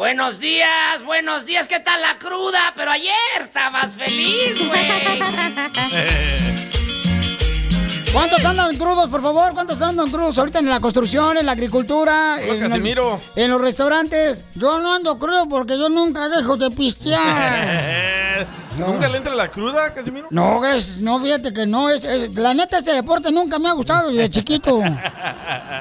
Buenos días, buenos días, ¿qué tal la cruda? Pero ayer estabas feliz, güey. ¿Cuántos andan crudos, por favor? ¿Cuántos andan crudos ahorita en la construcción, en la agricultura, Hola, en, Casimiro. en los restaurantes? Yo no ando crudo porque yo nunca dejo de pistear. ¿Nunca le entra la cruda, Casimiro? No, es- no, fíjate que no. Es, es- la neta, este deporte nunca me ha gustado desde chiquito.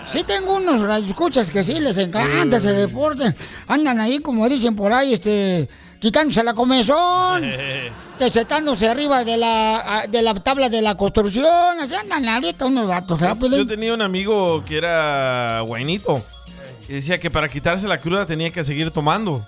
Sí tengo unos escuchas que sí les encanta ese deporte. Andan ahí, como dicen por ahí, este, quitándose la comezón, desetándose arriba de la, de la tabla de la construcción. Así andan ahorita unos ¿verdad, Piolín? Yo tenía un amigo que era guainito y decía que para quitarse la cruda tenía que seguir tomando.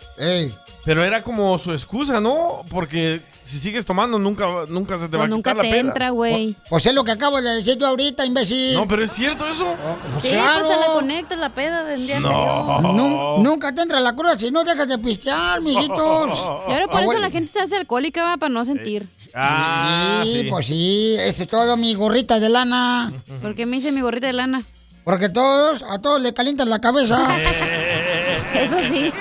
Pero era como su excusa, ¿no? Porque si sigues tomando nunca, nunca se te va a quitar la peda. güey. Pues es lo que acabo de decir yo ahorita, imbécil. No, pero es cierto eso. Pues Sí, claro. pues se la conectas la peda del día No. nunca te entra la cruda si no dejas de pistear, mijitos. Y ahora por eso Abuel- la gente se hace alcohólica va, para no sentir. Ah, sí, sí. pues sí, ese es todo mi gorrita de lana. ¿Por qué me hice mi gorrita de lana? Porque todos, a todos le calientan la cabeza. Eso sí.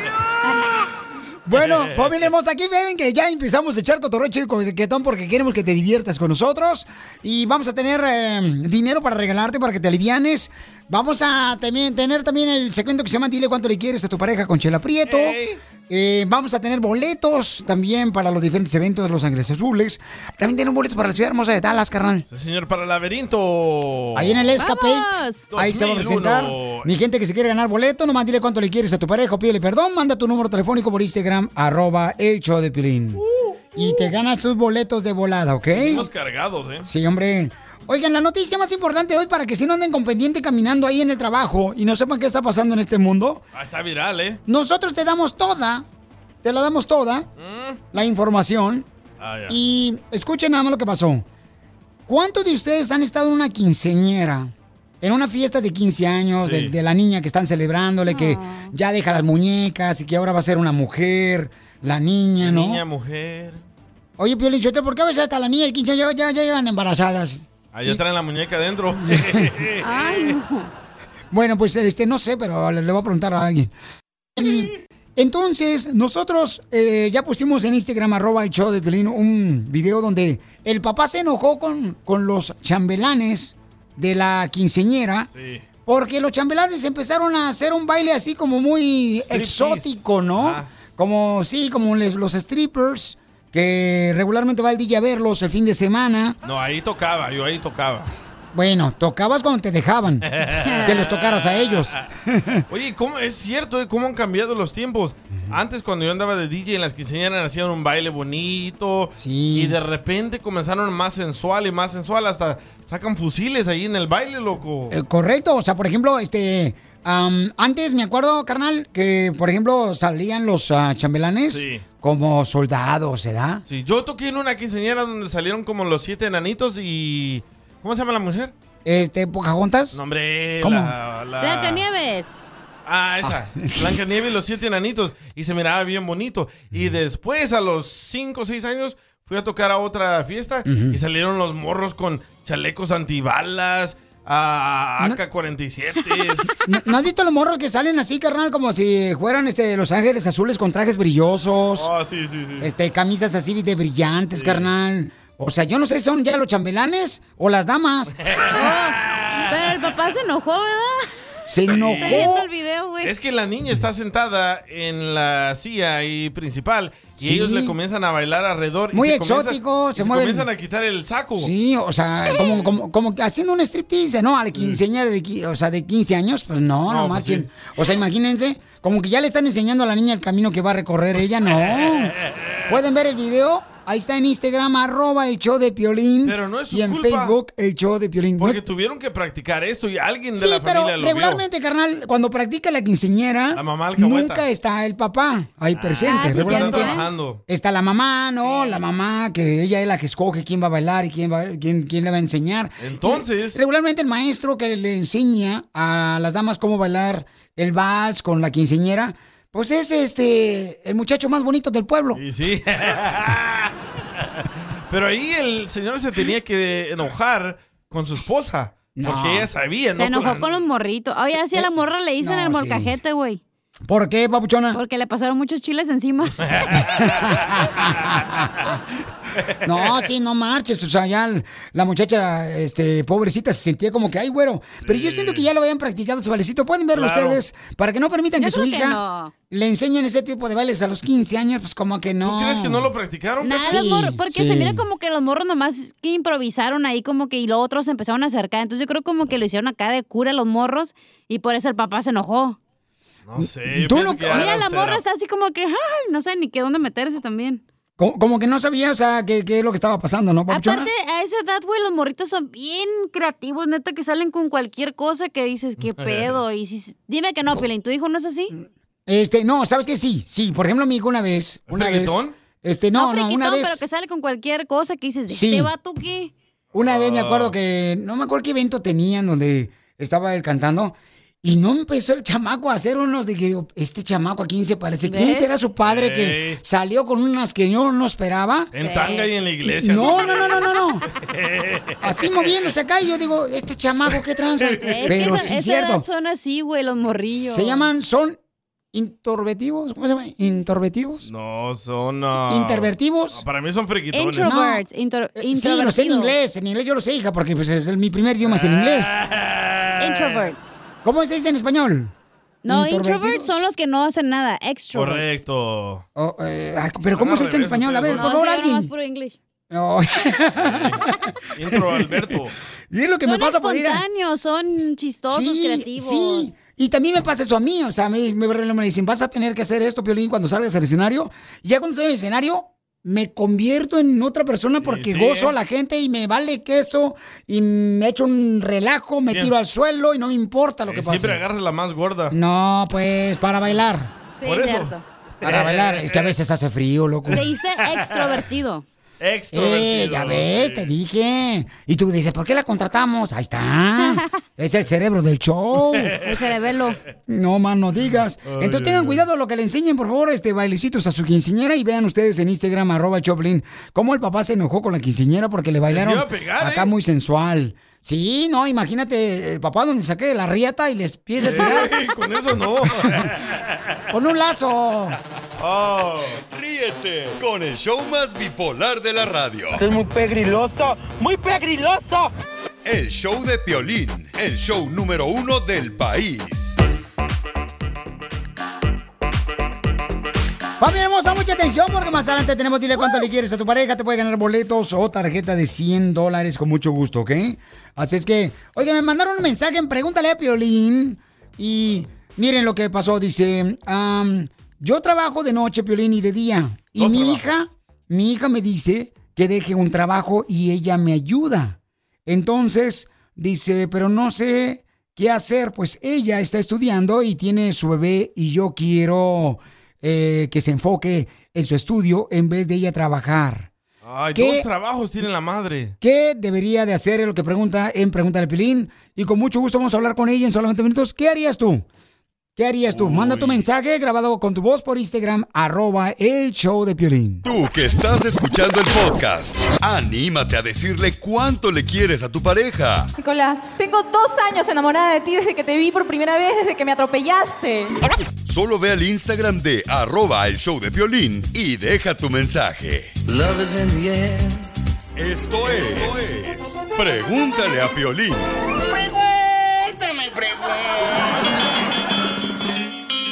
Bueno, familia hermosa, aquí ven que ya empezamos a echar cotorrecho y coquetón porque queremos que te diviertas con nosotros. Y vamos a tener eh, dinero para regalarte, para que te alivianes. Vamos a también tener también el segmento que se llama Dile cuánto le quieres a tu pareja con Chela Prieto. Eh, vamos a tener boletos también para los diferentes eventos de Los Ángeles Azules. También tenemos boletos para la ciudad hermosa de Dallas, carnal. Sí, señor, para el laberinto. Ahí en el Escapade. Ahí se va a 2001. presentar. Mi gente que se quiere ganar boleto, nomás dile cuánto le quieres a tu pareja pídele perdón. Manda tu número telefónico por Instagram, arroba el show de Pilín. Y te ganas tus boletos de volada, ¿ok? Estamos cargados, ¿eh? Sí, hombre. Oigan, la noticia más importante de hoy para que si no anden con pendiente caminando ahí en el trabajo y no sepan qué está pasando en este mundo, Ah, está viral, ¿eh? nosotros te damos toda, te la damos toda, la información. Ah, ya. Y escuchen nada más lo que pasó. ¿Cuántos de ustedes han estado en una quinceñera? En una fiesta de 15 años, de, de la niña que están celebrándole, que ya deja las muñecas y que ahora va a ser una mujer, la niña, ¿no? Niña, mujer. Oye, Pio Lichotero, ¿por qué a veces hasta la niña de 15 años ya, ya llegan embarazadas? Allá traen la muñeca adentro. Ay, no. Bueno, pues este, no sé, pero le, le voy a preguntar a alguien. Mm, Entonces, nosotros eh, ya pusimos en Instagram, arroba el show de Piolín, un video donde el papá se enojó con, con los chambelanes de la quinceñera. Sí. Porque los chambelanes empezaron a hacer un baile así como muy exótico, ¿no? Como, sí, como les- los strippers, que regularmente va el DJ a verlos el fin de semana. No, ahí tocaba, yo ahí tocaba. Bueno, tocabas cuando te dejaban que les tocaras a ellos. Oye, ¿cómo es cierto eh, cómo han cambiado los tiempos? Antes cuando yo andaba de DJ en las quinceañeras hacían un baile bonito y de repente comenzaron más sensual y más sensual hasta sacan fusiles ahí en el baile, loco. Eh, correcto, o sea, por ejemplo, este, antes me acuerdo, carnal, que por ejemplo salían los ah, chambelanes Sí. como soldados, ¿verdad? Sí, yo toqué en una quinceañera donde salieron como los siete enanitos y ¿cómo se llama la mujer? Este, Pocahontas. No, hombre, ¿Cómo? la, la- Blancanieves. Ah, esa. Blanca Nieve y los siete enanitos. Y se miraba bien bonito. Y después, a los cinco o seis años, fui a tocar a otra fiesta y salieron los morros con chalecos antibalas, a AK-47. ¿No, no has visto los morros que salen así, carnal, como si fueran este, los ángeles azules con trajes brillosos? Ah, sí, sí, sí. Este, camisas así de brillantes, carnal. O sea, yo no sé si son ya los chambelanes o las damas. Pero el papá se enojó, ¿verdad? Se Estoy viendo enojó. el video, güey. Es que la niña está sentada en la silla ahí principal y Sí. ellos le comienzan a bailar alrededor. y Muy se comienza- exótico, y se se mueven. comienzan a quitar el saco. Sí, o sea, como, como, como que haciendo un striptease, ¿no? A la quinceañera de, o sea, de 15 años, pues no, no, No, pues marchen. sí. O sea, imagínense, como que ya le están enseñando a la niña el camino que va a recorrer ella, no. Pueden ver el video, ahí está en Instagram, arroba el show de Piolín. Pero no es su Y en culpa. Facebook, el show de Piolín. Porque tuvieron que practicar esto y alguien de Sí, la pero familia lo regularmente, carnal, cuando practica la quinceñera, La mamá alcahueta. nunca está el papá ahí presente. sí, regularmente ¿eh? trabajando. está la mamá, ¿no? La mamá, que ella es la que escoge quién va a bailar y quién, va, quién, quién le va a enseñar. Entonces- Y regularmente el maestro que le enseña a las damas cómo bailar el vals con la quinceñera, pues es este el muchacho más bonito del pueblo. Y sí. Pero ahí el señor se tenía que enojar con su esposa. No. Porque ella sabía, Se ¿no? enojó la- con los morritos. Oye, así a la morra le dicen No, el molcajete, güey. ¿Por qué, papuchona? Porque le pasaron muchos chiles encima. No, sí, no marches. O sea, ya la muchacha, este, pobrecita, se sentía como que, ay, güero. Pero yo siento que ya lo habían practicado ese bailecito. Pueden verlo Claro. ustedes para que no permitan Yo que su que hija no. le enseñen ese tipo de bailes a los 15 años. Pues como que no. ¿Tú crees que no lo practicaron? Nada? Sí, porque sí. se mira como que los morros nomás que improvisaron ahí como que y los otros se empezaron a acercar. Entonces yo creo como que lo hicieron acá de cura los morros y por eso el papá se enojó. No sé. Tú no- Mira, la morra está así como que, ay, no sé ni qué dónde meterse también. Como, como que no sabía, o sea, qué, qué es lo que estaba pasando, ¿no, papuchona? Aparte, a esa edad, güey, los morritos son bien creativos, neta, que salen con cualquier cosa que dices, qué pedo. Y si, dime que no, Piolín, ¿tu hijo no es así? Este, no, ¿sabes qué? Sí, sí. Por ejemplo, mi hijo una vez, una vez. Este, no, no, friquitón, una vez. pero que sale con cualquier cosa que dices, ¿de Sí. este vato qué? Una vez me acuerdo que, no me acuerdo qué evento tenían donde estaba él cantando. Y no empezó el chamaco a hacer unos de que este chamaco a quién se parece. ¿Quién ¿Ves? será su padre que salió con unas que yo no esperaba? En tanga y en la iglesia. No, no, no, no, no, no. Así moviéndose acá y yo digo, este chamaco qué tranza. Es Pero que esa, sí, esa cierto. edad son así, güey, los morrillos. Se llaman, son intorbetivos, ¿cómo se llama? Intorbetivos. No, son... Intervertivos. no, Para mí son friquitones. Introverts, intro- Eh, Sí, lo sé en inglés, en inglés yo lo sé, hija, porque pues es el- mi primer idioma es en inglés. Introverts. ¿Cómo se dice en español? No, introverts son los que no hacen nada. Extroverts. Correcto. Oh, eh, pero ¿cómo Ah, se dice en español? A ver, por favor, sí, alguien. puro. Oh, Intro Alberto. y es lo que me pasa por ir a... son chistosos, creativos. sí. Y también me pasa eso a mí, o sea, me, me, me dicen, vas a tener que hacer esto, Piolín, cuando salgas al escenario. Y ya cuando estoy en el escenario, me convierto en otra persona porque sí, gozo ¿eh? a la gente y me vale queso y me echo un relajo, me Bien. tiro al suelo y no me importa lo Eh, que Siempre pase. agarras la más gorda. No, pues, para bailar. Sí, Por eso. cierto. Para bailar. Es que a veces hace frío, loco. Se dice extrovertido. Eh, ya ves, te dije. Y tú dices, ¿por qué la contratamos? Ahí está. Es el cerebro del show. El cerebelo. No más no digas. Entonces tengan cuidado lo que le enseñen, por favor, este bailecitos a su quinceñera y vean ustedes en Instagram, arroba Choplin, cómo el papá se enojó con la quinceñera porque le bailaron iba a pegar, acá ¿eh? muy sensual. Sí, no, imagínate el papá donde saque la riata y les empieza a tirar Ey, con eso no. con un lazo. Oh. Ríete con el show más bipolar de la radio. Esto es muy pegriloso, muy pegriloso. El show de Piolín, el show número uno del país. Familia hermosa, mucha atención porque más adelante tenemos dile cuánto le quieres a tu pareja. Te puede ganar boletos o tarjeta de 100 dólares con mucho gusto, ¿ok? Así es que, oye, me mandaron un mensaje en Pregúntale a Piolín. Y miren lo que pasó. Dice, am, yo trabajo de noche, Piolín, y de día. Y mi hija, mi hija me dice que deje un trabajo y ella me ayuda. Entonces, dice, pero no sé qué hacer, pues ella está estudiando y tiene su bebé y yo quiero eh, que se enfoque en su estudio en vez de ella trabajar. Ay, ¿Qué? dos trabajos tiene la madre. ¿Qué debería de hacer? Es lo que pregunta en Pregunta del Pilín. Y con mucho gusto vamos a hablar con ella en solamente minutos. ¿Qué harías tú? ¿Qué harías tú? Manda tu mensaje grabado con tu voz por Instagram, arroba el show de Piolín. Tú que estás escuchando el podcast, anímate a decirle cuánto le quieres a tu pareja. Nicolás, tengo dos años enamorada de ti desde que te vi por primera vez, desde que me atropellaste. Solo ve al Instagram de arroba el show de Piolín y deja tu mensaje. Esto es, Pregúntale a Piolín. Pregúntame, pregúntame.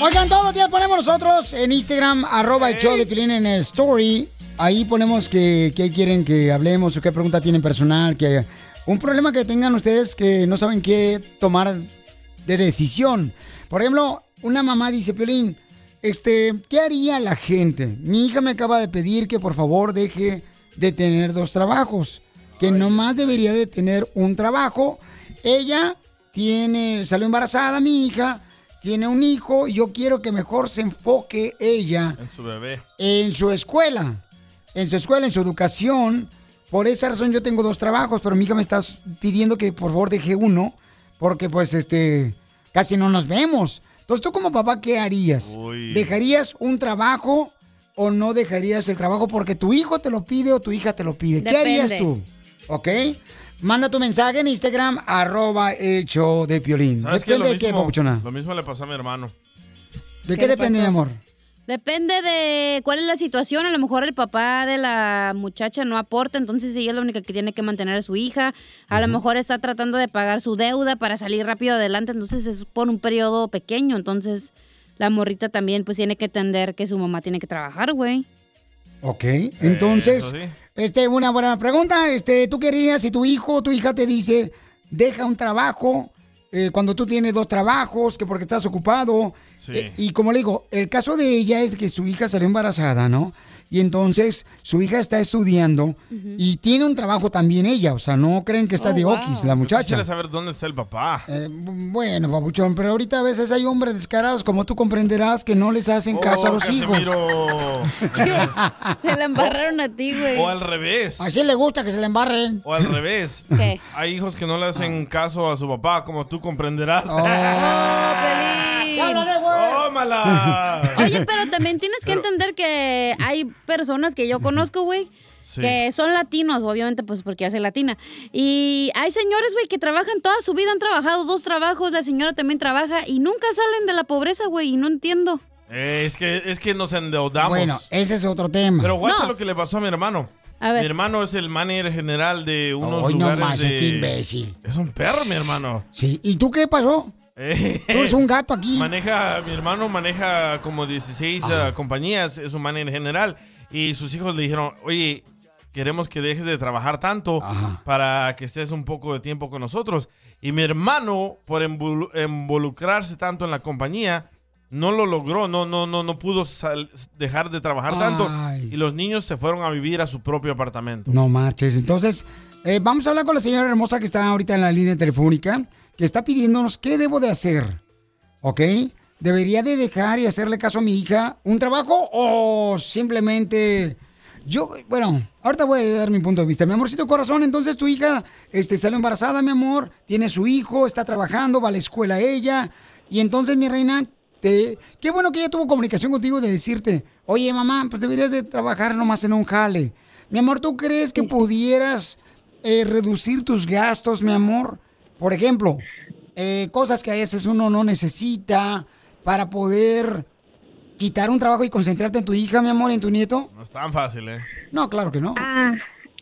Oigan, todos los días ponemos nosotros en Instagram, arroba el show de Pilín en el story. Ahí ponemos que, que quieren que hablemos o qué pregunta tienen personal, que un problema que tengan ustedes que no saben qué tomar de decisión. Por ejemplo, una mamá dice, Piolín, este, ¿qué haría la gente? Mi hija me acaba de pedir que por favor deje de tener dos trabajos, que nomás debería de tener un trabajo. Ella tiene, salió embarazada mi hija, tiene un hijo y yo quiero que mejor se enfoque ella En su bebé. en su escuela, en su escuela, en su educación. Por esa razón yo tengo dos trabajos, pero mi hija me está pidiendo que por favor deje uno, porque pues este, casi no nos vemos. Entonces tú como papá, ¿qué harías? Uy. ¿Dejarías un trabajo o no dejarías el trabajo porque tu hijo te lo pide o tu hija te lo pide? ¿Qué harías tú? ¿Ok? Manda tu mensaje en Instagram, arroba el show de Piolín. ¿Sabes qué? Depende Lo de qué, papuchona. Lo mismo le pasó a mi hermano. ¿De ¿Qué depende, mi amor? Depende de cuál es la situación. A lo mejor el papá de la muchacha no aporta, entonces ella es la única que tiene que mantener a su hija. A lo mejor está tratando de pagar su deuda para salir rápido adelante, entonces es por un periodo pequeño. Entonces la morrita también pues tiene que entender que su mamá tiene que trabajar, güey. Ok, entonces, sí. Este, una buena pregunta. Este, ¿tú querías si tu hijo o tu hija te dice, deja un trabajo eh, cuando tú tienes dos trabajos, que porque estás ocupado? Sí. Eh, y como le digo, el caso de ella es que su hija salió embarazada, ¿no? Y entonces su hija está estudiando y tiene un trabajo también ella, o sea, no creen que está Oh, de wow. oquis la Yo muchacha. quisiera saber dónde está el papá. Eh, bueno, papuchón, pero ahorita a veces hay hombres descarados, como tú comprenderás, que no les hacen caso a Oh, los hijos. Casimiro. Te la embarraron a ti, güey. o al revés. Así le gusta que se le embarren. O al revés. ¿Qué? Hay hijos que no le hacen caso a su papá, como tú comprenderás. ¡Oh, Pelín! ¡Tómala! Oye, pero también tienes que entender que hay personas que yo conozco, güey. Sí. Que son latinos, obviamente, pues porque yo soy latina. Y hay señores, güey, que trabajan toda su vida, han trabajado dos trabajos, la señora también trabaja y nunca salen de la pobreza, güey, y no entiendo. Eh, es, que, es que nos endeudamos. Bueno, ese es otro tema. Pero guacha No. lo que le pasó a mi hermano. A ver. Mi hermano es el manager general de unos no lugares más, de... este imbécil. Es un perro, mi hermano. Sí, ¿y tú qué pasó? Eh, Tú eres un gato aquí. Maneja, mi hermano maneja como 16 ah, compañías, es un manager general. Y sus hijos le dijeron, oye, queremos que dejes de trabajar tanto Ajá. para que estés un poco de tiempo con nosotros. Y mi hermano, por involu- involucrarse tanto en la compañía, no lo logró, no, no, no, no pudo dejar de trabajar tanto. Y los niños se fueron a vivir a su propio apartamento. No marches. Entonces, eh, vamos a hablar con la señora hermosa que está ahorita en la línea telefónica, que está pidiéndonos qué debo de hacer. ¿Ok? ¿Debería de dejar y hacerle caso a mi hija un trabajo o simplemente... Yo, bueno, ahorita voy a dar mi punto de vista. Mi amorcito corazón, entonces tu hija este, salió embarazada, mi amor, tiene su hijo, está trabajando, va a la escuela ella. Y entonces, mi reina, te, qué bueno que ella tuvo comunicación contigo de decirte, oye, mamá, pues deberías de trabajar nomás en un jale. Mi amor, ¿tú crees que pudieras eh, reducir tus gastos, mi amor? Por ejemplo, eh, cosas que a veces uno no necesita para poder quitar un trabajo y concentrarte en tu hija, mi amor, en tu nieto. No es tan fácil, ¿eh? No, claro que no. Ah,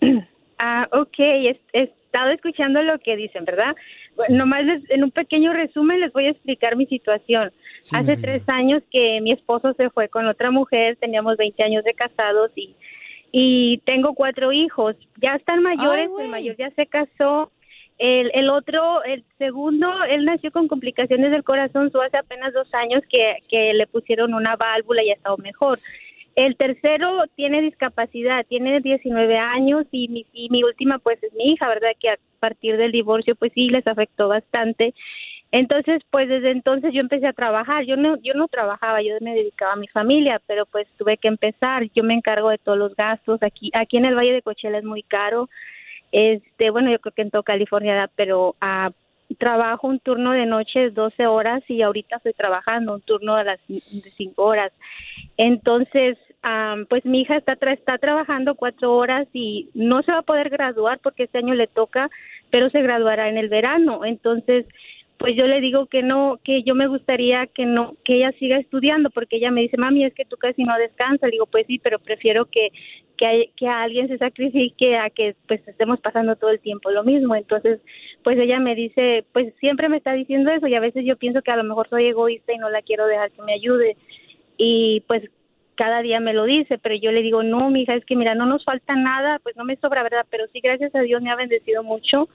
ah ok, he, he estado escuchando lo que dicen, ¿verdad? Bueno, Nomás les- en un pequeño resumen les voy a explicar mi situación. Sí, Hace mi tres años que mi esposo se fue con otra mujer, teníamos 20 años de casados y, y tengo cuatro hijos. Ya están mayores, el mayor ya se casó. El, el otro, el segundo, él nació con complicaciones del corazón, su hace apenas dos años que, que le pusieron una válvula y ha estado mejor. El tercero tiene discapacidad, tiene 19 años y mi, y mi última pues es mi hija, ¿verdad? Que a partir del divorcio pues sí les afectó bastante. Entonces, pues desde entonces yo empecé a trabajar. Yo no yo no trabajaba, yo me dedicaba a mi familia, pero pues tuve que empezar. Yo me encargo de todos los gastos. Aquí aquí en el Valle de Coachella es muy caro. Este, bueno, yo creo que en todo California, pero ah, trabajo un turno de noche de 12 horas y ahorita estoy trabajando un turno de las de 5 horas. Entonces, am, pues mi hija está, tra- está trabajando cuatro horas y no se va a poder graduar porque este año le toca, pero se graduará en el verano. Entonces, pues yo le digo que no, que yo me gustaría que no, que ella siga estudiando porque ella me dice, mami, es que tú casi no descansas. Le digo, pues sí, pero prefiero que que, hay- que alguien se sacrifique a que pues estemos pasando todo el tiempo lo mismo. Entonces, pues ella me dice, pues siempre me está diciendo eso y a veces yo pienso que a lo mejor soy egoísta y no la quiero dejar que me ayude. Y pues cada día me lo dice, pero yo le digo, no, mija, es que mira, no nos falta nada, pues no me sobra, ¿verdad? Pero sí, gracias a Dios me ha bendecido mucho.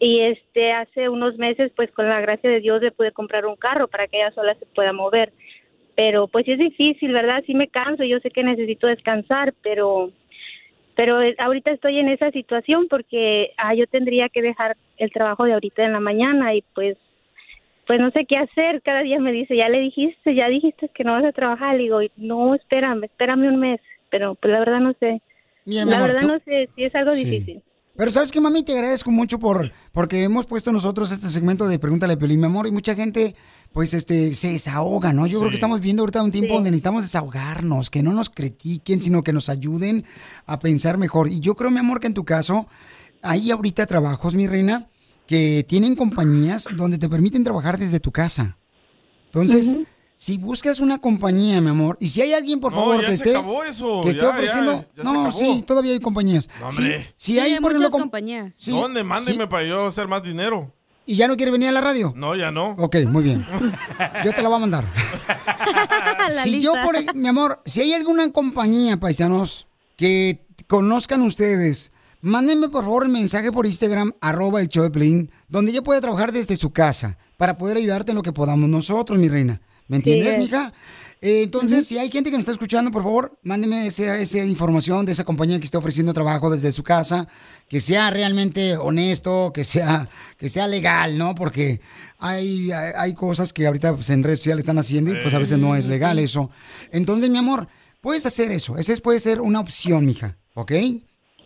Y este, hace unos meses, pues con la gracia de Dios le pude comprar un carro para que ella sola se pueda mover. Pero pues sí es difícil, ¿verdad? Sí me canso, yo sé que necesito descansar, pero pero eh, ahorita estoy en esa situación porque ah, yo tendría que dejar el trabajo de ahorita en la mañana y pues pues no sé qué hacer. Cada día me dice, ya le dijiste, ya dijiste que no vas a trabajar. Le digo, no, espérame, espérame un mes. Pero pues la verdad no sé. Mira, la amor, verdad tú- no sé si es algo Sí. difícil. Pero sabes que mami, te agradezco mucho por porque hemos puesto nosotros este segmento de Pregúntale a Pelín, mi amor, y mucha gente pues este se desahoga, ¿no? Yo creo que estamos viendo ahorita un tiempo Sí. donde necesitamos desahogarnos, que no nos critiquen, sino que nos ayuden a pensar mejor. Y yo creo, mi amor, que en tu caso hay ahorita trabajos, mi reina, que tienen compañías donde te permiten trabajar desde tu casa. Entonces, si buscas una compañía, mi amor, y si hay alguien, por No, favor, ya que se esté, acabó eso, que esté ya, ofreciendo, ya, ya se no, acabó. sí, todavía hay compañías. No, Sí, si Sí, hay, hay por ejemplo, com- compañías. Sí, ¿Dónde? Mándeme para yo hacer más dinero. ¿Y ya no quiere venir a la radio? No, ya no. Ok, muy bien. Yo te la voy a mandar. si yo, por, mi amor, si hay alguna compañía, paisanos, que conozcan ustedes, mándenme por favor el mensaje por Instagram, arroba el show de donde ella puede trabajar desde su casa para poder ayudarte en lo que podamos nosotros, mi reina. ¿Me entiendes, Sí. mija? Eh, entonces, si hay gente que nos está escuchando, por favor, mándeme esa información de esa compañía que esté ofreciendo trabajo desde su casa, que sea realmente honesto, que sea, que sea legal, ¿no? Porque hay, hay, hay cosas que ahorita pues, en redes sociales están haciendo y pues a veces no es legal eso. Entonces, mi amor, puedes hacer eso. Esa es- puede ser una opción, mija, ¿ok?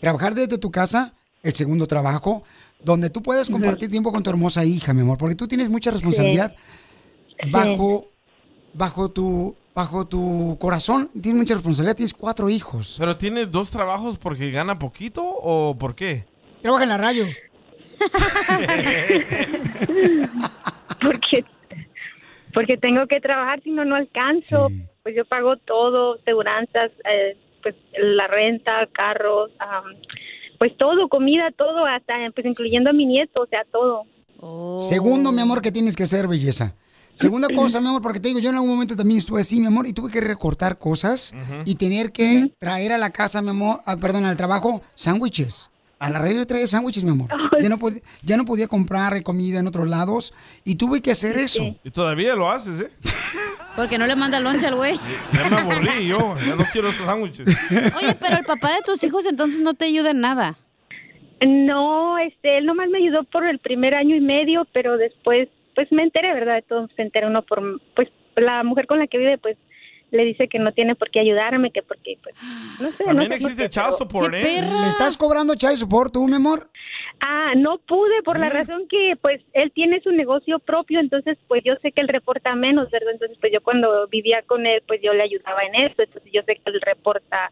Trabajar desde tu casa, el segundo trabajo, donde tú puedes compartir tiempo con tu hermosa hija, mi amor, porque tú tienes mucha responsabilidad bajo, bajo tu, bajo tu corazón, tienes mucha responsabilidad, tienes cuatro hijos. ¿Pero tiene dos trabajos porque gana poquito o por qué? Trabaja en la radio. porque porque tengo que trabajar si no no alcanzo pues yo pago todo seguranzas eh, pues la renta carros pues todo comida todo hasta pues incluyendo a mi nieto o sea todo Segundo, mi amor, que tienes que hacer, belleza. Segunda cosa, mi amor, porque te digo, yo en algún momento también estuve así, mi amor, y tuve que recortar cosas y tener que traer a la casa, mi amor, ah, perdón, al trabajo, sándwiches. A la radio traía sándwiches, mi amor. Ya no, pod- ya no podía comprar comida en otros lados y tuve que hacer eso. Y todavía lo haces, ¿eh? Porque no le manda lonche al güey. Ya me aburrí yo, ya no quiero esos sándwiches. Oye, pero el papá de tus hijos entonces no te ayuda en nada. no este él nomás me ayudó por el primer año y medio pero después pues me enteré verdad de todo se entera uno por pues la mujer con la que vive pues le dice que no tiene por qué ayudarme que porque pues no sé no También no existe sé, child pero- support, ¿eh? ¿Le estás cobrando child support tú, mi amor? Ah, no pude por la razón que pues él tiene su negocio propio, entonces pues yo sé que él reporta menos, ¿verdad? Entonces pues yo cuando vivía con él pues yo le ayudaba en eso, entonces yo sé que él reporta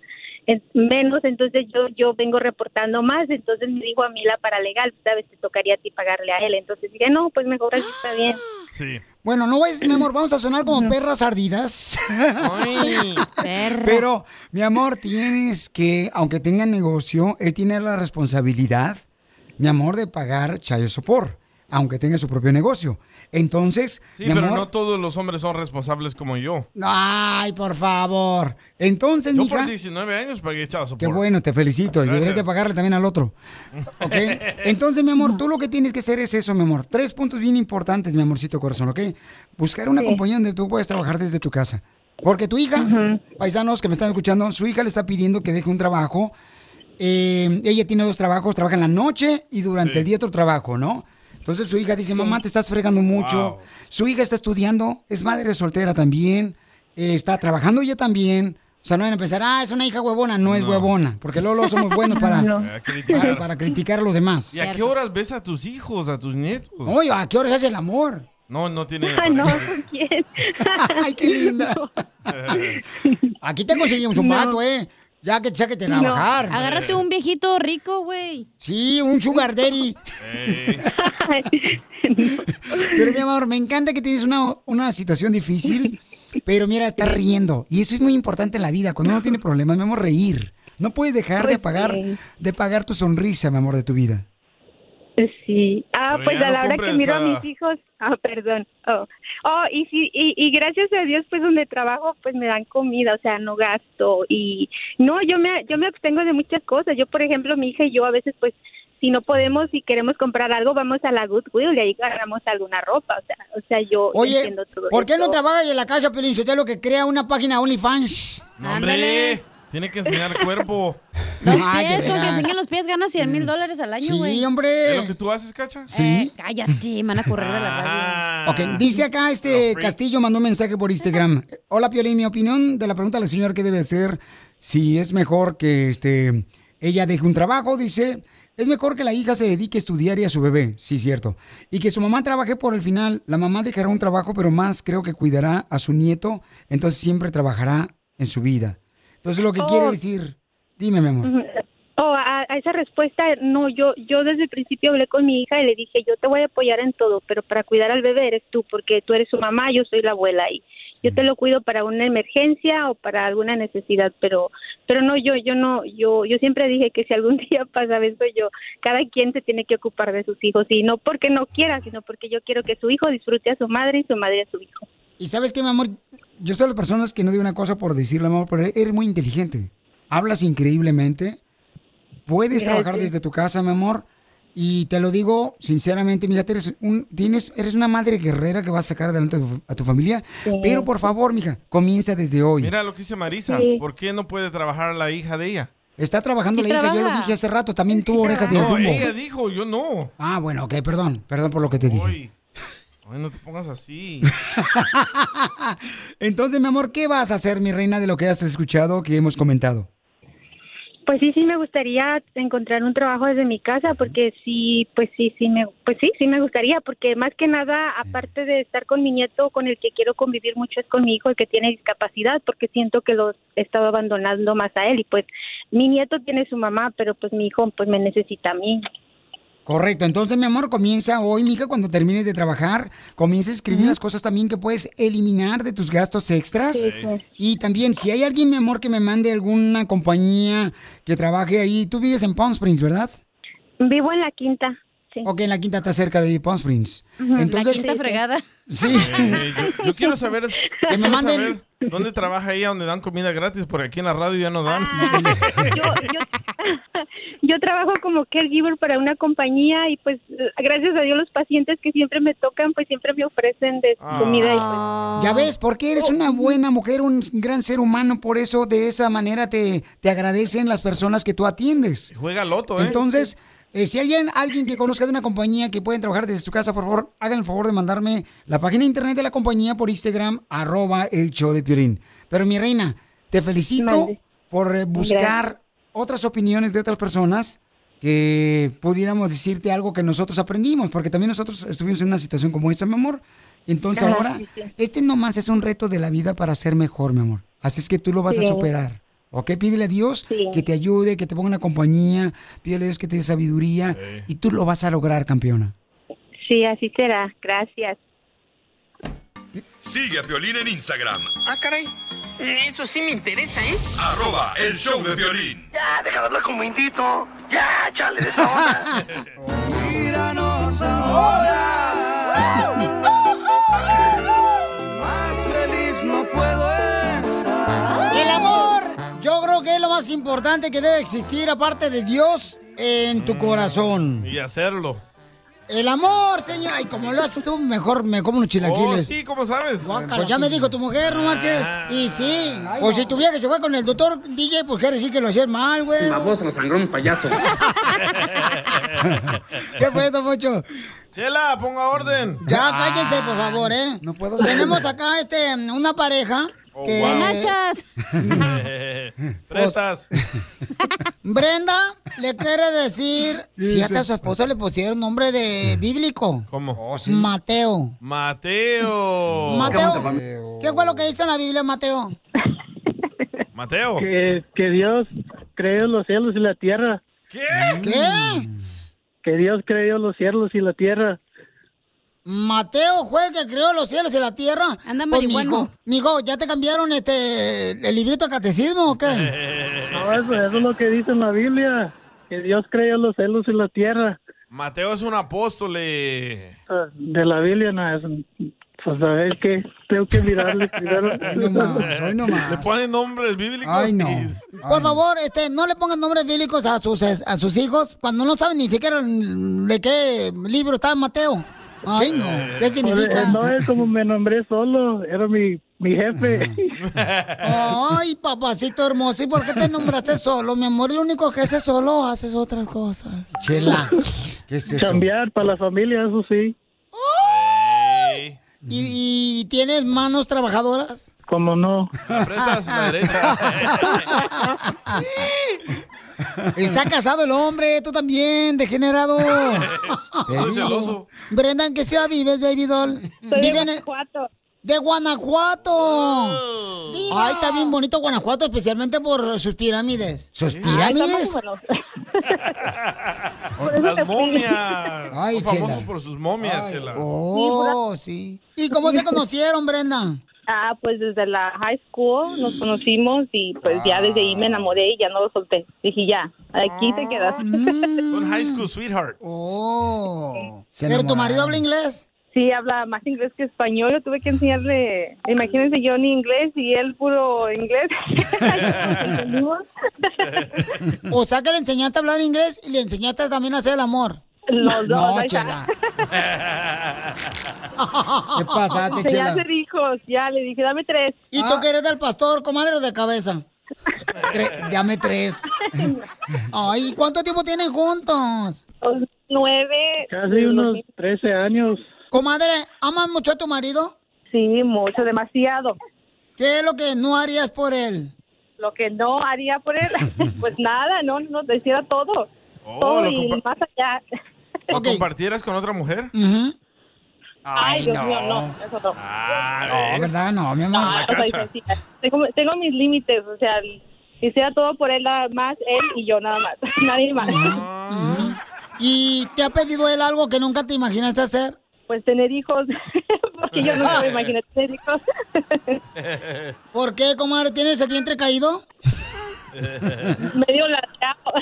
menos, entonces yo yo vengo reportando más, entonces me dijo a mí la paralegal, sabes, te tocaría a ti pagarle a él, entonces dije, no, pues mejor así está bien. Sí. Bueno, no es, mi amor, vamos a sonar como perras ardidas. Pero, mi amor, tienes que, aunque tenga negocio, él tiene la responsabilidad, mi amor, de pagar chayo sopor, aunque tenga su propio negocio. Entonces, Sí, mi pero amor. no todos los hombres son responsables como yo. Ay, por favor. Entonces, Yo mija. por 19 años pagué support. Qué bueno, te felicito. Y Gracias. deberías de pagarle también al otro. ¿Ok? Entonces, mi amor, tú lo que tienes que hacer es eso, mi amor. Tres puntos bien importantes, mi amorcito corazón, ¿ok? Buscar una compañía donde tú puedas trabajar desde tu casa. Porque tu hija, paisanos que me están escuchando, su hija le está pidiendo que deje un trabajo. Eh, ella tiene dos trabajos, trabaja en la noche y durante el día otro trabajo, ¿no? Entonces su hija dice, mamá, te estás fregando mucho. Su hija está estudiando, es madre soltera también, eh, está trabajando ella también. O sea, no van a pensar, ah, es una hija huevona. No, es huevona, porque luego, somos buenos para, A criticar. para, para criticar a los demás. ¿Y a qué horas ves a tus hijos, a tus nietos? Oye, ¿a qué horas hace el amor? No, no tiene. Ay, no, ¿con quién? Ay, qué linda. Aquí te conseguimos un No. vato, ¿eh? Ya que te saque de trabajar. Agárrate un viejito rico, güey. Sí, un sugar daddy. Pero mi amor, me encanta que tienes una, una situación difícil, pero mira, estás riendo. Y eso es muy importante en la vida. Cuando uno tiene problemas, mi amor, reír. No puedes dejar de pagar, de pagar tu sonrisa, mi amor, de tu vida. Sí. Ah, Pero pues a no la hora que miro a mis hijos, ah, perdón. Oh, oh y sí, y, y gracias a Dios, pues donde trabajo, pues me dan comida, o sea, no gasto y no, yo me, yo me abstengo de muchas cosas. Yo, por ejemplo, mi hija y yo a veces, pues, si no podemos y queremos comprar algo, vamos a la Goodwill y ahí agarramos alguna ropa, o sea, o sea, yo Oye, entiendo todo ¿por qué no trabajas en la casa, Pelín lo que crea una página OnlyFans? Hombre, tiene que enseñar cuerpo. Los Ay, de pies, con que veras. enseñen los pies ganas 100 mil dólares al año, Sí, güey. hombre. ¿Es lo que tú haces, Cacha? Sí. Eh, cállate, me van a correr de la radio. Ok, dice acá este Castillo mandó un mensaje por Instagram. Hola Piolín, mi opinión de la pregunta de la señora que debe hacer si es mejor que este ella deje un trabajo, dice, es mejor que la hija se dedique a estudiar y a su bebé, sí, cierto. Y que su mamá trabaje por el final, la mamá dejará un trabajo, pero más creo que cuidará a su nieto, entonces siempre trabajará en su vida. Entonces lo que Oh. quiere decir, dime mi amor. Oh, a, a esa respuesta, no, yo, yo desde el principio hablé con mi hija y le dije, yo te voy a apoyar en todo, pero para cuidar al bebé eres tú, porque tú eres su mamá, yo soy la abuela y yo te lo cuido para una emergencia o para alguna necesidad, pero, pero no, yo, yo no, yo, yo siempre dije que si algún día pasaba eso, yo, cada quien se tiene que ocupar de sus hijos y no porque no quiera, sino porque yo quiero que su hijo disfrute a su madre y su madre a su hijo. Y sabes qué, mi amor, yo soy de las personas que no digo una cosa por decirle, amor, pero eres muy inteligente. Hablas increíblemente. Puedes Gracias. trabajar desde tu casa, mi amor. Y te lo digo sinceramente, mija, eres, un, tienes, eres una madre guerrera que va a sacar adelante a tu, a tu familia. Pero por favor, mija, comienza desde hoy. Mira lo que dice Marisa. Sí. ¿Por qué no puede trabajar la hija de ella? Está trabajando Sí la hija, yo lo dije hace rato, también tuvo orejas de No, Dumbo. ella dijo, yo no. Ah, bueno, ok, perdón, perdón por lo que te dije. Ay, no te pongas así. Entonces, mi amor, ¿qué vas a hacer, mi reina, de lo que has escuchado, que hemos comentado? Pues sí, sí me gustaría encontrar un trabajo desde mi casa porque sí, pues sí, sí me, pues sí, sí me gustaría porque más que nada, aparte de estar con mi nieto, con el que quiero convivir mucho es con mi hijo, el que tiene discapacidad, porque siento que lo he estado abandonando más a él y pues mi nieto tiene su mamá, pero pues mi hijo pues me necesita a mí. Correcto, entonces mi amor, comienza hoy, mija, cuando termines de trabajar, comienza a escribir las cosas también que puedes eliminar de tus gastos extras. Sí, sí. Y también, si hay alguien, mi amor, que me mande alguna compañía que trabaje ahí, tú vives en Palm Springs, ¿verdad? Vivo en la quinta. Sí. Ok, en la quinta está cerca de Palm Springs. Ujú, la Entonces, quinta fregada. Sí. Eh, yo, yo quiero saber, Que me manden- saber dónde trabaja ella, donde dan comida gratis, porque aquí en la radio ya no dan. Yo trabajo como caregiver para una compañía y pues gracias a Dios los pacientes que siempre me tocan pues siempre me ofrecen de su comida y pues Ya ves, porque eres una buena mujer, un gran ser humano, por eso de esa manera te, te agradecen las personas que tú atiendes. Juega loto, ¿eh? Entonces, eh, si alguien, alguien que conozca de una compañía que pueden trabajar desde su casa, por favor, hagan el favor de mandarme la página de internet de la compañía por Instagram, arroba el show de Piolín. Pero mi reina, te felicito por eh, buscar otras opiniones de otras personas que pudiéramos decirte algo que nosotros aprendimos, porque también nosotros estuvimos en una situación como esa, mi amor. Entonces Ajá, ahora, sí, sí. este nomás es un reto de la vida para ser mejor, mi amor. Así es que tú lo vas a superar. ¿Ok? Pídele a Dios que te ayude, que te ponga una compañía, pídele a Dios que te dé sabiduría y tú lo vas a lograr, campeona. sí, así será. Gracias. Sigue a Piolín en Instagram, Ah, caray. Eso sí me interesa, ¿eh? arroba el show de Piolín. Ya, deja de hablar como indito. Ya, chale de esa. Míranos ahora. Más importante que debe existir, aparte de Dios, en tu corazón. Y hacerlo. El amor, señor. Ay, como lo haces tú, mejor me como unos Oh, chilaquiles. sí, ¿cómo sabes? Pues ya me dijo tu mujer, no marches. Ah. Y sí. Pues si tu vieja se fue con el doctor DJ, pues quiere decir que lo hacías mal, güey. Baboso, nos sangró un payaso. ¿Qué fue esto, Pocho? Chela, ponga orden. Ya, cállense, por favor, ¿eh? No puedo Tenemos acá este, una pareja que... wow. Nachas. Prestas. Brenda le quiere decir... Fíjate, a su esposo le pusieron nombre de bíblico. ¿Cómo? Mateo. Mateo. Mateo. ¿Qué fue lo que hizo en la Biblia, Mateo? Mateo. Que, que Dios creó los cielos y la tierra. ¿Qué? ¿Qué? Que Dios creó los cielos y la tierra. Mateo fue el que creó los cielos y la tierra. Anda Pues, mijo, mijo, ¿ya te cambiaron este el librito de catecismo o qué? No, No, eso, eso es lo que dice en la Biblia, que Dios creó los cielos y la tierra. Mateo es un apóstol. eh. Ah, De la Biblia no es... Pues a ver qué, tengo que mirarle primero. hoy no Le ponen nombres bíblicos. Ay, no. Por favor, este, no le pongan nombres bíblicos a sus, a sus hijos cuando no saben ni siquiera de qué libro está Mateo. Ay, no. ¿Qué significa? No es como me nombré solo, era mi, mi jefe. Ay, papacito hermoso, ¿y por qué te nombraste solo? Mi amor, lo único que haces solo haces otras cosas. Chela, ¿qué es eso? Cambiar para la familia, eso sí. ¿Y, y tienes manos trabajadoras? Como no. La derecha. Está casado el hombre, tú también, degenerado. Te Soy digo. celoso. Brenda, ¿en qué ciudad vives, baby doll? Soy de Guanajuato. ¡De Guanajuato! Ay, está bien bonito Guanajuato, especialmente por sus pirámides. ¿Sus pirámides? Las momias. Ay, Son famosos por sus momias, Chela. Oh, sí. ¿Y cómo se conocieron, Brenda? Ah, pues desde la high school nos conocimos y pues ya desde ahí me enamoré y ya no lo solté. Dije, ya, aquí te quedas. Son high school sweethearts. Oh. ¿Pero tu marido habla inglés? Sí, habla más inglés que español. Yo tuve que enseñarle, imagínense yo ni inglés y él puro inglés. O sea que le enseñaste a hablar inglés y le enseñaste también a hacer el amor. Los dos, No. Chela. ¿Qué pasaste, Ya Chela? hacer hijos, ya le dije, dame tres. ¿Y tú que eres del pastor, comadre o de cabeza? Tre- dame tres. Ay, ¿cuánto tiempo tienen juntos? Nueve. Casi unos 13 años. Comadre, ¿amas mucho a tu marido? Sí, mucho, demasiado. ¿Qué es lo que no harías por él? Lo que no haría por él, pues nada, no, no, te hiciera todo. Oh, todo lo compa- más allá. ¿Lo compartieras con otra mujer? Ay, Dios mío, no, eso no. Ah, No, ¿verdad? No, mi amor. No, o sea, tengo, tengo mis límites, o sea, hiciera todo por él nada más, él y yo nada más, nadie más. ¿Y te ha pedido él algo que nunca te imaginaste hacer? Pues tener hijos, porque yo nunca me imaginé tener hijos. ¿Por qué, comadre? ¿Tienes el vientre caído? Medio lateado.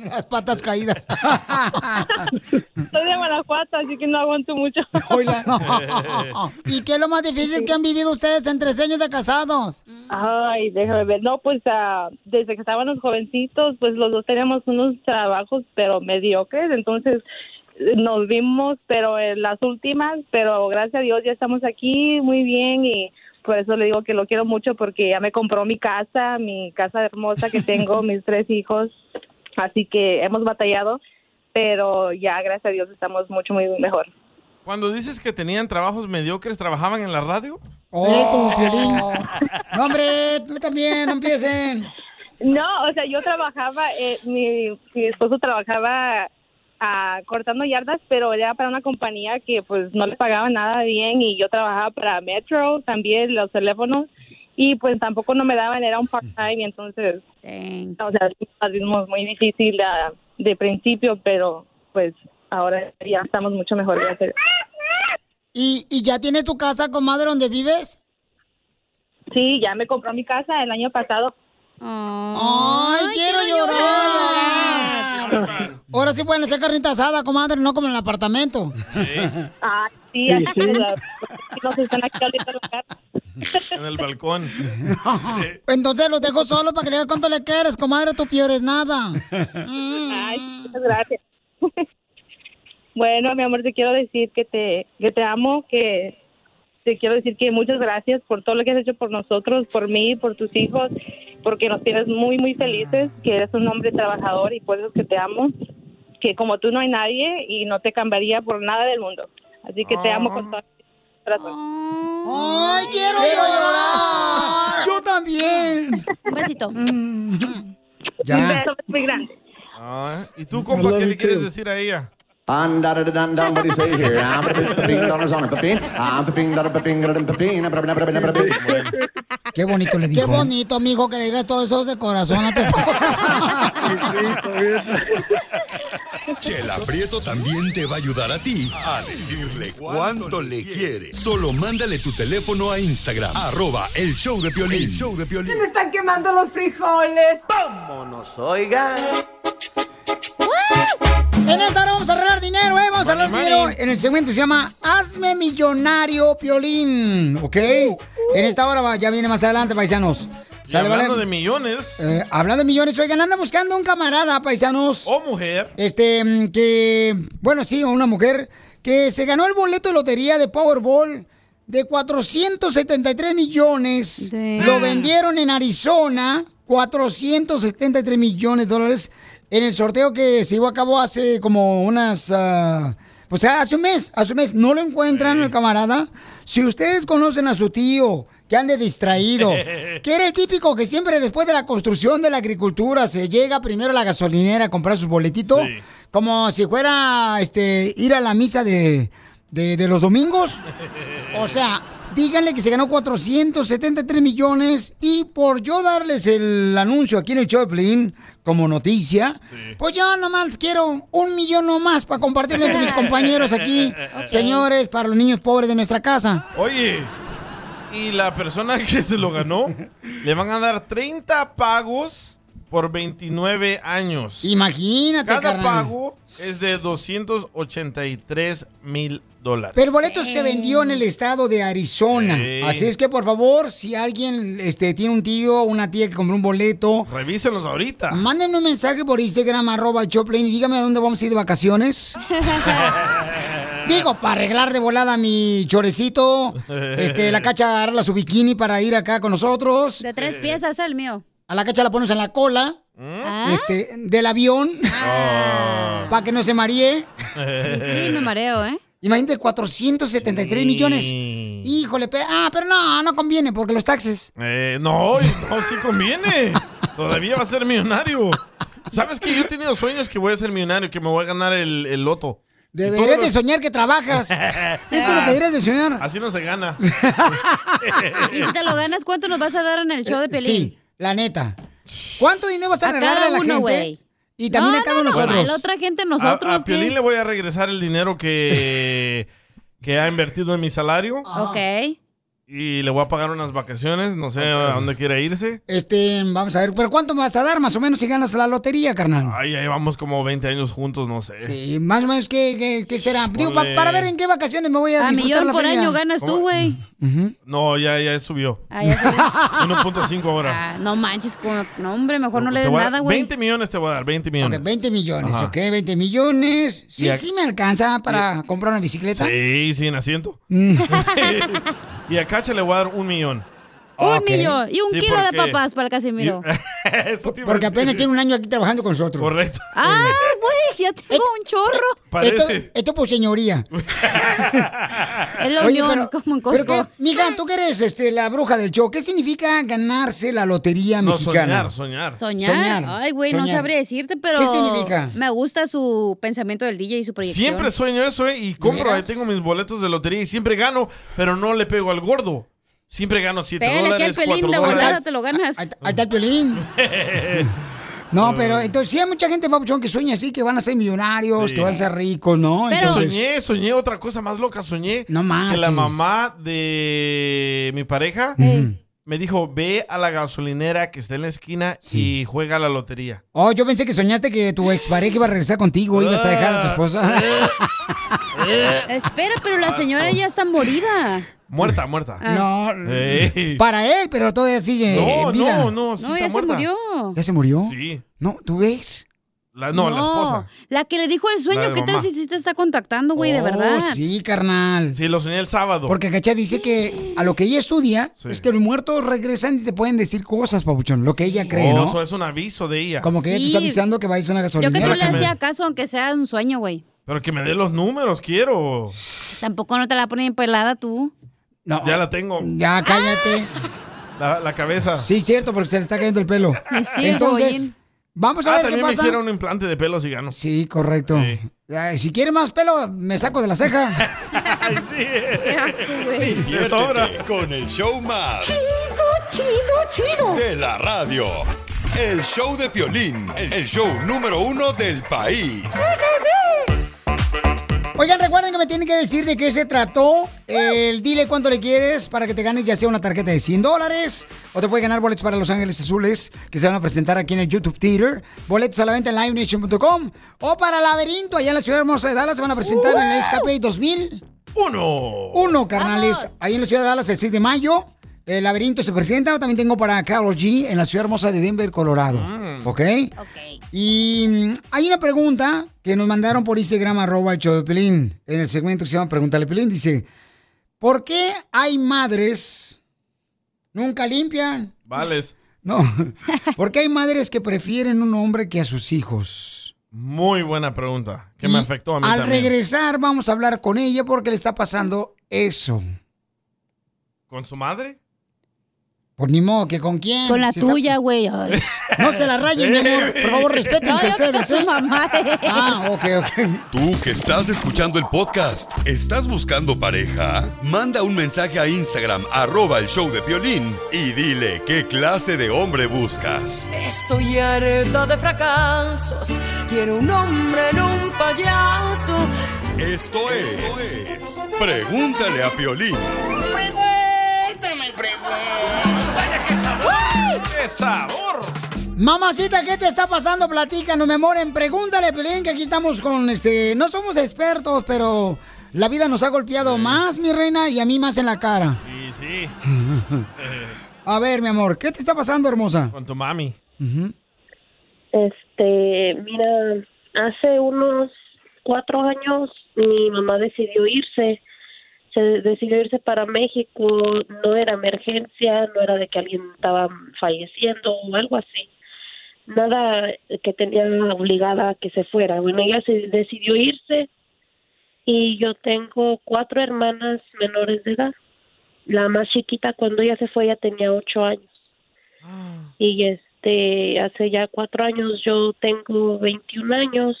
Las patas caídas. Soy de Guanajuato, así que no aguanto mucho. ¿Y qué es lo más difícil que han vivido ustedes en tres años de casados? Ay, déjame ver. No, pues ah, desde que estábamos jovencitos, pues los dos teníamos unos trabajos, pero mediocres. Entonces nos vimos, pero en las últimas, pero gracias a Dios ya estamos aquí muy bien y por eso le digo que lo quiero mucho porque ya me compró mi casa, mi casa hermosa que tengo, mis tres hijos. Así que hemos batallado, pero ya gracias a Dios estamos mucho, muy mejor. Cuando dices que tenían trabajos mediocres, ¿trabajaban en la radio? Eh, como Piolín. No, hombre, tú también, no empiecen. No, o sea, yo trabajaba, eh, mi, mi esposo trabajaba ah, cortando yardas, pero era para una compañía que pues no le pagaba nada bien y yo trabajaba para Metro, también los teléfonos, y pues tampoco no me daban, era un part-time, y entonces, o sea, al ritmo muy difícil de principio, pero pues ahora ya estamos mucho mejor. gracias. ¿Y, ¿Y ya tienes tu casa, comadre, donde vives? Sí, ya me compró mi casa el año pasado. ¡Ay, quiero, llorar! Ahora sí pueden hacer carnita asada, comadre, no como en el apartamento. Ah, sí, Sí, así sí. la- nos están aquí ahorita en el balcón. Entonces los dejo solos para que le digas cuánto le quieres, comadre, tú piores nada. Ay, muchas gracias. bueno, mi amor, te quiero decir que te, que te amo, que te quiero decir que muchas gracias por todo lo que has hecho por nosotros, por mí, por tus hijos, porque nos tienes muy, muy felices, que eres un hombre trabajador y por eso es que te amo, que como tú no hay nadie y no te cambiaría por nada del mundo. Así que te amo con todo mi corazón. ¡Ay, quiero llorar! ¡Yo también! Un besito. Ya. Un beso muy grande. Ah, ¿Y tú, compa, qué le quieres decir a ella? And da da da da da, what do you say here? I'm a fifteen dollars on a fifteen. I'm fifteen dollar fifteen dollar fifteen. I'm a fifteen. Qué bonito le dijo. Qué bonito, mijo, que digas todo eso de corazón a tu Chela Prieto también te va a ayudar a ti a decirle cuánto le quiere. Solo mándale tu teléfono a Instagram, arroba el show de Piolín. El show de Piolín. Se me están quemando los frijoles. Vámonos, oigan. En esta hora vamos a arreglar dinero, ¿eh? Vamos a arreglar dinero. En el segmento se llama Hazme Millonario Piolín, ¿ok? En esta hora ya viene más adelante, paisanos. Y ¿Sale, hablando vale? de millones. Eh, hablando de millones, oigan, anda buscando un camarada, paisanos. O mujer. Este, mm, que, bueno, sí, una mujer que se ganó el boleto de lotería de Powerball de 473 millones. Lo vendieron en Arizona, 473 millones de dólares en el sorteo que se llevó a cabo hace como unas... ah, pues hace un mes, hace un mes, no lo encuentran el camarada. Si ustedes conocen a su tío, que ande distraído, que era el típico que siempre después de la construcción de la agricultura se llega primero a la gasolinera a comprar sus boletitos, como si fuera este ir a la misa de, de- de los domingos. O sea, díganle que se ganó 473 millones y por yo darles el anuncio aquí en el show de como noticia, pues yo nomás quiero un millón nomás para compartirlo entre mis compañeros aquí, señores, para los niños pobres de nuestra casa. Oye, y la persona que se lo ganó, le van a dar 30 pagos por 29 años. Imagínate, Cada carnal. pago es de 283 mil dólares. Pero el boleto se vendió en el estado de Arizona. Sí. Así es que, por favor, si alguien este, tiene un tío o una tía que compró un boleto, Revísenlos ahorita. mándenme un mensaje por Instagram, arroba Choplin, y dígame a dónde vamos a ir de vacaciones. Digo, para arreglar de volada mi chorecito, este, la cacha agarra su bikini para ir acá con nosotros. De tres piezas el mío. A la cacha la pones en la cola, ¿Ah? este, del avión, para que no se maree. Sí, me mareo, ¿eh? Imagínate, 473 millones. Híjole, pe- ah, pero no, no conviene porque los taxes. Eh, no, no, sí conviene. Todavía va a ser millonario. ¿Sabes que yo he tenido sueños que voy a ser millonario, que me voy a ganar el, el loto? Deberías de soñar que trabajas. Eso es lo que deberías de soñar. Así no se gana. Y si te lo ganas, ¿cuánto nos vas a dar en el show de Pelín? Sí, la neta. ¿Cuánto dinero vas a A a la uno, gente? güey. Y también No, a cada uno de nosotros. a la otra gente, A, nosotros. a Piolín ¿qué? le voy a regresar el dinero que, que ha invertido en mi salario. Ok. Y le voy a pagar unas vacaciones, no sé a dónde quiere irse. Este, vamos a ver, pero ¿cuánto me vas a dar más o menos si ganas la lotería, carnal? Ay, ya llevamos como 20 años juntos, no sé. Sí, más o menos, ¿qué, qué, qué será? Digo, pa- para ver en qué vacaciones me voy a A disfrutar millón la por feria. año ganas tú, güey. No, ya, ya subió. Ah, ya subió. 1.5 ahora. Ah, no manches, como- no hombre, mejor no le Te des voy a dar- nada, güey. 20 millones te voy a dar, 20 millones. Ok, 20 millones, Ajá. ok, 20 millones. Sí, Y sí me alcanza para comprar una bicicleta. Sí, sin asiento. Y a Cacha le voy a dar un millón. Un Ok. millón y un Sí, kilo de papas para el Casimiro. Porque apenas tiene un año aquí trabajando con nosotros. Correcto. Ah, güey, ya tengo un chorro. Parece. Esto, esto por señoría. Es la Oye, unión, pero, como en pero mija, tú que eres este, la bruja del show, ¿qué significa ganarse la lotería No, mexicana? soñar, soñar. Soñar. Soñar, Ay, güey, no sabría decirte, pero. ¿Qué significa? Me gusta su pensamiento del DJ y su proyección. Siempre sueño eso, ¿eh? Y compro, ahí tengo mis boletos de lotería y siempre gano, pero no le pego al gordo. Siempre gano 7 Pégale aquí al dólares, 4 pelín de volada, dólares. te lo ganas. Ahí está el piolín. No, pero entonces sí hay mucha gente, papuchón, que sueña así, que van a ser millonarios, Sí. que van a ser ricos, ¿no? Pero- Entonces, Soñé, soñé otra cosa más loca. Soñé No que la mamá de mi pareja me dijo, ve a la gasolinera que está en la esquina y juega a la lotería. Oh, yo pensé que soñaste que tu expareja iba a regresar contigo, ibas a dejar a tu esposa. Espera, pero la señora ya está morida. Muerta, muerta. Ah. No, Ey. para él, pero todavía sigue No, en vida. no, no, sí No, está ya se murió. ¿Ya se murió? Sí. No, ¿tú ves? La- no, la esposa. la que le dijo el sueño, ¿qué tal si te está contactando, güey, de Oh, verdad? Sí, carnal. Sí, lo soñé el sábado. Porque Cacha dice que a lo que ella estudia Sí. es que los muertos regresan y te pueden decir cosas, papuchón, lo que ella cree, Oh, ¿no? Eso es un aviso de ella. Como que ella te está avisando que vayas a una Yo que gasolinera. no le hacía caso, aunque sea un sueño, güey. Pero que me dé los números, quiero. Tampoco no te la ponen pelada tú. No, Ya la tengo. ya cállate. La, la cabeza. Sí, cierto, porque se le está cayendo el pelo. Sí, Entonces, vamos a Ah, ver qué también me pasa. hicieron un implante de pelos y gano. Sí, correcto. Sí. Ay, si quiere más pelo, me saco de la ceja. Ay, sí. Qué asco, güey. sobra. Diviértete con el show más. Chido, chido, chido. De la radio. El show de Piolín, el show número uno del país. Oigan, recuerden que me tienen que decir de qué se trató el dile cuánto le quieres para que te ganes ya sea una tarjeta de 100 dólares o te puede ganar boletos para Los Ángeles Azules que se van a presentar aquí en el YouTube Theater, boletos a la venta en livenation.com o para Laberinto allá en la ciudad hermosa de Dallas se van a presentar en el Escape 2000. Uno. Uno, carnales. Ahí en la ciudad de Dallas el 6 de mayo. El laberinto se presenta. También tengo para Carlos G en la ciudad hermosa de Denver, Colorado. ¿Ok? Y mm, hay una pregunta que nos mandaron por Instagram, arroba el show de Pelín, en el segmento que se llama Pregúntale Pelín. Dice, ¿por qué hay madres nunca limpian? Vales. No. ¿Por qué hay madres que prefieren un hombre que a sus hijos? Muy buena pregunta. Que me afectó a mí Al también. regresar vamos a hablar con ella porque le está pasando eso. ¿Con su madre? Pues ni modo, que con quién. Con la Si tuya, güey. No se la rayen, mi amor. Por favor, respétense No, ustedes, ¿eh? mamá. Ah, ok, ok. Tú que estás escuchando el podcast, ¿estás buscando pareja? Manda un mensaje a Instagram, arroba el show de Piolín, y dile qué clase de hombre buscas. Estoy harta de fracasos. Quiero un hombre en un payaso. Esto es, Pregúntale a Piolín. Pregúntame, pregúntame. Qué sabor! Mamacita, ¿qué te está pasando? Platícanos, mi amor. En Pregúntale, Pelín, que aquí estamos con este. No somos expertos, pero la vida nos ha golpeado más, mi reina, y a mí más en la cara. Sí, sí. A ver, mi amor, ¿qué te está pasando, hermosa? Con tu mami. Este, mira, hace unos cuatro años mi mamá decidió irse, se decidió irse para México, no era emergencia, no era de que alguien estaba falleciendo o algo así, nada que tenía obligada a que se fuera. Bueno, ella se decidió irse y yo tengo cuatro hermanas menores de edad. La más chiquita cuando ella se fue ya tenía ocho años y este hace ya cuatro años yo tengo 21 años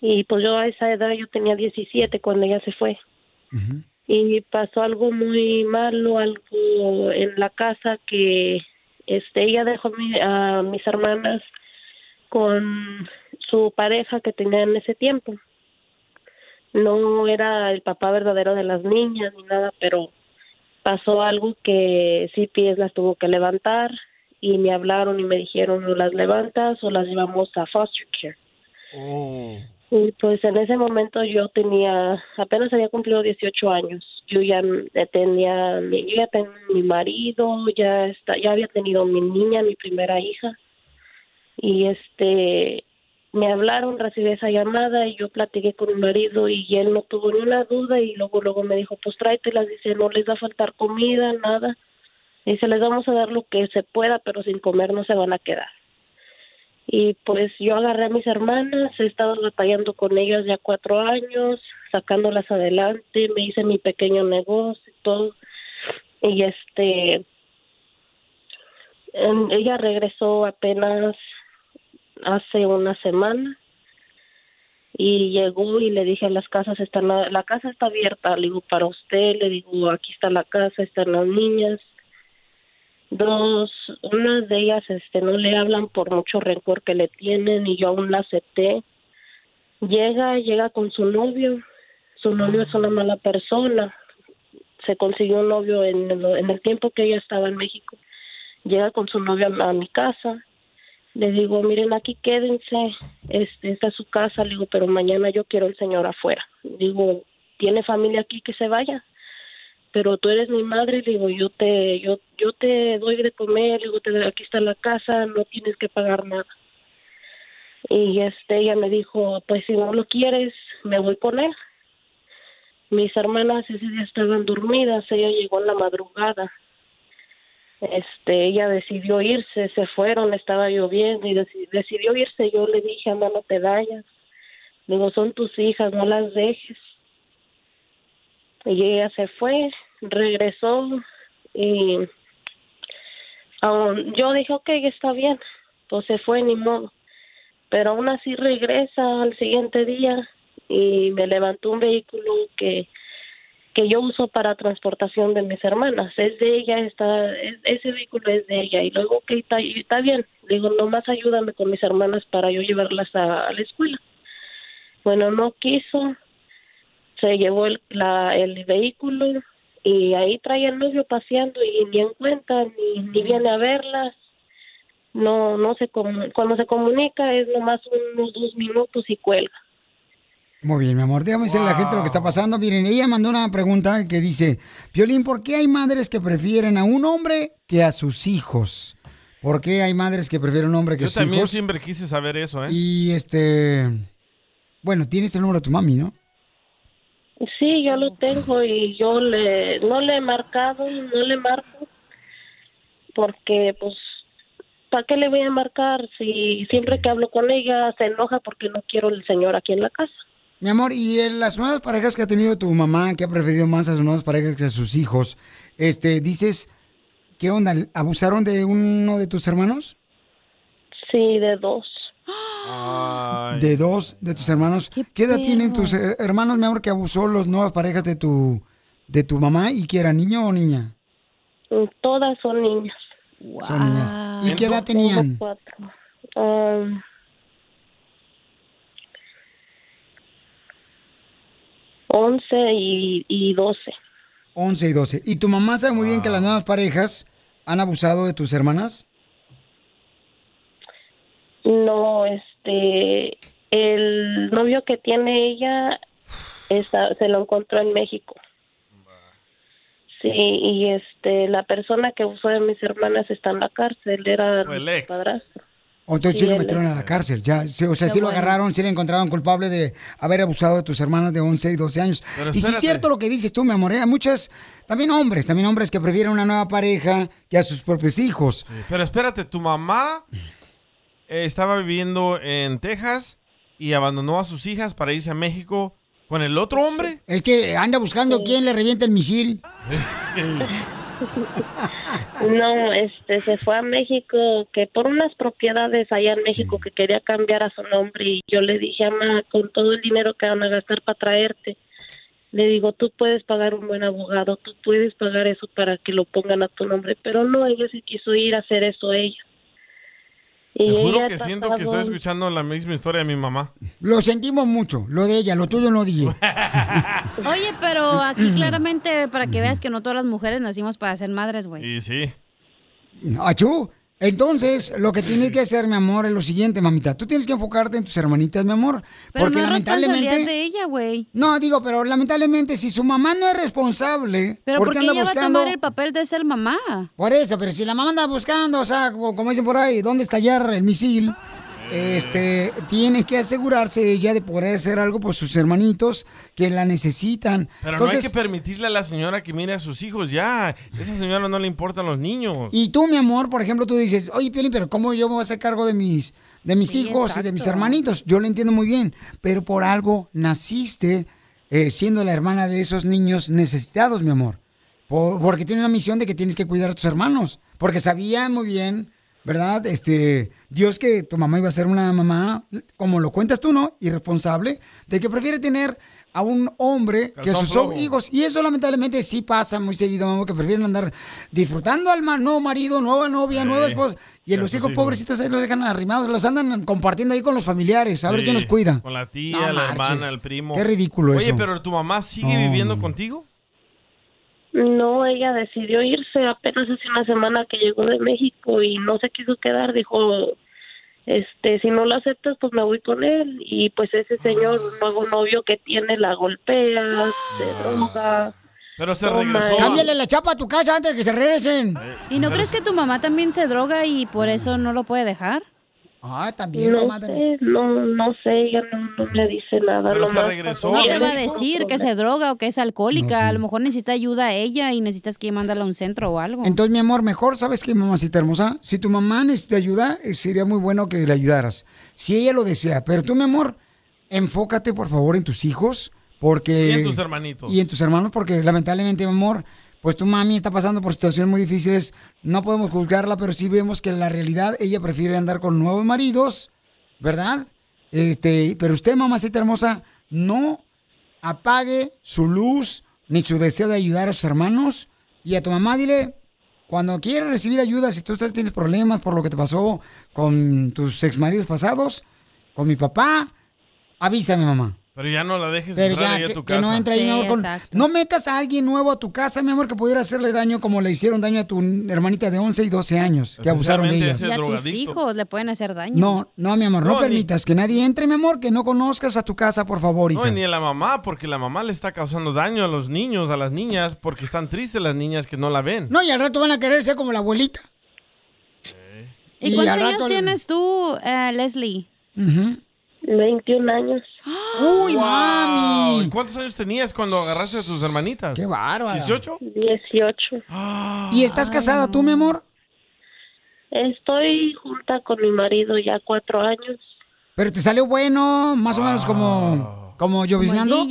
y pues yo a esa edad yo tenía 17 cuando ella se fue y pasó algo muy malo algo en la casa que este ella dejó a mi- a mis hermanas con su pareja que tenía en ese tiempo. No era el papá verdadero de las niñas ni nada pero pasó algo que CPS las tuvo que levantar y me hablaron y me dijeron o las levantas o las llevamos a foster care. Y pues en ese momento yo tenía, apenas había cumplido 18 años. Yo ya tenía, yo ya tenía mi marido, ya está, ya había tenido mi niña, mi primera hija. Y este, me hablaron, recibí esa llamada y yo platiqué con mi marido y él no tuvo ni una duda y luego luego me dijo, pues tráetelas, dice, no les va a faltar comida, nada. Dice, les vamos a dar lo que se pueda, pero sin comer no se van a quedar. Y pues yo agarré a mis hermanas, he estado batallando con ellas ya cuatro años, sacándolas adelante, me hice mi pequeño negocio y todo. Y este, ella regresó apenas hace una semana y llegó y le dije las casas están la casa está abierta le digo para usted le digo aquí está la casa están las niñas dos unas de ellas este no le hablan por mucho rencor que le tienen y yo aún la acepté. Llega llega con su novio. Su novio es una mala persona. Se consiguió un novio en el, en el tiempo que ella estaba en México. Llega con su novio a, a mi casa. Le digo, miren, aquí quédense, este, esta es su casa, le digo, pero mañana yo quiero el señor afuera. Digo, ¿tiene familia aquí que se vaya? Pero tú eres mi madre, digo, yo te, yo, yo te doy de comer, digo, te, aquí está la casa, no tienes que pagar nada. Y este, ella me dijo, pues si no lo quieres, me voy con él. Mis hermanas ese día estaban dormidas, ella llegó en la madrugada este ella decidió irse se fueron estaba lloviendo y deci- decidió irse yo le dije anda no te vayas digo son tus hijas no las dejes y ella se fue regresó y aún- yo dije ok está bien pues se fue ni modo pero aún así regresa al siguiente día y me levantó un vehículo que que yo uso para transportación de mis hermanas. Es de ella, está, es- ese vehículo es de ella. Y luego, ok, está, bien. Digo, nomás ayúdame con mis hermanas para yo llevarlas a, a la escuela. Bueno, no quiso. Se llevó el, la, el vehículo y ahí trae el novio paseando y ni en cuenta, ni, ni viene a verlas. No, no se comu- cuando se comunica es nomás unos dos minutos y cuelga. Muy bien, mi amor. Déjame decirle a la gente lo que está pasando. Miren, ella mandó una pregunta que dice, Violín, ¿por qué hay madres que prefieren a un hombre que a sus hijos? ¿Por qué hay madres que prefieren a un hombre que a Yo sus también hijos? siempre quise saber eso, ¿eh? Y este, bueno, tienes el número de tu mami, ¿no? Sí, yo lo tengo y yo le no le he marcado, no le marco porque pues ¿para qué le voy a marcar si siempre que hablo con ella se enoja porque no quiero el señor aquí en la casa? Mi amor, y en las nuevas parejas que ha tenido tu mamá, que ha preferido más a sus nuevas parejas que a sus hijos, este, dices, ¿qué onda? ¿Abusaron de uno de tus hermanos? Sí, de dos. De dos de tus hermanos. ¿Qué, edad tienen tus hermanos, mi amor, que abusó las nuevas parejas de tu, de tu mamá y que era niño o niña? Todas son niñas. Son niñas. ¿Y qué edad tenían? Tengo cuatro. Um, once y, y doce. 11 y 12. ¿Y tu mamá sabe muy bien que las nuevas parejas han abusado de tus hermanas? No, este, el novio que tiene ella está, se lo encontró en México. Sí, y este, la persona que usó de mis hermanas está en la cárcel, era Fue el ex. padrastro. O entonces Sí, sí lo metieron a la cárcel, ya. O sea, Qué sí lo bueno. agarraron, sí le encontraron culpable de haber abusado de tus hermanos de 11 y 12 años. Pero y sí es cierto lo que dices tú, mi amor. ¿eh? Hay muchas, también hombres, también hombres que prefieren una nueva pareja que a sus propios hijos. Pero espérate, tu mamá eh, estaba viviendo en Texas y abandonó a sus hijas para irse a México con el otro hombre. El que anda buscando quién le revienta el misil. No, este, se fue a México, que por unas propiedades allá en México que quería cambiar a su nombre y yo le dije, ama, con todo el dinero que van a gastar para traerte, le digo, tú puedes pagar un buen abogado, tú puedes pagar eso para que lo pongan a tu nombre, pero no, ella se quiso ir a hacer eso ella. Y Te juro que siento que estoy escuchando la misma historia de mi mamá. Lo sentimos mucho, lo de ella, lo tuyo no, DJ. Oye, pero aquí claramente para que veas que no todas las mujeres nacimos para ser madres, güey. Y sí. Achú. Entonces, lo que tienes que hacer, mi amor, es lo siguiente, mamita. Tú tienes que enfocarte en tus hermanitas, mi amor. Pero porque no es lamentablemente. de ella, güey. No, digo, pero lamentablemente, si su mamá no es responsable, Pero ¿por qué anda ella buscando? va a tomar el papel de ser mamá. Por eso, pero si la mamá anda buscando, o sea, como, como dicen por ahí, ¿dónde estallar el misil? Este, tiene que asegurarse ella de poder hacer algo por sus hermanitos que la necesitan. Pero no hay que permitirle a la señora que mire a sus hijos ya. Esa señora no le importan los niños. Y tú, mi amor, por ejemplo, tú dices, oye, Piolín, pero ¿cómo yo me voy a hacer cargo de mis, de mis Sí, hijos y de mis hermanitos? Yo lo entiendo muy bien, pero por algo naciste eh, siendo la hermana de esos niños necesitados, mi amor. Por- porque tiene la misión de que tienes que cuidar a tus hermanos. Porque sabía muy bien, ¿verdad? Este, Dios que tu mamá iba a ser una mamá, como lo cuentas tú, ¿no? Irresponsable, de que prefiere tener a un hombre que a Calzón sus flojo. hijos. Y eso lamentablemente sí pasa muy seguido, mamá, que prefieren andar disfrutando al nuevo marido, nueva novia, Sí. nueva esposa. Y a los sus hijos pobrecitos ahí los dejan arrimados, los andan compartiendo ahí con los familiares, a ver Sí, quién los cuida. Con la tía, No la marches. hermana, el primo. Qué ridículo Oye, eso. pero tu mamá sigue No, viviendo contigo. No, ella decidió irse apenas hace una semana que llegó de México y no se quiso quedar, dijo, este, si no lo aceptas, pues me voy con él. Y pues ese señor, nuevo novio que tiene, la golpea, se droga. Pero se regresó. Cámbiale la chapa a tu casa antes de que se regresen. ¿Y no Pero crees que tu mamá también se droga y por eso no lo puede dejar? Ah, también, No comadre. sé, no, no sé, ella no, no me dice nada. Pero se regresó. No te va a decir que se droga o que es alcohólica. No, sí. A lo mejor necesita ayuda a ella y necesitas que mandarla a un centro o algo. Entonces, mi amor, mejor, ¿sabes qué, mamacita hermosa? Si tu mamá necesita ayuda, eh, sería muy bueno que le ayudaras. Si ella lo desea. Pero tú, mi amor, enfócate, por favor, en tus hijos, porque... Y en tus hermanitos. Y en tus hermanos, porque lamentablemente, mi amor, pues tu mami está pasando por situaciones muy difíciles. No podemos juzgarla, pero sí vemos que en la realidad ella prefiere andar con nuevos maridos, ¿verdad? Este, pero usted, mamacita hermosa, no apague su luz, ni su deseo de ayudar a sus hermanos. Y a tu mamá dile, cuando quieras recibir ayuda, si tú tienes problemas por lo que te pasó con tus exmaridos pasados, con mi papá, avísame, mamá. Pero ya no la dejes Pero entrar ya, ahí a que, tu que casa. no entre ahí, mi amor, con- No metas a alguien nuevo a tu casa, mi amor, que pudiera hacerle daño como le hicieron daño a tu hermanita de 11 y 12 años, que abusaron de ellas. Y a tus hijos le pueden hacer daño. No, no, mi amor, no, No, ni- permitas que nadie entre, mi amor, que no conozcas a tu casa, por favor, hija. No, y ni a la mamá, porque la mamá le está causando daño a los niños, a las niñas, porque están tristes las niñas que no la ven. No, y al rato van a querer ser como la abuelita. ¿Y, Y cuántos años rato- tienes tú, eh, Leslie? 21 años. ¡Uy, Wow. mami! ¿Y ¿Cuántos años tenías cuando agarraste a tus hermanitas? ¡Qué bárbara! ¿18? 18. ¿Y estás casada tú, mi amor? Estoy junta con mi marido ya cuatro años. Pero te salió bueno, más o menos como, como lloviznando.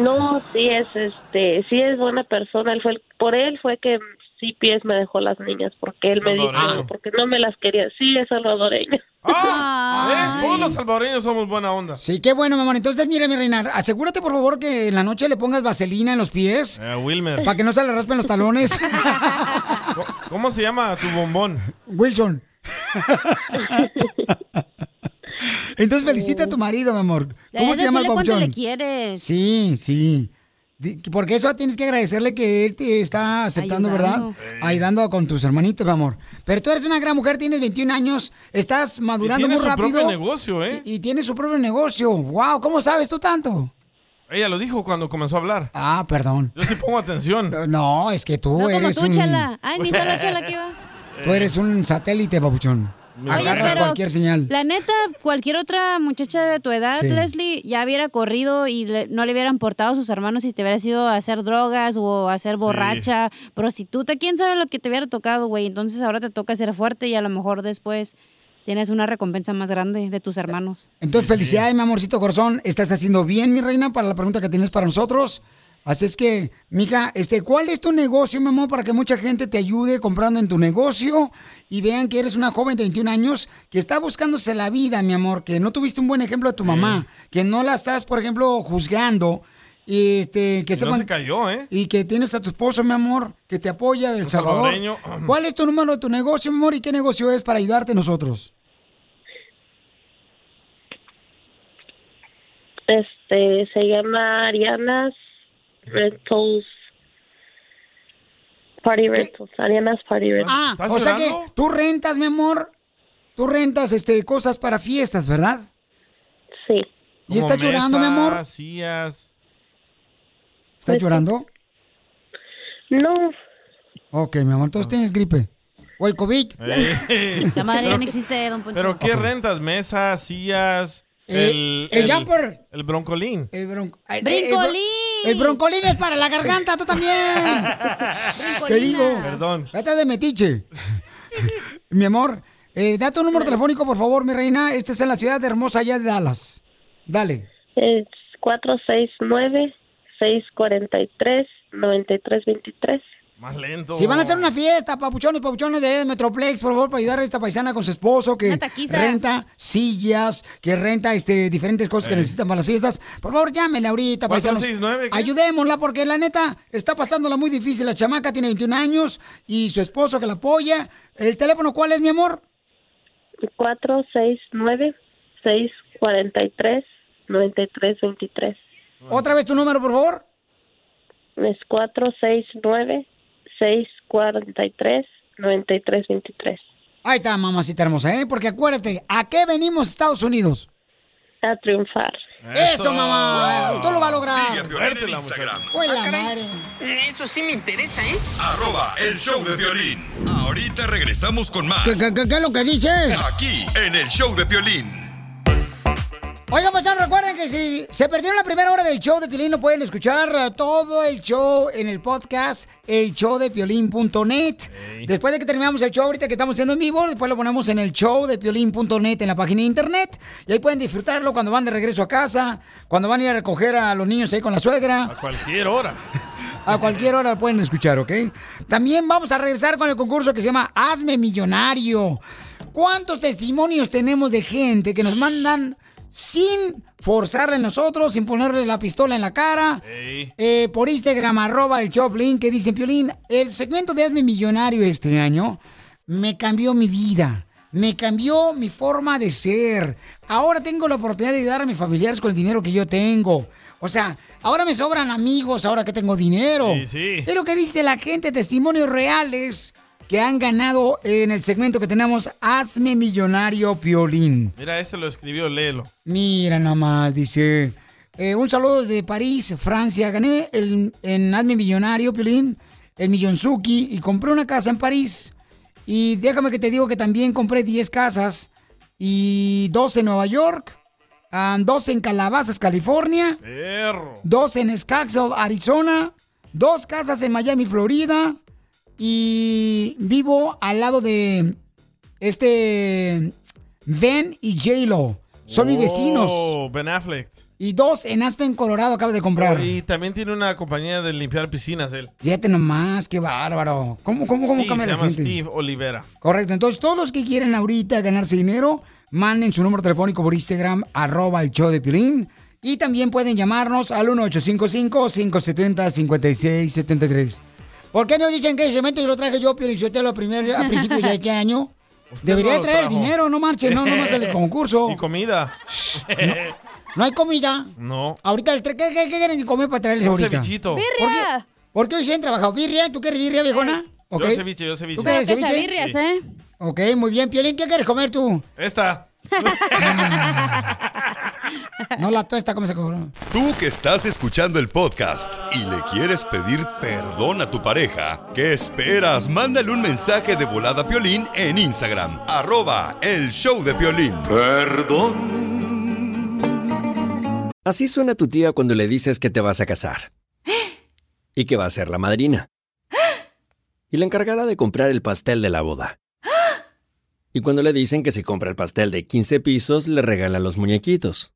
No, sí es, este, sí es buena persona. Él fue, el- por él fue que sí pies me dejó las niñas, porque él me dijo, porque no me las quería. Sí, es salvadoreño. ¿Eh? Todos los salvadoreños somos buena onda. Sí, qué bueno, mi amor. Entonces, mira, mi reina, asegúrate, por favor, que en la noche le pongas vaselina en los pies. Eh, Wilmer. Para que no se le raspen los talones. ¿Cómo se llama tu bombón? Wilson. Entonces felicita a tu marido, mi amor. ¿Cómo se llama el le quieres. Sí, sí. Porque eso tienes que agradecerle que él te está aceptando, Ayudando. ¿verdad? Ayudando con tus hermanitos, mi amor. Pero tú eres una gran mujer, tienes 21 años, estás madurando tiene muy su rápido. propio negocio, ¿eh? Y, y tiene su propio negocio. Wow, ¿cómo sabes tú tanto? Ella lo dijo cuando comenzó a hablar. Ah, perdón. Yo sí pongo atención. No, es que tú No como eres tú, un Chela. Ay, ni está la Chela que va. tú eres un satélite, papuchón. Agarras pero cualquier señal. La neta, cualquier otra muchacha de tu edad, Sí. Leslie, ya hubiera corrido y le- no le hubieran portado a sus hermanos si te hubiera sido a hacer drogas o a ser borracha, prostituta, quién sabe lo que te hubiera tocado, güey. Entonces ahora te toca ser fuerte y a lo mejor después tienes una recompensa más grande de tus hermanos. Entonces, felicidades, mi amorcito corazón. Estás haciendo bien, mi reina, para la pregunta que tienes para nosotros. Así es que, mija, este, ¿cuál es tu negocio, mi amor, para que mucha gente te ayude comprando en tu negocio y vean que eres una joven de 21 años que está buscándose la vida, mi amor, que no tuviste un buen ejemplo de tu mamá, que no la estás, por ejemplo, juzgando y este, que Y no sepan- se cayó, ¿eh? y que tienes a tu esposo, mi amor, que te apoya del Salvador. salvadoreño. ¿Cuál es tu número de tu negocio, mi amor, y qué negocio es para ayudarte nosotros? Este, se llama Ariana's Rentals. Party Rentals. Ariana's Party Rentals. Ah, o sea que tú rentas, mi amor, tú rentas este cosas para fiestas, ¿verdad? Sí. ¿Y está Como llorando, mi amor? mesas, sillas. ¿Está llorando? No. Ok, mi amor, entonces tienes gripe. ¿O el COVID? Esa madre ya Pero- no existe, don Poncho. ¿Pero qué rentas? ¿Mesas, sillas? Eh, el, el jumper. El broncolín. El bronco. Ay, ¡Brincolín! El, el broncolín es para la garganta, tú también. Te digo. Perdón. Vete de metiche. mi amor, eh, da tu número telefónico, por favor, mi reina. Esto es en la ciudad hermosa allá de Dallas. Dale. Es 469-643-9323. Más lento. Si van a hacer una fiesta, papuchones, papuchones de, Metroplex, por favor, para ayudar a esta paisana con su esposo que renta sillas, que renta este diferentes cosas que necesitan para las fiestas, por favor, llámenle ahorita, paisanos. 469, ¿qué? Ayudémosla porque la neta está pasándola muy difícil. La chamaca tiene 21 años y su esposo que la apoya. ¿El teléfono cuál es, mi amor? 469-643-9323. Otra vez tu número, por favor. Es 469-643-9323. Ahí está, mamacita hermosa, ¿eh? Porque acuérdate, ¿a qué venimos Estados Unidos? A triunfar. Eso, mamá. Tú lo vas a lograr. Sigue a Piolín en Instagram. Pues la Ah, madre. Eso sí me interesa, ¿eh? Arroba el show de violín. Ahorita regresamos con más. ¿Qué, qué, qué- qué es lo que dices? Aquí, en el show de Piolín. Oigan, pues recuerden que si se perdieron la primera hora del show de Piolín, lo pueden escuchar eh, todo el show en el podcast, el showdepiolín.net. Después de que terminamos el show ahorita que estamos haciendo en vivo, después lo ponemos en el showdepiolín.net en la página de internet. Y ahí pueden disfrutarlo cuando van de regreso a casa, cuando van a ir a recoger a los niños ahí con la suegra. A cualquier hora. A cualquier hora lo pueden escuchar, ¿ok? También vamos a regresar con el concurso que se llama Hazme Millonario. ¿Cuántos testimonios tenemos de gente que nos mandan sin forzarle a nosotros, sin ponerle la pistola en la cara. Eh, por Instagram, arroba el Choplin, que dice, Piolín, el segmento de Hazme Millonario este año me cambió mi vida. Me cambió mi forma de ser. Ahora tengo la oportunidad de ayudar a mis familiares con el dinero que yo tengo. O sea, ahora me sobran amigos, ahora que tengo dinero. Sí, sí. Lo que dice la gente, testimonios reales que han ganado en el segmento que tenemos Hazme Millonario Piolín. Mira, este lo escribió, léelo. Mira nomás, dice. eh, un saludo desde París, Francia. Gané el, en Hazme Millonario, Piolín, el Millonzuki, y compré una casa en París. Y déjame que te digo que también compré 10 casas y dos en Nueva York, ah, dos en Calabazas, California, Perro. dos en Scottsdale, Arizona, dos casas en Miami, Florida, y vivo al lado de este Ben y J-Lo. Son mis vecinos. Oh, Ben Affleck. Y dos en Aspen, Colorado, acabo de comprar. Y también tiene una compañía de limpiar piscinas él. Fíjate nomás, qué bárbaro. ¿Cómo, cómo, cómo Steve, cambia se la llama gente? Steve Olivera. Correcto. Entonces, todos los que quieren ahorita ganarse dinero, manden su número telefónico por Instagram, arroba el show de Piolín. Y también pueden llamarnos al 1855-570-5673. ¿Por qué no dicen que ese segmento yo lo traje yo, Piolín Sotelo, a, primer- a principios de este año? Debería traer trajo. dinero, no marchen, no, no más el concurso. Y comida. No hay comida. No. Ahorita, el ¿qué, qué, qué quieren comer para traerles Un ahorita? cevichito. ¿Por qué? ¿Por qué hoy se han trabajado? ¿Birria? ¿Tú quieres birria, viejona? Ok. Yo ceviche, yo ceviche. ¿Tú quieres ceviche? quesabirrias, ¿eh? Ok, muy bien. Piolín, ¿qué quieres comer tú? Esta. No la tosta, ¿cómo se cobró? Tú que estás escuchando el podcast y le quieres pedir perdón a tu pareja, ¿qué esperas? Mándale un mensaje de volada a Piolín en Instagram, arroba el show de Piolín. Perdón. Así suena tu tía cuando le dices que te vas a casar. Y que va a ser la madrina. Y la encargada de comprar el pastel de la boda. Y cuando le dicen que si compra el pastel de 15 pisos, le regala los muñequitos.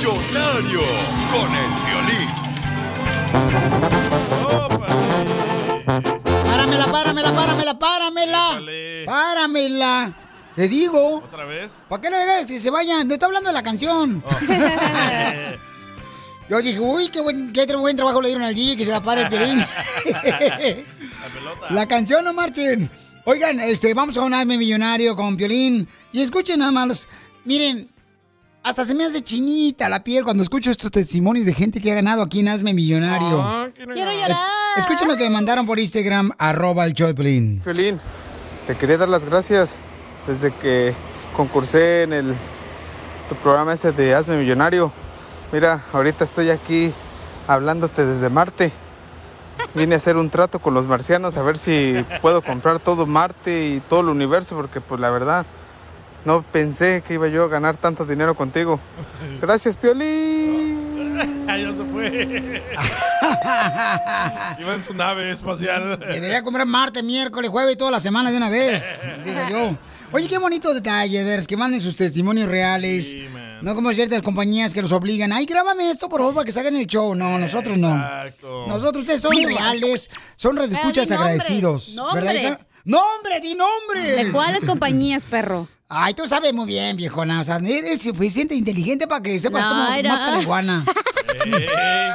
Millonario con el violín. Páramela, páramela, páramela, páramela. Páramela. Te digo. ¿Otra vez? ¿Para qué le dejas que se vayan? No está hablando de la canción. Yo dije, uy, qué buen, qué buen trabajo le dieron al DJ que se la para el piolín. la canción no marchen. Oigan, este, vamos a un Hazme Millonario con Piolín. Y escuchen nada más. Miren, hasta se me hace chinita la piel cuando escucho estos testimonios de gente que ha ganado aquí en Hazme Millonario. Ah, Quiero llorar. Es- escuchen lo que me mandaron por Instagram, arroba el. Piolín, te quería dar las gracias desde que concursé en el tu programa ese de Hazme Millonario. Mira, ahorita estoy aquí hablándote desde Marte. Vine a hacer un trato con los marcianos a ver si puedo comprar todo Marte y todo el universo porque pues la verdad no pensé que iba yo a ganar tanto dinero contigo. Gracias, Piolín. ya se fue. Iba en su nave espacial. Debería comprar martes, miércoles, jueves y toda la semana de una vez, digo yo. Oye, qué bonito detalle, Ders, que manden sus testimonios reales. No como ciertas compañías que los obligan. Ay, grábame esto, por favor, para que salgan el show. No, nosotros no. Exacto. Nosotros ustedes son reales, son redescuchas Pero di nombres, agradecidos. ¿Verdad, nombres. hija? ¡Nombre, di nombre! ¿De cuáles compañías, perro? Ay, tú sabes muy bien, viejona. O sea, eres suficiente inteligente para que sepas No, cómo era- más caliguana.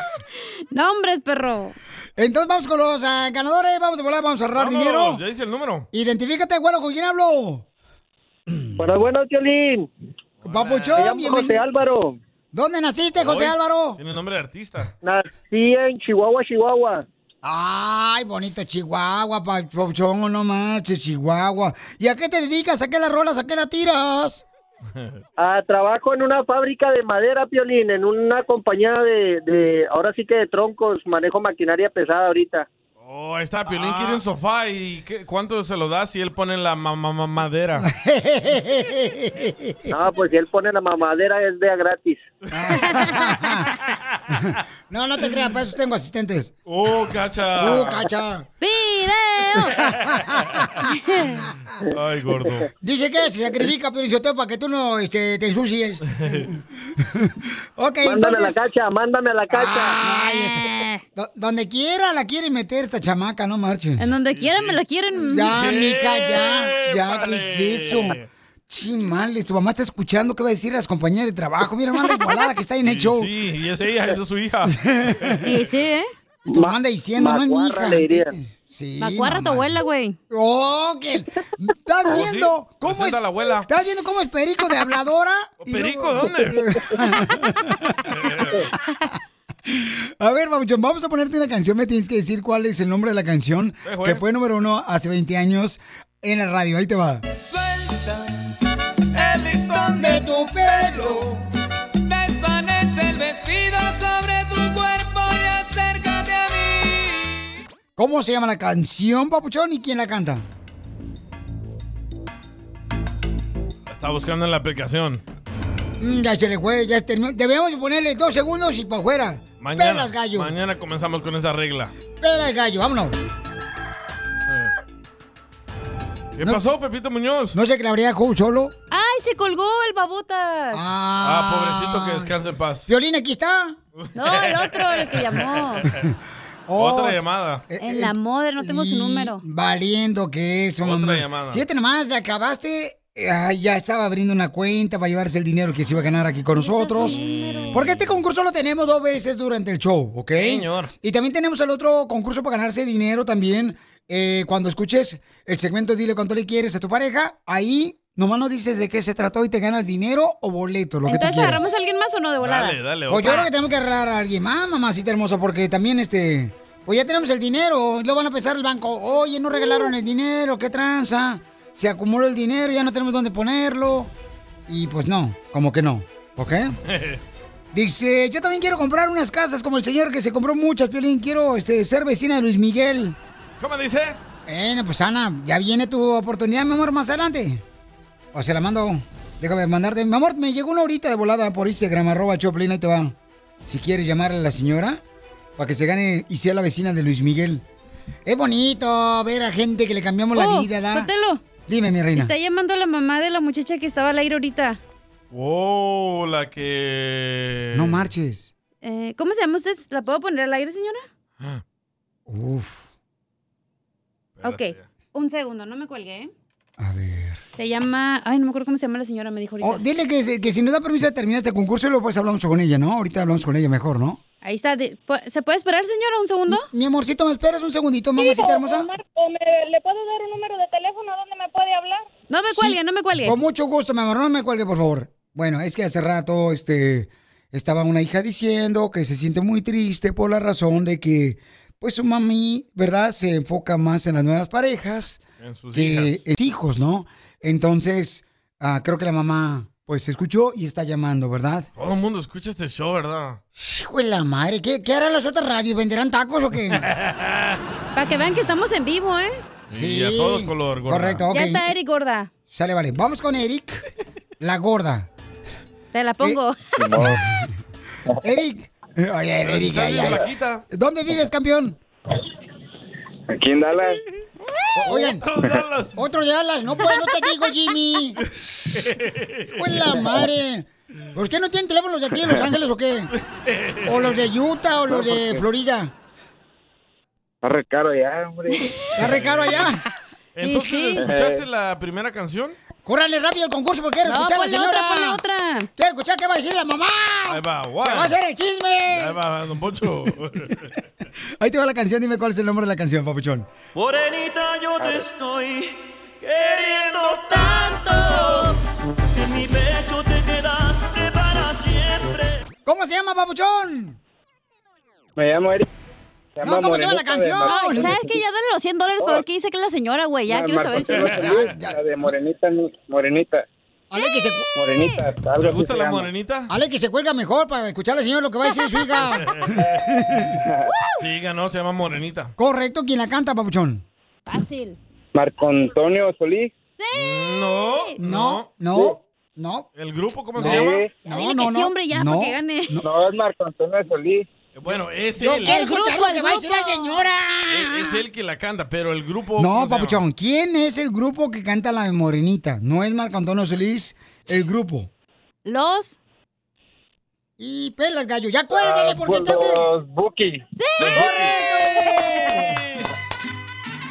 Nombres, perro. Entonces vamos con los ah, ganadores. Vamos a volar, vamos a ahorrar Vamos, dinero. Ya dice el número. Identifícate, güero, ¿con quién hablo? Buenas, buenas, Violín. Papuchón, Me llamo bienvenido. José Álvaro. ¿Dónde naciste, José Hoy Álvaro? Tiene nombre de artista. Nací en Chihuahua, Chihuahua. Ay, bonito Chihuahua, papuchón, no manches, Chihuahua. ¿Y a qué te dedicas? ¿A qué las rolas? ¿A qué las tiras? Ah, trabajo en una fábrica de madera, Piolín, en una compañía de, de, ahora sí que de troncos, manejo maquinaria pesada ahorita. Oh, ahí está, Piolín quiere un sofá y ¿qué- ¿cuánto se lo da si él pone la ma- ma- ma- madera? No, pues si él pone la mamadera es de a gratis. No, no te creas, para eso tengo asistentes. ¡Oh, cacha! ¡Uh, cacha! Ay, gordo. Dice que se sacrifica, pero para que tú no este, te ensucies. ok, Mándame entonces... a la cacha, mándame a la cacha. Ay, este- do- donde quiera la quieren meter esta chamaca, no marches. En donde quieran me la quieren. Ya, mija, ya, ya, ¿qué es eso? Chimales, tu mamá está escuchando qué va a decir a las compañeras de trabajo. Mira, hermana igualada que está ahí en el show. Sí, y es ella, es su hija. Y sí, ¿eh? Y tu mamá anda diciendo, no es mi hija. Sí, Macuarra tu abuela, güey. Oh, que estás Oh, sí. viendo cómo es. Presenta a la abuela. ¿Estás viendo cómo es Perico de habladora? Y ¿Perico luego- dónde? A ver, Babuchón, vamos a ponerte una canción. Me tienes que decir cuál es el nombre de la canción Eh, que fue número uno hace 20 años en la radio. Ahí te va. Suelta el listón de tu pelo. Desvanece el vestido sobre tu cuerpo y acércate a mí. ¿Cómo se llama la canción, Papuchón, y quién la canta? Está buscando en la aplicación. Mm, ya se le fue, ya terminó. Debemos ponerle dos segundos y para afuera. Mañana, Pelas, gallo. mañana comenzamos con esa regla. Pelas, gallo, vámonos. ¿Qué pasó, Pepito Muñoz? No sé que la habría dejado solo. ¡Ay, se colgó el babotas! Ah, pobrecito, que descanse en paz. Violín, aquí está. No, el otro, el que llamó. Otra Oh, llamada. En la moda, no tengo su número. Valiendo que eso, Otra mamá. llamada. Fíjate nomás, le acabaste. Ay, ya estaba abriendo una cuenta para llevarse el dinero que se iba a ganar aquí con nosotros. Porque este concurso lo tenemos dos veces durante el show, ¿ok? Señor. Y también tenemos el otro concurso para ganarse dinero también. eh, cuando escuches el segmento Dile cuánto le quieres a tu pareja, ahí nomás nos dices de qué se trató y te ganas dinero o boleto, lo que tú Entonces, quieras. ¿agarramos a alguien más o no de volada? Dale, dale. Pues yo otra. creo que tenemos que arreglar a alguien más, mamacita hermosa, porque también este. Pues ya tenemos el dinero, y luego van a pensar el banco, oye, no regalaron el dinero, qué tranza. Se acumuló el dinero, ya no tenemos dónde ponerlo. Y pues no, como que no, ¿ok? Dice, yo también quiero comprar unas casas como el señor que se compró muchas, Piolín. Quiero este, ser vecina de Luis Miguel. ¿Cómo dice? Bueno, pues Ana, ya viene tu oportunidad, mi amor, más adelante. O se la mando. Déjame mandarte. Mi amor, me llegó una horita de volada por Instagram, arroba Choplin, ahí te va. Si quieres llamarle a la señora, para que se gane y sea la vecina de Luis Miguel. Es bonito ver a gente que le cambiamos la Oh, vida, ¿da? Sotelo. Dime, mi reina. Está llamando a la mamá de la muchacha que estaba al aire ahorita. Oh, la que. No marches. Eh, ¿Cómo se llama usted? ¿La puedo poner al aire, señora? Uf. Ok, un segundo, no me cuelgue, ¿eh? A ver. Se llama... Ay, no me acuerdo cómo se llama la señora, me dijo ahorita. Oh, dile que, que si nos da permiso de terminar este concurso, luego pues hablamos con ella, ¿no? Ahorita hablamos con ella mejor, ¿no? Ahí está. ¿Se puede esperar, señora, un segundo? Mi amorcito, ¿me esperas un segundito, mamacita hermosa? ¿O me, ¿Le puedo dar un número de teléfono donde me puede hablar? No me cuelgue, no me cuelgue. Con mucho gusto, mi amor, no me cuelgue, por favor. Bueno, es que hace rato, este, estaba una hija diciendo que se siente muy triste por la razón de que, pues su mami, ¿verdad? Se enfoca más en las nuevas parejas En sus que hijas. en hijos, ¿no? Entonces, ah, creo que la mamá, pues, se escuchó y está llamando, ¿verdad? Todo el mundo escucha este show, ¿verdad? Hijo de la madre, ¿qué, qué harán las otras radios? ¿Venderán tacos o qué? Para que vean que estamos en vivo, ¿eh? Sí, a todo color, gorda. Correcto, ok. Ya está Eric gorda. Sale, vale. Vamos con Eric, la gorda. Te la pongo. Eric. Oye, Eric, ay, ay. ¿Dónde vives, campeón? Aquí en Dallas. O- Oigan, Otros Dallas. otro de alas, no puedo, no te digo, Jimmy. Pues la madre. ¿Por qué no tienen teléfonos de aquí en Los Ángeles o qué? ¿O los de Utah o los de Florida? Está re caro ya, hombre. Está re caro allá. Entonces, Sí. ¿escuchaste la primera canción? Córrale rápido el concurso porque quiero No, escuchar a la ponle señora. otra, ponle otra. Quiero escuchar qué va a decir la mamá. Ahí va, Se guay. va a hacer el chisme. Ahí va, don Poncho. Ahí te va la canción, dime cuál es el nombre de la canción, papuchón. Morenita, yo te estoy queriendo tanto. En mi pecho te quedaste para siempre. ¿Cómo se llama, papuchón? Me llamo Eric. Se No, ¿cómo se llama la canción? No, ¿sabes qué? Ya dale los 100 dólares para ver qué dice que es la señora, güey. Ya No, quiero saber. Marco Antonio Solís, La de Morenita, ni- Morenita. Ale que se, Morenita. así se llama. morenita? Ale que se cuelga mejor para escuchar a la señora lo que va a decir su hija. Sí, ganó, se llama Morenita. Correcto, ¿quién la canta, papuchón? Fácil. Marco Antonio Solís. No, No, no, no. ¿El grupo cómo Sí. se llama? No, no, sí, no. hombre, ya, no, para que gane. No, es Marco Antonio Solís. Bueno, es Yo él. quiero El grupo, que va a decir la señora. Es, es él que la canta, pero el grupo. No, ¿cómo se papuchón, ¿quién es el grupo que canta la Morenita? No es Marco Antonio Solís, el grupo. Los. Y pelas, gallo, ya cuélgale porque tengo que... Los Buki. ¡Correcto!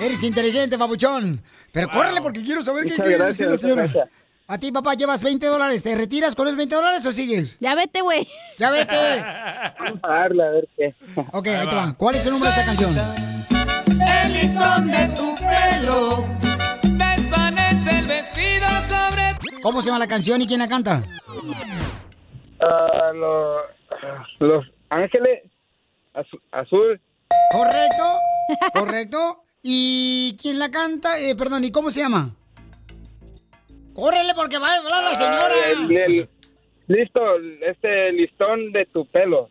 Eres inteligente, papuchón. Pero córrele porque quiero saber qué quiere decir la señora. gracias. A ti, papá, llevas 20 dólares. ¿Te retiras con esos 20 dólares o sigues? Ya vete, güey. Ya vete. Vamos a darle a ver qué. Ok, ahí te va. ¿Cuál es el nombre de esta canción? El listón de tu pelo desvanece el vestido sobre ¿Cómo se llama la canción y quién la canta? Lo- los Ángeles Azu- Azul. Correcto, correcto. ¿Y quién la canta? Eh, perdón, ¿y cómo se llama? Córrele porque va a hablar la señora. Ah, el- el- listo, este listón de tu pelo.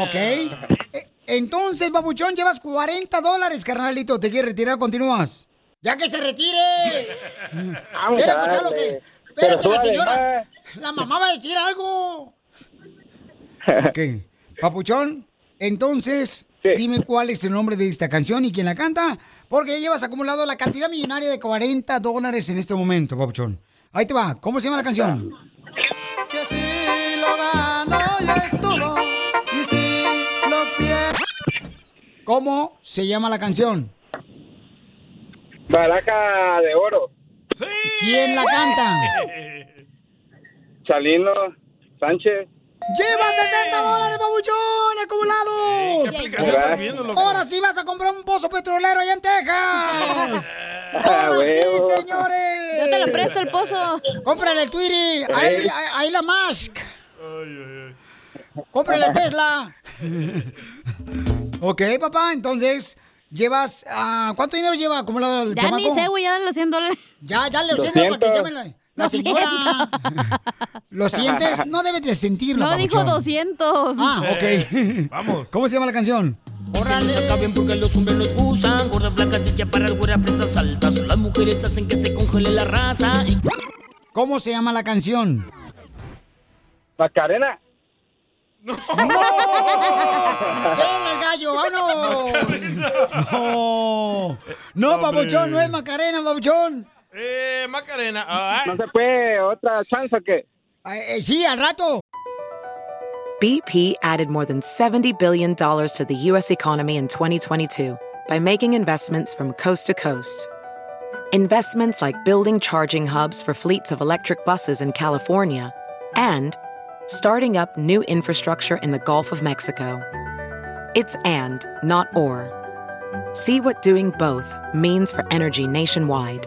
Ok. Eh, Entonces, babuchón, llevas 40 dólares, carnalito. ¿Te quieres retirar o continúas? ¡Ya que se retire! Vamos ¿Quiere a escuchar lo que...? Pero Espérate, la señora... La mamá va a decir algo. Ok. Papuchón, entonces, dime cuál es el nombre de esta canción y quién la canta, porque ya llevas acumulado la cantidad millonaria de 40 dólares en este momento, Papuchón. Ahí te va. ¿Cómo se llama la canción? Que si lo gano ya estuvo y si lo pierdo ¿Cómo se llama la canción? Baraja de oro. ¿Quién la canta? Chalino Sánchez. ¡Lleva 60 dólares, babuchón, acumulados! ¿qué aplicación estás viendo, loco? Ahora sí vas a comprar un pozo petrolero allá en Texas. Ah, Ahora sí, huevo. señores. Yo te lo presto el pozo. Cómprale el Twitter. Ahí, la Musk. Cómprale Tesla. ok, papá, entonces... Llevas, ah, ¿cuánto dinero lleva acumulado el Ya ni sé, güey, ya dale los 100 dólares. Ya, ya le los 100 para que 200. La, la señora. ¿Lo sientes? No debes de sentirlo, No, dijo papuchón. 200. Ah, ok. Vamos. ¿Cómo se llama la canción? Órale. Saca bien porque los hombres nos gustan. Gordas, blancas y chaparras, güeras, pretas, altas. Las mujeres hacen que se congele la raza. Y... ¿Cómo se llama la canción? Macarena. ¡No! ¡Ven el gallo! ¡Vámonos! ¡No! No, Hombre. papuchón, no es Macarena, papuchón. Eh, Macarena. ah, No se puede, otra chance que. Eh, sí, al rato. BP added more than $70 billion to the U.S. economy in 2022 by making investments from coast to coast. Investments like building charging hubs for fleets of electric buses in California and starting up new infrastructure in the Gulf of Mexico. It's and, not or. See what doing both means for energy nationwide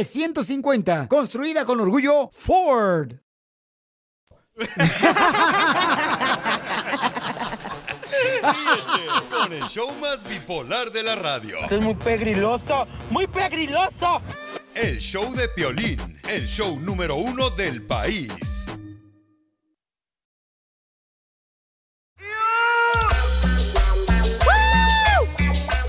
F-150. Construida con orgullo Ford. Con el show más bipolar de la radio. Esto es muy pegriloso, muy pegriloso. El show de Piolín, el show número uno del país.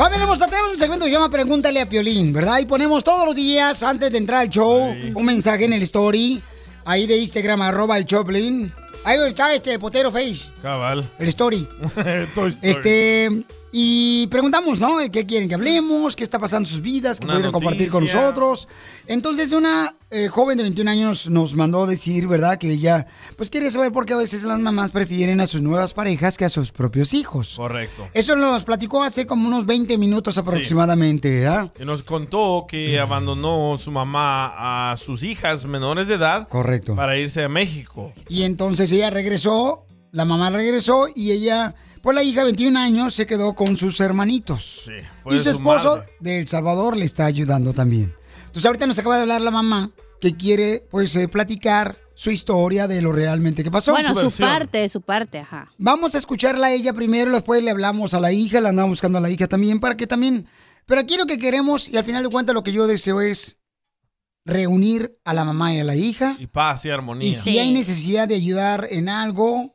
Familia hermosa, tenemos un segmento que se llama Pregúntale a Piolín, ¿verdad? Y ponemos todos los días, antes de entrar al show, un mensaje en el story, ahí de Instagram, arroba el Choplin. Ahí está este, el potero face, Cabal. el story. Toy Story. Este, y preguntamos, ¿no? ¿De ¿Qué quieren que hablemos? ¿Qué está pasando en sus vidas? ¿Qué pudieran compartir con nosotros? Entonces, una eh, joven de 21 años nos mandó decir, ¿verdad? Que ella, pues quiere saber por qué a veces las mamás prefieren a sus nuevas parejas que a sus propios hijos. Correcto. Eso nos platicó hace como unos 20 minutos aproximadamente, ¿verdad? Y nos contó que abandonó su mamá a sus hijas menores de edad. Correcto. Para irse a México. Y entonces ella regresó, la mamá regresó y ella, pues la hija de 21 años se quedó con sus hermanitos. fue y su su esposo madre. de El Salvador le está ayudando también. Entonces ahorita nos acaba de hablar la mamá que quiere pues eh, platicar su historia de lo realmente que pasó. Bueno, su parte, su parte, ajá. Vamos a escucharla a ella primero, después le hablamos a la hija, la andamos buscando a la hija también para que también... Pero aquí lo que queremos, y al final de cuentas lo que yo deseo es reunir a la mamá y a la hija. Y paz y armonía. Y si hay necesidad de ayudar en algo,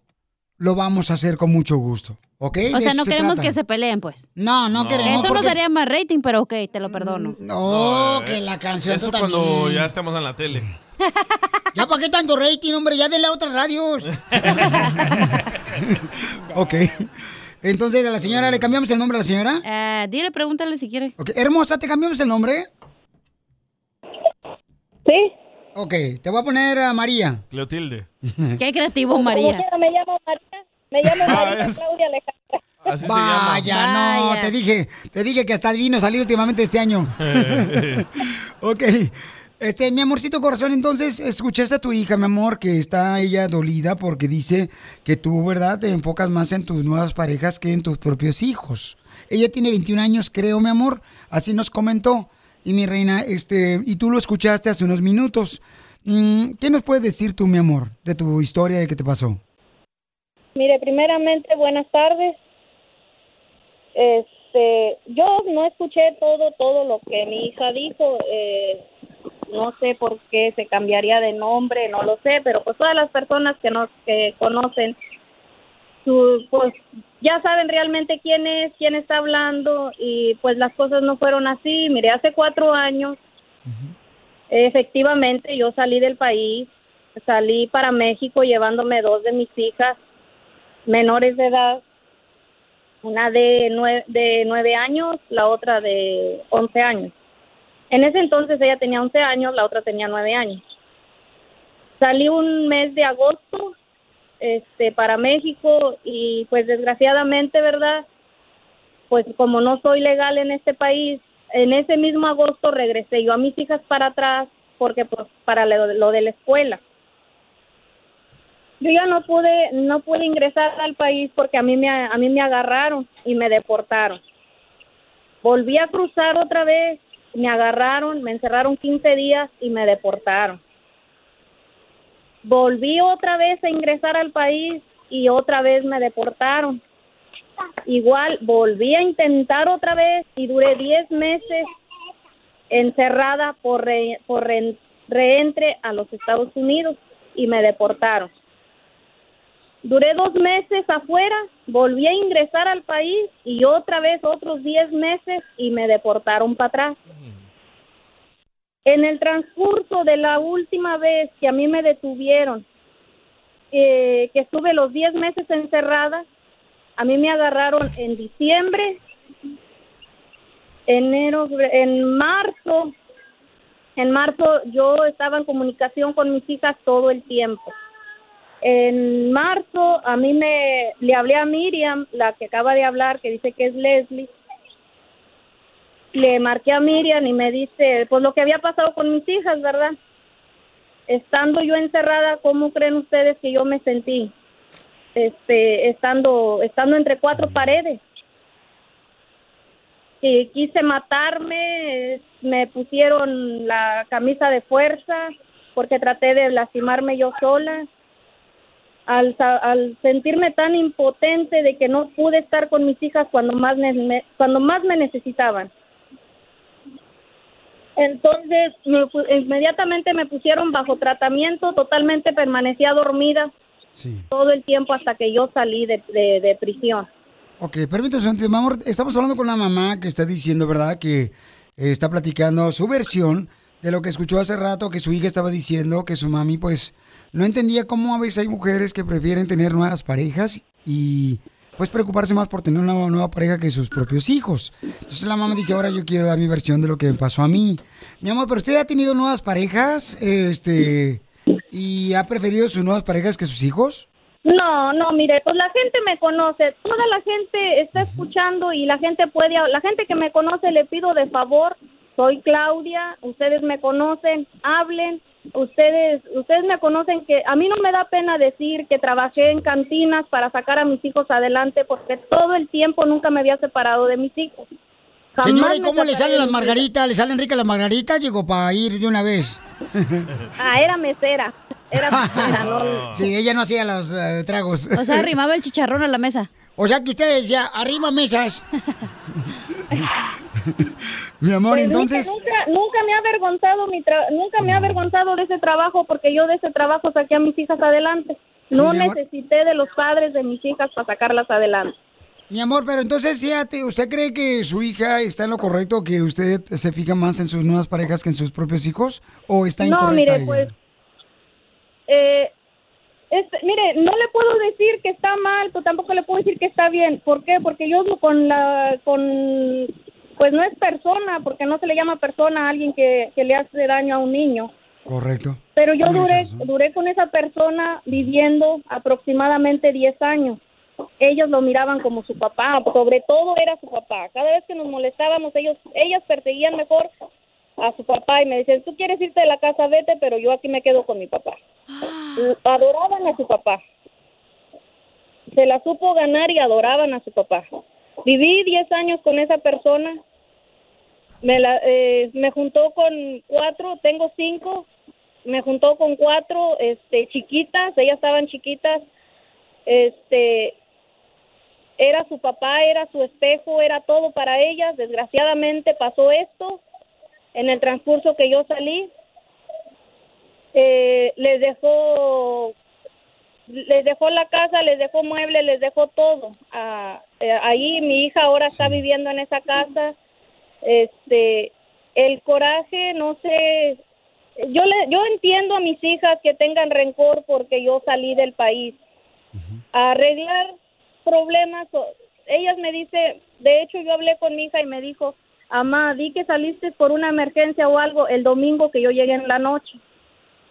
lo vamos a hacer con mucho gusto. ¿Ok? O sea, no se queremos trata. que se peleen, pues. No, no, queremos. Eso nos porque- daría más rating, pero ok, te lo perdono. No, eh, que la canción Eso cuando también. ya estemos en la tele. ¿Ya para qué tanto rating, hombre? Ya de la otras radios. ok. Entonces, a la señora, ¿le cambiamos el nombre a la señora? Eh, dile, pregúntale si quiere. Ok, Hermosa, ¿te cambiamos el nombre? Sí. Ok, te voy a poner a María. Cleotilde. Qué creativo, María. me llamo María. Me llamo Ah, María es- Claudia Alejandra. Así se Vaya, llama. no, Vaya. te dije, te dije que hasta vino salir últimamente este año. ok. Este, mi amorcito corazón, entonces escuchaste a tu hija, mi amor, que está ella dolida porque dice que tú, ¿verdad?, te enfocas más en tus nuevas parejas que en tus propios hijos. Ella tiene 21 años, creo, mi amor, así nos comentó. Y mi reina, este, y tú lo escuchaste hace unos minutos. Mm, ¿Qué nos puedes decir tú, mi amor, de tu historia de qué te pasó? Mire, primeramente, buenas tardes. Este, yo no escuché todo, todo lo que mi hija dijo. Eh, no sé por qué se cambiaría de nombre, no lo sé, pero pues todas las personas que nos que conocen, su, pues ya saben realmente quién es, quién está hablando y pues las cosas no fueron así. Mire, hace cuatro años, efectivamente, yo salí del país, salí para México llevándome dos de mis hijas menores de edad, una de nueve, de nueve años, la otra de once años. En ese entonces ella tenía 11 años, la otra tenía 9 años. Salí un mes de agosto este para México y pues desgraciadamente, ¿verdad? Pues como no soy legal en este país, en ese mismo agosto regresé yo a mis hijas para atrás porque pues para lo, lo de la escuela. Yo ya no pude no pude ingresar al país porque a mí me a mí me agarraron y me deportaron. Volví a cruzar otra vez me agarraron, me encerraron 15 días y me deportaron. Volví otra vez a ingresar al país y otra vez me deportaron. Igual volví a intentar otra vez y duré 10 meses encerrada por, re- por re- reentre a los Estados Unidos y me deportaron. Duré dos meses afuera, volví a ingresar al país y otra vez otros 10 meses y me deportaron para atrás. En el transcurso de la última vez que a mí me detuvieron, eh, que estuve los 10 meses encerrada, a mí me agarraron en diciembre, enero, en marzo. En marzo yo estaba en comunicación con mis hijas todo el tiempo. En marzo a mí me le hablé a Miriam, la que acaba de hablar, que dice que es Leslie. Le marqué a Miriam y me dice, pues lo que había pasado con mis hijas, ¿verdad? Estando yo encerrada, ¿cómo creen ustedes que yo me sentí? Este, estando estando entre cuatro paredes. Y quise matarme, me pusieron la camisa de fuerza porque traté de lastimarme yo sola al, sentirme tan impotente de que no pude estar con mis hijas cuando más me- cuando más me necesitaban. Entonces, me inmediatamente me pusieron bajo tratamiento, totalmente permanecía dormida todo el tiempo hasta que yo salí de, de, de prisión. Ok, permítame, un amor. Estamos hablando con una mamá que está diciendo, ¿verdad? Que eh, está platicando su versión de lo que escuchó hace rato, que su hija estaba diciendo que su mami, pues, no entendía cómo a veces hay mujeres que prefieren tener nuevas parejas y, pues, preocuparse más por tener una nueva pareja que sus propios hijos. Entonces la mamá dice, ahora yo quiero dar mi versión de lo que me pasó a mí. Mi amor, pero usted ha tenido nuevas parejas, este, y ha preferido sus nuevas parejas que sus hijos? No, no, mire, pues la gente me conoce, toda la gente está escuchando y la gente puede, la gente que me conoce le pido de favor, soy Claudia, ustedes me conocen, hablen, ustedes, ustedes me conocen que a mí no me da pena decir que trabajé en cantinas para sacar a mis hijos adelante porque todo el tiempo nunca me había separado de mis hijos. Jamás Señora, ¿y cómo le salen las margaritas? ¿Le salen ricas las margaritas? Llegó para ir de una vez. Ah, era mesera, era mesera, no. Sí, ella no hacía los eh, tragos. O sea, arrimaba el chicharrón a la mesa. O sea, que ustedes ya arriba mesas. Mi amor, Pues, entonces... Nunca, nunca me ha avergonzado mi tra- nunca me ha avergonzado de ese trabajo porque yo de ese trabajo saqué a mis hijas adelante. Sí, no necesité de los padres de mis hijas para sacarlas adelante. Mi amor, pero entonces, fíjate, ¿usted cree que su hija está en lo correcto, que usted se fija más en sus nuevas parejas que en sus propios hijos? ¿O está no, incorrecta mire, ella? pues eh, este, mire, no le puedo decir que está mal, pero tampoco le puedo decir que está bien. ¿Por qué? Porque yo con la con pues no es persona, porque no se le llama persona a alguien que, que le hace daño a un niño. Correcto. Pero yo duré, duré con esa persona viviendo aproximadamente 10 años. Ellos lo miraban como su papá, sobre todo era su papá. Cada vez que nos molestábamos, ellos, ellas perseguían mejor a su papá y me decían, tú quieres irte de la casa, vete, pero yo aquí me quedo con mi papá. Adoraban a su papá. Se la supo ganar y adoraban a su papá. Viví 10 años con esa persona. Me, la, eh, me juntó con cuatro, tengo cinco, me juntó con cuatro este chiquitas, ellas estaban chiquitas. Este era su papá, era su espejo, era todo para ellas. Desgraciadamente pasó esto en el transcurso que yo salí. Eh, les dejó les dejó la casa, les dejó muebles, les dejó todo. Ah, eh, ahí mi hija ahora está viviendo en esa casa. Este, el coraje, no sé, yo le, yo entiendo a mis hijas que tengan rencor porque yo salí del país. A arreglar problemas, ellas me dice, de hecho yo hablé con mi hija y me dijo, Amá, di que saliste por una emergencia o algo el domingo que yo llegué en la noche.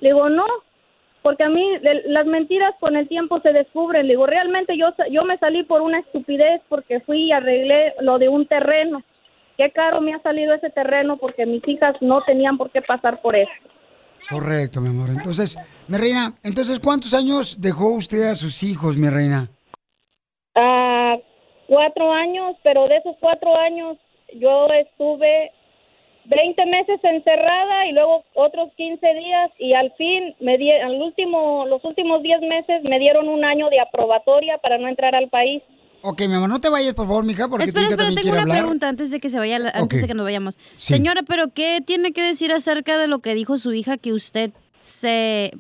Le digo, no, porque a mí de- las mentiras con el tiempo se descubren. Le digo, realmente yo, yo me salí por una estupidez porque fui y arreglé lo de un terreno. Qué caro me ha salido ese terreno porque mis hijas no tenían por qué pasar por eso. Correcto, mi amor. Entonces, mi reina, entonces, ¿cuántos años dejó usted a sus hijos, mi reina? Ah, cuatro años, pero de esos cuatro años yo estuve 20 meses encerrada y luego otros 15 días y al fin me di, al último, los últimos 10 meses me dieron un año de aprobatoria para no entrar al país. Ok, mi amor, no te vayas, por favor, mija, porque Espera, hija espera, también tengo una hablar. pregunta antes de que se vaya, la- antes de que nos vayamos. Sí. Señora, pero ¿qué tiene que decir acerca de lo que dijo su hija que usted se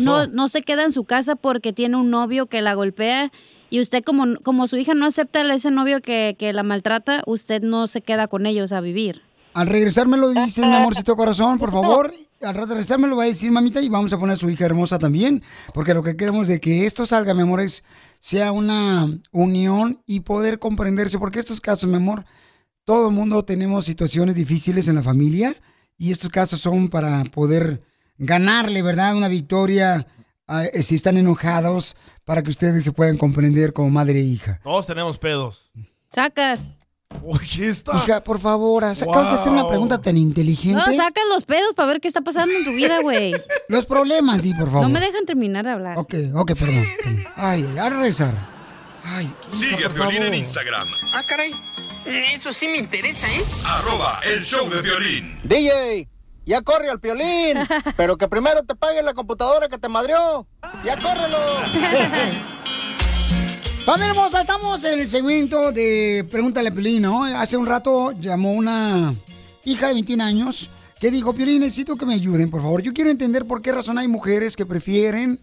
no, no se queda en su casa porque tiene un novio que la golpea y usted como, como su hija no acepta a ese novio que, que la maltrata, usted no se queda con ellos a vivir? Al regresar me lo dices, mi amorcito corazón, por favor. Al regresar me lo va a decir, mamita, y vamos a poner a su hija hermosa también. Porque lo que queremos de que esto salga, mi amor, es sea una unión y poder comprenderse. Porque estos casos, mi amor, todo el mundo tenemos situaciones difíciles en la familia. Y estos casos son para poder ganarle, ¿verdad? Una victoria. eh, si están enojados, para que ustedes se puedan comprender como madre e hija. Todos tenemos pedos. Sacas. Oye, está. Hija, por favor, acabas de hacer una Wow. pregunta tan inteligente. No, sacas los pedos para ver qué está pasando en tu vida, güey. Los problemas, di, por favor. No me dejan terminar de hablar. Ok, ok, perdón. Ay, a rezar. Ay, Sigue a Violín en. Instagram. Ah, caray. Eso sí me interesa, ¿eh? Arroba el show de violín. DJ, Ya corre al piolín, pero que primero te pague la computadora que te madrió. Ya córrelo. Familia hermosa, estamos en el segmento de Pregúntale a Piolín, ¿no? Hace un rato llamó una hija de 21 años que dijo, Piolín, necesito que me ayuden, por favor. Yo quiero entender por qué razón hay mujeres que prefieren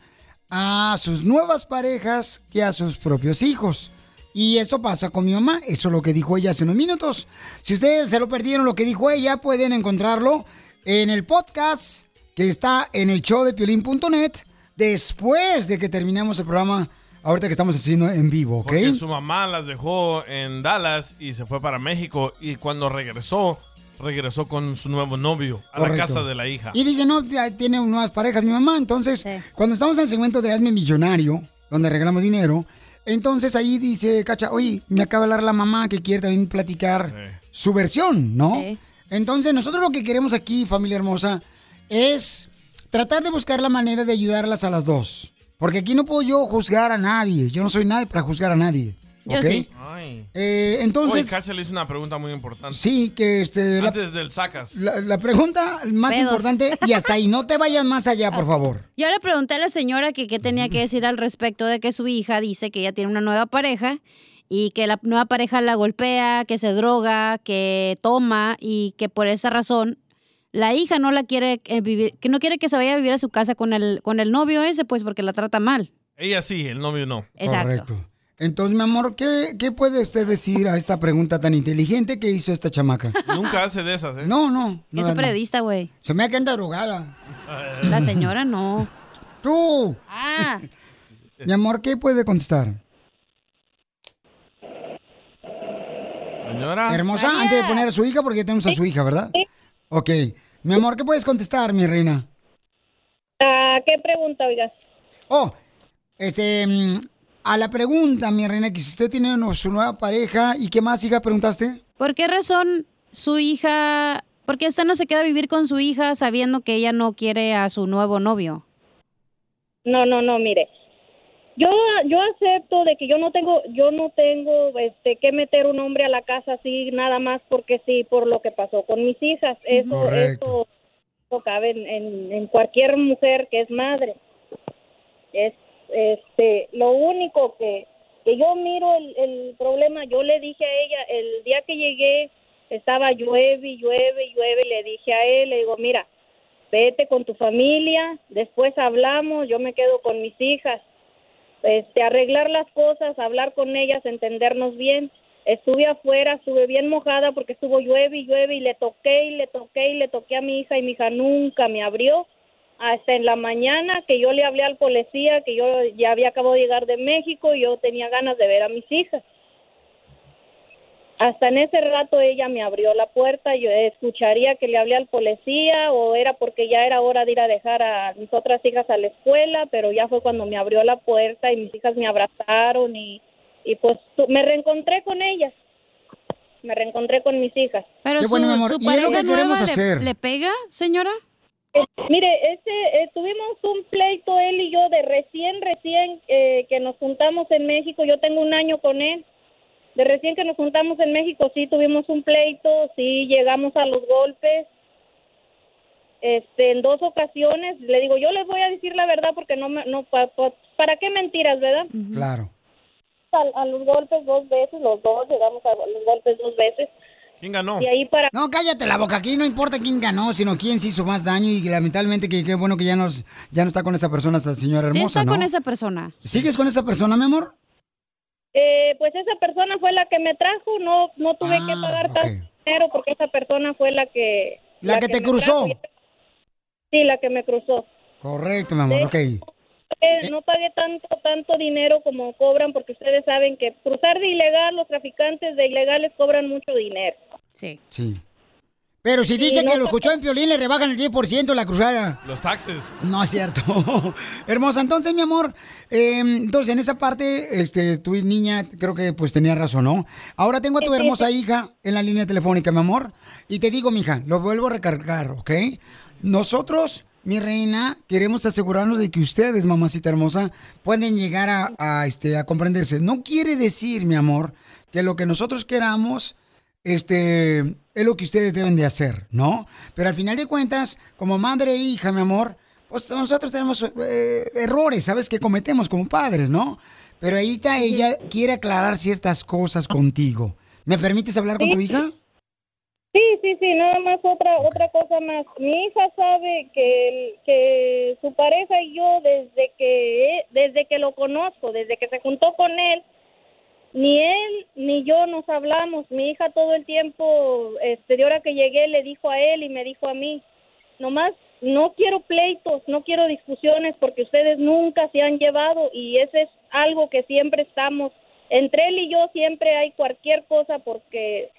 a sus nuevas parejas que a sus propios hijos. Y esto pasa con mi mamá, eso es lo que dijo ella hace unos minutos. Si ustedes se lo perdieron lo que dijo ella, pueden encontrarlo en el podcast que está en el show de piolín.net después de que terminemos el programa ahorita que estamos haciendo en vivo, ¿ok? Porque su mamá las dejó en Dallas y se fue para México. Y cuando regresó, regresó con su nuevo novio a Correcto. la casa de la hija. Y dice, no, tiene nuevas parejas mi mamá. Entonces, cuando estamos en el segmento de Hazme Millonario, donde regalamos dinero, entonces ahí dice, Cacha, oye, me acaba de hablar la mamá que quiere también platicar su versión, ¿no? Entonces, nosotros lo que queremos aquí, familia hermosa, es tratar de buscar la manera de ayudarlas a las dos. Porque aquí no puedo yo juzgar a nadie. Yo no soy nadie para juzgar a nadie. ¿ok? Ay. Eh, entonces, Oye, Cacha le hizo una pregunta muy importante. sí, que este... la- Antes del sacas. La, la pregunta más Pedos. importante, y hasta ahí, no te vayas más allá, por favor. Yo le pregunté a la señora que qué tenía que decir al respecto de que su hija dice que ella tiene una nueva pareja y que la nueva pareja la golpea, que se droga, que toma y que por esa razón la hija no la quiere eh, vivir, que no quiere que se vaya a vivir a su casa con el con el novio ese, pues porque la trata mal. Ella sí, el novio no. Correcto. Entonces, mi amor, ¿qué, ¿qué puede usted decir a esta pregunta tan inteligente que hizo esta chamaca? Nunca hace de esas, ¿eh? No, no. no, Es periodista, güey. Se me ha quedado drogada. La señora no. Tú. Ah. Mi amor, ¿qué puede contestar? Señora. Hermosa, antes de poner a su hija, porque ya tenemos a su hija, ¿verdad? Ok. Mi amor, ¿qué puedes contestar, mi reina? Ah, ¿Qué pregunta, oiga? Oh, este, mm, a la pregunta, mi reina, que si usted tiene su nueva pareja, ¿y qué más, hija, preguntaste? ¿Por qué razón su hija, por qué usted no se queda a vivir con su hija sabiendo que ella no quiere a su nuevo novio? No, no, no, mire. Yo yo acepto de que yo no tengo yo no tengo este que meter un hombre a la casa así nada más porque sí por lo que pasó con mis hijas. Eso Correcto. eso, eso cabe en, en, en cualquier mujer que es madre. Es este lo único que que yo miro el, el problema, yo le dije a ella el día que llegué estaba llueve y llueve y llueve, le dije a él, le digo, mira, vete con tu familia, después hablamos, yo me quedo con mis hijas. Este, arreglar las cosas, hablar con ellas, entendernos bien. Estuve afuera, estuve bien mojada porque estuvo llueve y llueve y le toqué y le toqué y le toqué a mi hija y mi hija nunca me abrió. Hasta en la mañana que yo le hablé al policía que yo ya había acabado de llegar de México y yo tenía ganas de ver a mis hijas. Hasta en ese rato ella me abrió la puerta, yo escucharía que le hablé al policía o era porque ya era hora de ir a dejar a mis otras hijas a la escuela, pero ya fue cuando me abrió la puerta y mis hijas me abrazaron y, y pues me reencontré con ellas, me reencontré con mis hijas. Pero su, su pareja nueva le, le pega, señora? Eh, Mire, ese, eh, tuvimos un pleito él y yo de recién, recién eh, que nos juntamos en México. Yo tengo un año con él. De recién que nos juntamos en México, sí tuvimos un pleito, sí llegamos a los golpes. Este, en dos ocasiones, le digo, yo les voy a decir la verdad porque no, me, no, pa- pa- ¿para qué mentiras, verdad? Claro. A, a los golpes dos veces, los dos llegamos a los golpes dos veces. ¿Quién ganó? Y ahí para No, cállate la boca. Aquí no importa quién ganó, sino quién se hizo más daño. Y lamentablemente, que qué bueno que ya, nos, ya no está con esa persona, esta señora Sí hermosa, está ¿no? con esa persona. ¿Sigues con esa persona, mi amor? Eh, pues esa persona fue la que me trajo, no no tuve que pagar tanto dinero porque esa persona fue la que... La que te me cruzó. trajo. Sí, la que me cruzó. Correcto, mi amor, ok. Eh, no pagué tanto tanto dinero como cobran porque ustedes saben que cruzar de ilegal, los traficantes de ilegales cobran mucho dinero. Sí. Sí. Pero si Sí, dice no que lo escuchó en Piolín, le rebajan el 10% la cruzada. Los taxes. No es cierto. Hermosa, entonces, mi amor, eh, entonces en esa parte, este, tu niña creo que pues tenía razón, ¿no? Ahora tengo a tu hermosa hija en la línea telefónica, mi amor, y te digo, mija, lo vuelvo a recargar, ¿ok? Nosotros, mi reina, queremos asegurarnos de que ustedes, mamacita hermosa, pueden llegar a, a, este, a comprenderse. No quiere decir, mi amor, que lo que nosotros queramos este, es lo que ustedes deben de hacer, ¿no? Pero al final de cuentas, como madre e hija, mi amor, pues nosotros tenemos eh, errores, ¿sabes? Que cometemos como padres, ¿no? Pero ahorita ella quiere aclarar ciertas cosas contigo. ¿Me permites hablar con tu hija? Sí, sí, sí, nada más otra otra cosa más. Mi hija sabe que, el- que su pareja y yo desde que desde que lo conozco, desde que se juntó con él, ni él ni yo nos hablamos. Mi hija todo el tiempo, este, de hora que llegué, le dijo a él y me dijo a mí, nomás no quiero pleitos, no quiero discusiones porque ustedes nunca se han llevado y ese es algo que siempre estamos. Entre él y yo siempre hay cualquier cosa porque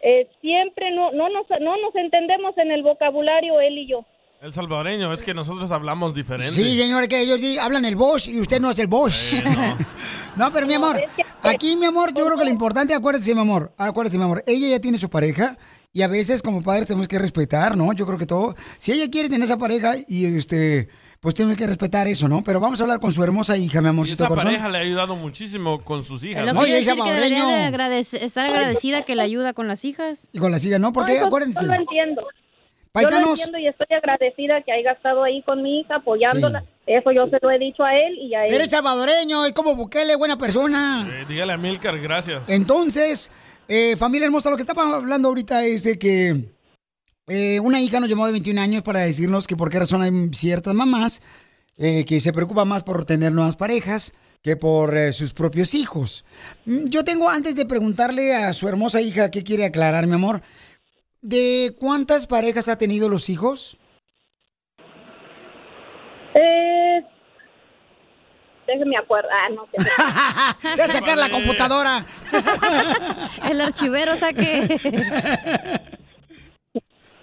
eh, siempre no no nos no nos entendemos en el vocabulario él y yo. El salvadoreño, es que nosotros hablamos diferente. Sí, señor, que ellos di- hablan el Bosch y usted no es el Bosch. no, pero mi amor, aquí, mi amor, yo creo que lo importante, acuérdese, mi amor, acuérdese, mi amor, ella ya tiene su pareja y a veces como padres tenemos que respetar, ¿no? Yo creo que todo, si ella quiere tener esa pareja y este, pues tenemos que respetar eso, ¿no? Pero vamos a hablar con su hermosa hija, mi Y amorcito esa corazón. pareja le ha ayudado muchísimo con sus hijas. Lo ¿no? yo decir que debería de agradec- estar agradecida que le ayuda con las hijas. Y con las hijas, ¿no? Porque eso- acuérdense. Yo lo entiendo. Yo lo entiendo y estoy agradecida que haya estado ahí con mi hija apoyándola. Eso yo se lo he dicho a él y a él. Eres salvadoreño y como Bukele, buena persona. Eh, dígale a Milcar, gracias. Entonces, eh, familia hermosa, lo que está hablando ahorita es de que eh, una hija nos llamó de 21 años para decirnos que por qué razón hay ciertas mamás eh, que se preocupan más por tener nuevas parejas que por eh, sus propios hijos. Mm, Yo tengo, antes de preguntarle a su hermosa hija qué quiere aclarar, mi amor, ¿de cuántas parejas ha tenido los hijos? Eh, déjeme acuerdo. Ah, no. sé. De sacar la computadora. El archivero saque.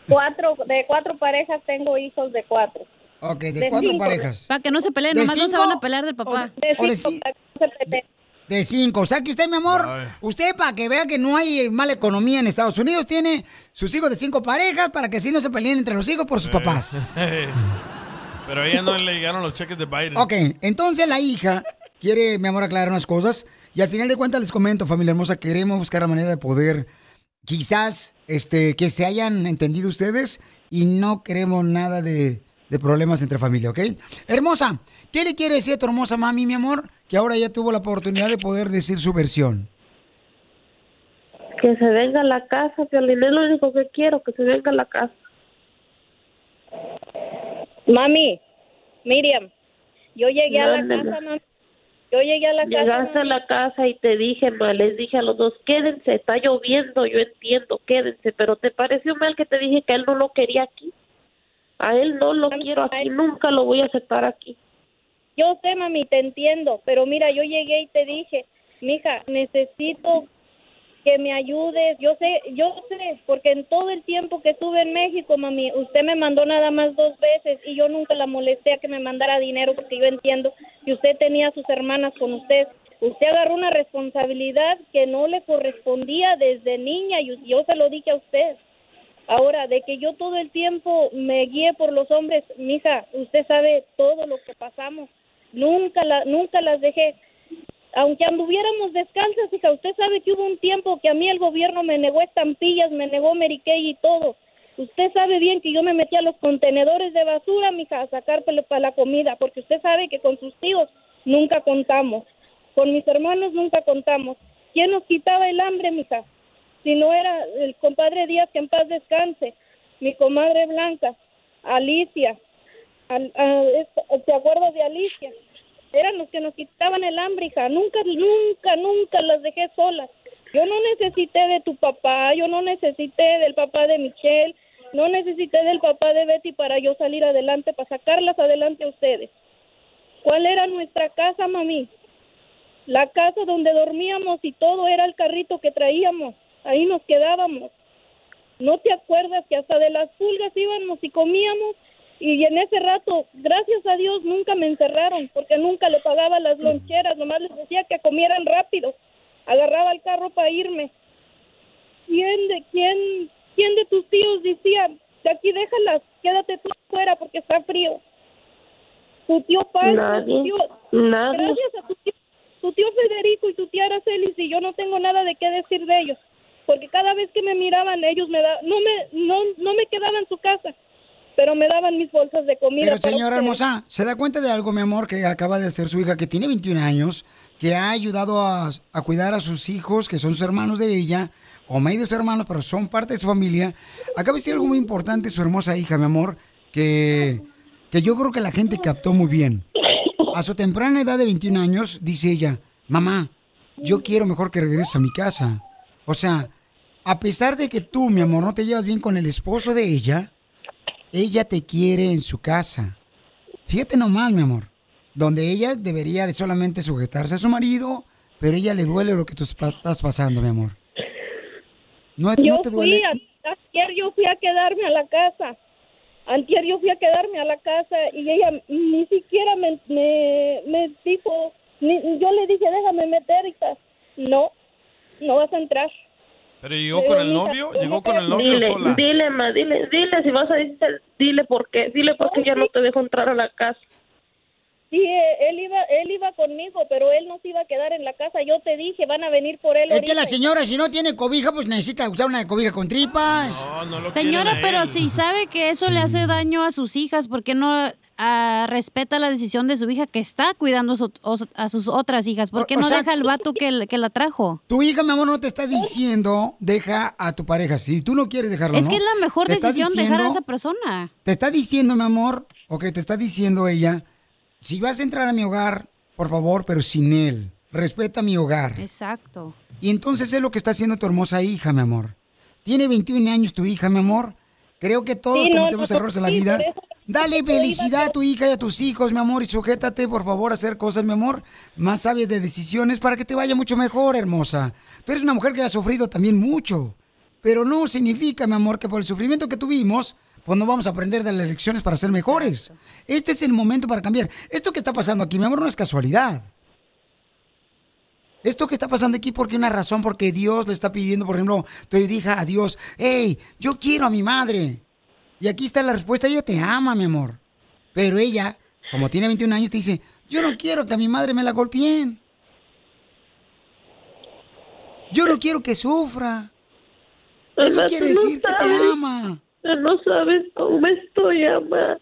cuatro, de cuatro parejas tengo hijos de cuatro. Ok, de, De cuatro cinco. parejas. Para que no se peleen, ¿De nomás no se van a pelear del papá. De o de cinco, ci- De cinco. O sea que usted, mi amor, usted para que vea que no hay mala economía en Estados Unidos, tiene sus hijos de cinco parejas para que así no se peleen entre los hijos por sus papás. Pero a ella no le llegaron los cheques de Biden. Ok, entonces la hija quiere, mi amor, aclarar unas cosas. Y al final de cuentas les comento, familia hermosa, queremos buscar la manera de poder, quizás, este, que se hayan entendido ustedes y no queremos nada de, de problemas entre familia, ¿ok? Hermosa, ¿qué le quiere decir a tu hermosa mami, mi amor, que ahora ya tuvo la oportunidad de poder decir su versión? Que se venga a la casa, Violín, es lo único que quiero, que se venga a la casa. Mami, Miriam, yo llegué a la casa, mami. Yo llegué a la casa. Llegaste a la casa y te dije, ma, les dije a los dos, quédense, está lloviendo, yo entiendo, quédense, pero ¿te pareció mal que te dije que él no lo quería aquí? A él no lo quiero aquí, nunca lo voy a aceptar aquí. Yo sé, mami, te entiendo, pero mira, yo llegué y te dije, mija, necesito que me ayudes. Yo sé, yo sé, porque en todo el tiempo que estuve en México, mami, usted me mandó nada más dos veces y yo nunca la molesté a que me mandara dinero porque yo entiendo que usted tenía a sus hermanas con usted. Usted agarró una responsabilidad que no le correspondía desde niña y yo se lo dije a usted. Ahora, de que yo todo el tiempo me guíe por los hombres, mija, usted sabe todo lo que pasamos. Nunca, la, nunca las dejé. Aunque anduviéramos descalzas, hija, usted sabe que hubo un tiempo que a mí el gobierno me negó estampillas, me negó Mary y todo. Usted sabe bien que yo me metí a los contenedores de basura, mija, a sacar para la comida, porque usted sabe que con sus tíos nunca contamos. Con mis hermanos nunca contamos. ¿Quién nos quitaba el hambre, mija? si no era el compadre Díaz, que en paz descanse, mi comadre Blanca, Alicia, Al- ¿te acuerdas de Alicia? Eran los que nos quitaban el hambre, hija. Nunca, nunca, nunca las dejé solas. Yo no necesité de tu papá, yo no necesité del papá de Michelle, no necesité del papá de Betty para yo salir adelante, para sacarlas adelante a ustedes. ¿Cuál era nuestra casa, mami? La casa donde dormíamos y todo era el carrito que traíamos. Ahí nos quedábamos. ¿No te acuerdas que hasta de las pulgas íbamos y comíamos? Y en ese rato, gracias a Dios, nunca me encerraron, porque nunca le pagaba las loncheras, nomás les decía que comieran rápido. Agarraba el carro para irme. ¿Quién de, quién, quién de tus tíos decía, de aquí déjalas, quédate tú afuera porque está frío? Tu tío Pancho, Nadie, tu tío, nadie. gracias a tu tío, tu tío Federico y tu tía Araceli, si yo no tengo nada de qué decir de ellos. porque cada vez que me miraban ellos me da, no me no no me quedaba en su casa, pero me daban mis bolsas de comida. Pero señora hermosa, ¿se da cuenta de algo, mi amor, que acaba de hacer su hija, que tiene 21 años, que ha ayudado a, a cuidar a sus hijos, que son sus hermanos de ella, o medios hermanos, pero son parte de su familia? Acaba de decir algo muy importante su hermosa hija, mi amor, que, que yo creo que la gente captó muy bien. A su temprana edad de 21 años, dice ella, mamá, yo quiero mejor que regreses a mi casa. O sea, a pesar de que tú, mi amor, no te llevas bien con el esposo de ella, ella te quiere en su casa. Fíjate nomás, mi amor, donde ella debería de solamente sujetarse a su marido, pero ella le duele lo que tú estás pasando, mi amor. ¿No, Yo no te duele? fui, a- yo fui a quedarme a la casa. Antier yo fui a quedarme a la casa y ella ni siquiera me, me, me dijo, ni- yo le dije, déjame meter, hija. No, no vas a entrar. ¿Pero llegó con el novio? ¿Llegó con el novio dile, sola? Dile, ma, dile, dile si vas a decir, dile por qué, dile por qué ya no te dejo entrar a la casa. Sí, eh, él iba, él iba conmigo, pero él no se iba a quedar en la casa. Yo te dije, van a venir por él. Es que la señora, si no tiene cobija, pues necesita usar una cobija con tripas. No, no lo Señora, pero si sabe que eso le hace daño a sus hijas, ¿por qué no ah, respeta la decisión de su hija que está cuidando su- a sus otras hijas? ¿Por qué O- o no sea, deja al vato que, que la trajo? Tu hija, mi amor, no te está diciendo deja a tu pareja. Si tú no quieres dejarlo, Es ¿no? que es la mejor decisión dejar a esa persona. Te está diciendo, mi amor, o que te está diciendo ella, si vas a entrar a mi hogar, por favor, pero sin él. Respeta mi hogar. Exacto. Y entonces es lo que está haciendo tu hermosa hija, mi amor. Tiene 21 años tu hija, mi amor. Creo que todos Sí, no, cometemos no, errores en la sí, vida. por eso- Dale felicidad a a tu hija y a tus hijos, mi amor, y sujétate, por favor, a hacer cosas, mi amor, más sabias de decisiones para que te vaya mucho mejor, hermosa. Tú eres una mujer que ha sufrido también mucho, pero no significa, mi amor, que por el sufrimiento que tuvimos, pues no vamos a aprender de las lecciones para ser mejores. Este es el momento para cambiar. Esto que está pasando aquí, mi amor, no es casualidad. Esto que está pasando aquí, porque una razón, porque Dios le está pidiendo, por ejemplo, tu hija a Dios, hey, yo quiero a mi madre. Y aquí está la respuesta, ella te ama, mi amor. Pero ella, como tiene 21 años, te dice, yo no quiero que a mi madre me la golpeen. Yo no quiero que sufra. Eso quiere no decir que te sabes. ama. No sabes cómo estoy, mamá.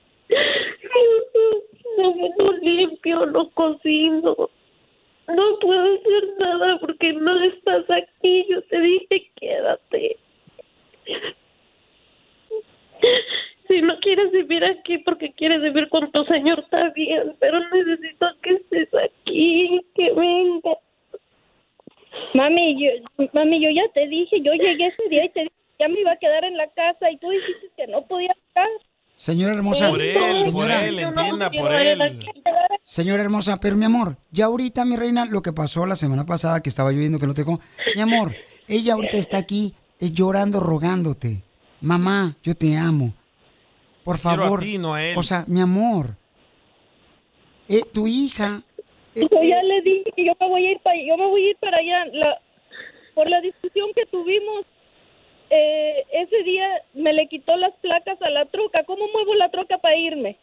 No, no limpio, no cocino. No puedo hacer nada porque no estás aquí. Yo te dije, quédate. Si no quieres vivir aquí porque quieres vivir con tu señor, está bien, pero necesito que estés aquí, que venga. Mami, yo, mami, yo ya te dije, yo llegué ese día y te dije que ya me iba a quedar en la casa y tú dijiste que no podía estar. Señora hermosa, Por él, por señora, él, entienda, por él. Señora hermosa, pero mi amor, ya ahorita, mi reina, lo que pasó la semana pasada que estaba lloviendo, que no te dejó. Mi amor, ella ahorita está aquí eh, llorando, rogándote. Mamá, yo te amo. Por favor. ti, no a él. O sea, mi amor. eh, tu hija. eh, Yo ya le dije que yo me voy a ir para, yo me voy a ir para allá. La, por la discusión que tuvimos, eh, ese día me le quitó las placas a la troca. ¿Cómo muevo la troca para irme?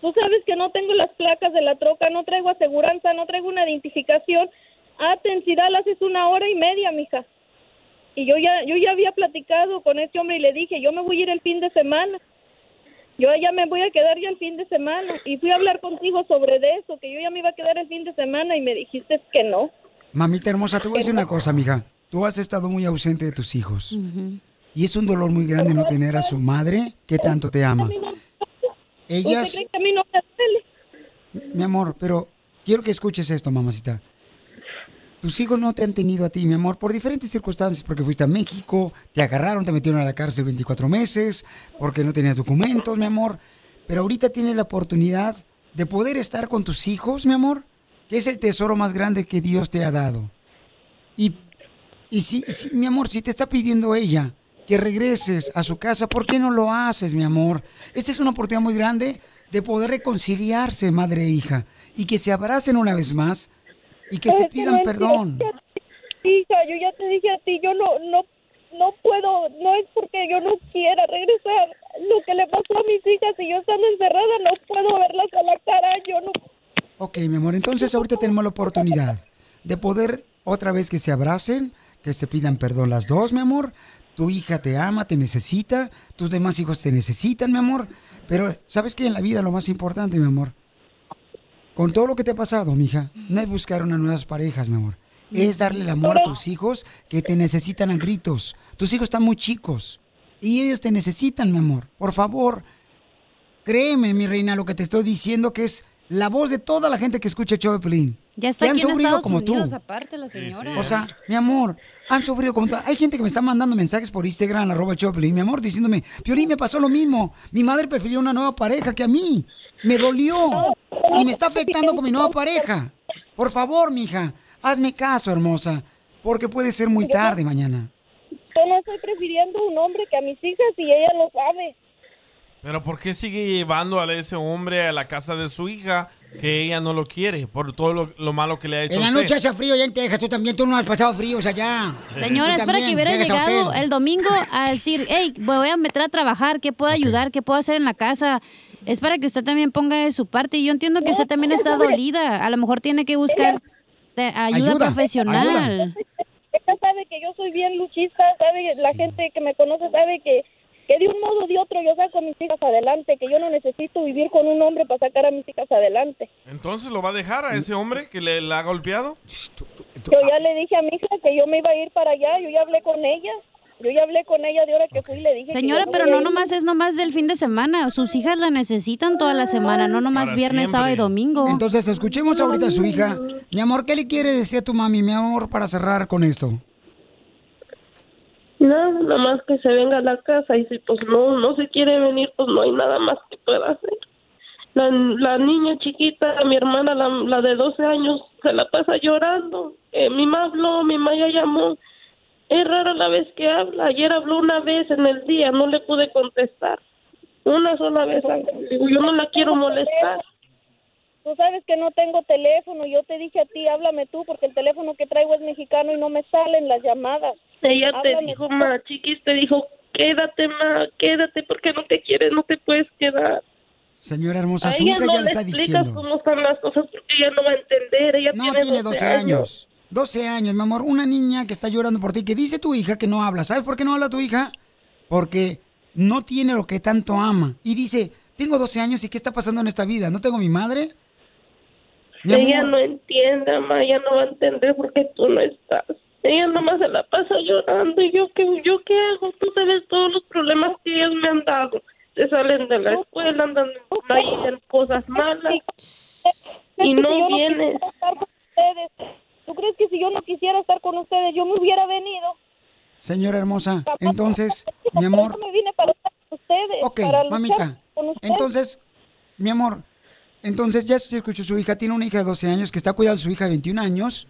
Tú sabes que no tengo las placas de la troca, no traigo aseguranza, no traigo una identificación. Ah, Tensidal, haces una hora y media, mija. Y yo ya, yo ya había platicado con ese hombre y le dije, yo me voy a ir el fin de semana. Yo ya me voy a quedar ya el fin de semana. Y fui a hablar contigo sobre de eso, que yo ya me iba a quedar el fin de semana y me dijiste que no. Mamita hermosa, te voy a decir una cosa, mija. Tú has estado muy ausente de tus hijos. Y es un dolor muy grande no tener a su madre que tanto te ama. Ellas, mi amor, pero quiero que escuches esto, mamacita. Tus hijos no te han tenido a ti, mi amor, por diferentes circunstancias, porque fuiste a México, te agarraron, te metieron a la cárcel 24 meses, porque no tenías documentos, mi amor. Pero ahorita tienes la oportunidad de poder estar con tus hijos, mi amor, que es el tesoro más grande que Dios te ha dado. Y, y si, si- mi amor, si te está pidiendo ella que regreses a su casa, ¿por qué no lo haces, mi amor? Esta es una oportunidad muy grande de poder reconciliarse, madre e hija, y que se abracen una vez más y que se pidan no perdón. Hija, yo ya te dije a ti, yo no, no, no puedo, no es porque yo no quiera regresar. Lo que le pasó a mis hijas y yo estando encerrada, no puedo verlas a la cara, yo no Ok, mi amor, entonces ahorita tenemos la oportunidad de poder otra vez que se abracen, que se pidan perdón las dos, mi amor. Tu hija te ama, te necesita, tus demás hijos te necesitan, mi amor. Pero, ¿sabes qué? En la vida lo más importante, mi amor, con todo lo que te ha pasado, mija, no es buscar unas nuevas parejas, mi amor. Es darle el amor a tus hijos que te necesitan a gritos. Tus hijos están muy chicos y ellos te necesitan, mi amor. Por favor, créeme, mi reina, lo que te estoy diciendo que es la voz de toda la gente que escucha el show de Pelín. Ya está que han sufrido Estados como Unidos, tú. aparte la señora. O sea, mi amor, han sufrido como tú. Hay gente que me está mandando mensajes por Instagram, arroba Piolín, mi amor, diciéndome, Piolín, me pasó lo mismo. Mi madre prefirió una nueva pareja que a mí. Me dolió. Y me está afectando con mi nueva pareja. Por favor, mija, hazme caso, hermosa. Porque puede ser muy tarde mañana. Yo no estoy prefiriendo un hombre que a mis hijas y ella lo sabe. Pero ¿por qué sigue llevando a ese hombre a la casa de su hija que ella no lo quiere por todo lo, lo malo que le ha hecho En la noche hace frío ya en Texas. Tú también, tú no has pasado frío allá. Señora, espera que hubiera llegado el domingo a decir, hey, voy a meter a trabajar, ¿qué puedo ayudar? ¿Qué puedo hacer en la casa? Es para que usted también ponga de su parte. Y yo entiendo que usted también está dolida. A lo mejor tiene que buscar ayuda, Ayuda, profesional. Ella sabe que yo soy bien luchista, sabe, la gente que me conoce sabe que, que de un modo o de otro yo saco a mis hijas adelante, que yo no necesito vivir con un hombre para sacar a mis hijas adelante. Entonces lo va a dejar a ese hombre que le, la ha golpeado. Yo ya le dije a mi hija que yo me iba a ir para allá, yo ya hablé con ella. Yo ya hablé con ella de hora que fui y le dije. Señora, pero no nomás es nomás del fin de semana. Sus hijas la necesitan toda la semana, no nomás Para viernes, siempre. sábado y domingo. Entonces, escuchemos ahorita a su hija. Mi amor, ¿qué le quiere decir a tu mami, mi amor, para cerrar con esto? No, nada más que se venga a la casa y si pues no, no se quiere venir, pues no hay nada más que pueda hacer. La, la niña chiquita, mi hermana, la, la de 12 años, se la pasa llorando. Eh, mi mamá habló, mi mamá ya llamó. Es rara la vez que habla. Ayer habló una vez en el día, no le pude contestar. Una sola vez. Digo, yo no la quiero molestar. Tú sabes que no tengo teléfono, yo te dije a ti, háblame tú, porque el teléfono que traigo es mexicano y no me salen las llamadas. Ella te dijo, tú. ma, chiquis, te dijo, quédate, ma, quédate, porque no te quieres, no te puedes quedar. Señora hermosa, su no ya le le está explicas diciendo. cómo están las cosas porque ella no va a entender. Ella No, tiene, tiene 12 años. 12 años, mi amor. Una niña que está llorando por ti, que dice tu hija que no habla. ¿Sabes por qué no habla tu hija? Porque no tiene lo que tanto ama. Y dice, tengo 12 años y ¿qué está pasando en esta vida? ¿No tengo mi madre? Mi ella amor. no entiende, ma, ella no va a entender porque tú no estás. Ella nomás se la pasa llorando y yo qué, yo qué hago, tú sabes todos los problemas que ellos me han dado. Se salen de la escuela, andan ahí en cosas malas y no vienes. ¿Tú crees que si yo no quisiera estar con ustedes, yo me hubiera venido? Señora hermosa, entonces, mi amor. Me vine para estar con ustedes. Ok, para mamita. con ustedes. Entonces, mi amor, entonces ya se escuchó su hija, tiene una hija de 12 años que está cuidando a su hija de 21 años.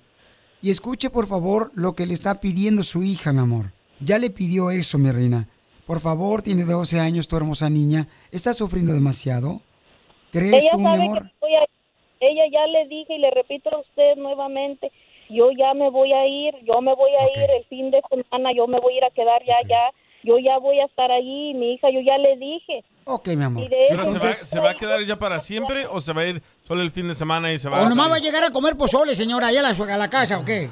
Y escuche, por favor, lo que le está pidiendo su hija, mi amor. Ya le pidió eso, mi reina. Por favor, tiene 12 años tu hermosa niña. ¿Está sufriendo demasiado? ¿Crees ella tú, mi amor? a- ella ya le dije y le repito a usted nuevamente, yo ya me voy a ir, yo me voy a ir el fin de semana, yo me voy a ir a quedar ya, ya, yo ya voy a estar allí, mi hija, yo ya le dije. Ok, mi amor. Y de ¿Pero eso- se, va, se va a quedar ya para siempre o se va a ir solo el fin de semana y se va ¿O a nomás va a llegar a comer pozole, señora, allá a la, a la casa o qué?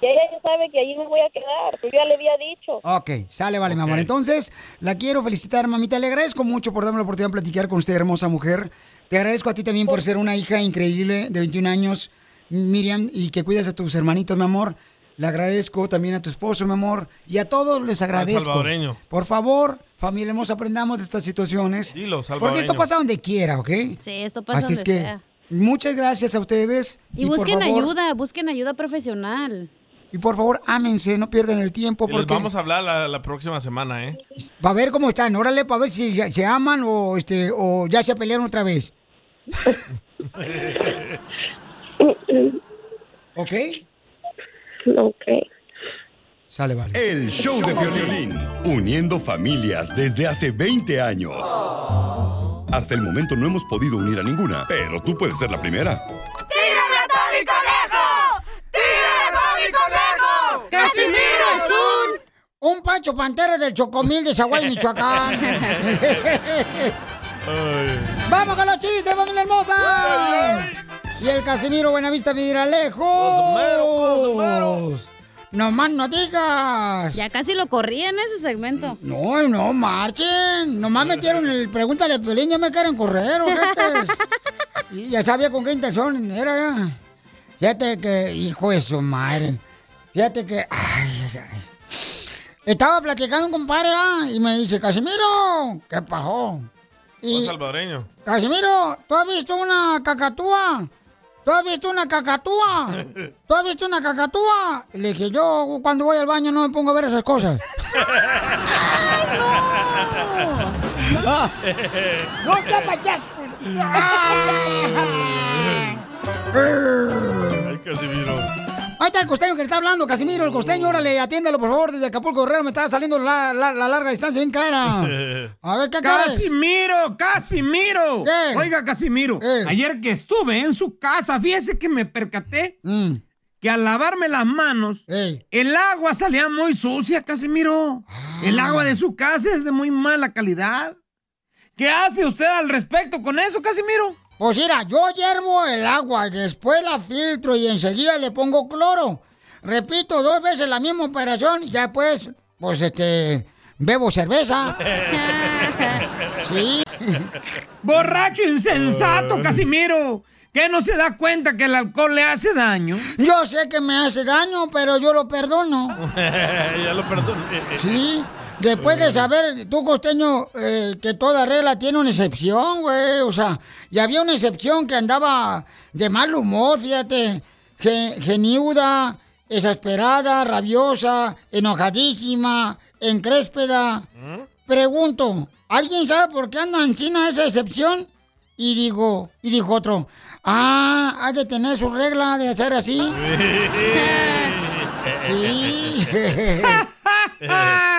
Y ella ya sabe que allí me voy a quedar, yo ya le había dicho. Ok, sale, vale, mi amor. Entonces, la quiero felicitar, mamita. Le agradezco mucho por darme la oportunidad de platicar con usted, hermosa mujer. Te agradezco a ti también por ser una hija increíble de 21 años, Miriam, y que cuidas a tus hermanitos, mi amor. Le agradezco también a tu esposo, mi amor, y a todos les agradezco. salvadoreño. Por favor, familia hermosa, aprendamos de estas situaciones. Dilo, Porque esto pasa donde quiera, ¿ok? Sí, esto pasa Así es que, sea. muchas gracias a ustedes. Y, busquen favor- ayuda, busquen ayuda profesional. Y por favor, ámense, no pierdan el tiempo. Y les Porque... vamos a hablar la, la próxima semana, ¿eh? Para ver cómo están, órale, para ver si ya- se aman o este o ya se pelearon otra vez. ¿Ok? Ok. Sale, vale. El show de violín, uniendo familias desde hace 20 años. Hasta el momento no hemos podido unir a ninguna, pero tú puedes ser la primera. ¡Tírame a Tony Conejo! ¡Tírame a Tony Conejo! ¡Casimiro es un... Un Pancho Pantera del Chocomil de Zaguay, Michoacán. ¡Vamos con los chistes, familia hermosa! Y el Casimiro Buenavista Vidiralejo. No más no digas. Ya casi lo corrían ese segmento. No, no marchen. Nomás metieron el pregúntale a Piolín, ya me quieren correr, ojetes. Y ya sabía con qué intención era ya. Fíjate que, hijo de su madre. Fíjate que. Ay, ay. Estaba platicando un compadre ah, y me dice, Casimiro, ¿qué pasó? Un salvadoreño. Casimiro, ¿tú has visto una cacatúa? ¿Tú has visto una cacatúa? ¿Tú has visto una cacatúa? Le dije, yo cuando voy al baño no me pongo a ver esas cosas. ¡No! ¡No sea payaso! Ay, Casimiro. Ahí está el costeño que le está hablando, Casimiro, el costeño, órale, atiéndalo, por favor, desde Acapulco Guerrero, me está saliendo la, la- la larga distancia bien cara. A ver, ¿qué quieres? Casimiro, Casimiro. ¿Qué? Oiga, Casimiro, ayer que estuve en su casa, fíjese que me percaté Mm. que al lavarme las manos, el agua salía muy sucia, Casimiro. El agua de su casa es de muy mala calidad. ¿Qué hace usted al respecto con eso, Casimiro? Pues mira, yo hiervo el agua, después la filtro y enseguida le pongo cloro. Repito dos veces la misma operación y ya después, pues este, bebo cerveza. Sí. Borracho insensato, Casimiro. ¿Qué no se da cuenta que el alcohol le hace daño? Yo sé que me hace daño, pero yo lo perdono. ya lo perdoné. Sí. Después de saber, tú costeño, eh, que toda regla tiene una excepción, güey. O sea, y había una excepción que andaba de mal humor, fíjate. Ge- geniuda, exasperada, rabiosa, enojadísima, encréspeda. Pregunto, ¿alguien sabe por qué anda encima esa excepción? Y digo, y dijo otro, ah, ha de tener su regla de hacer así.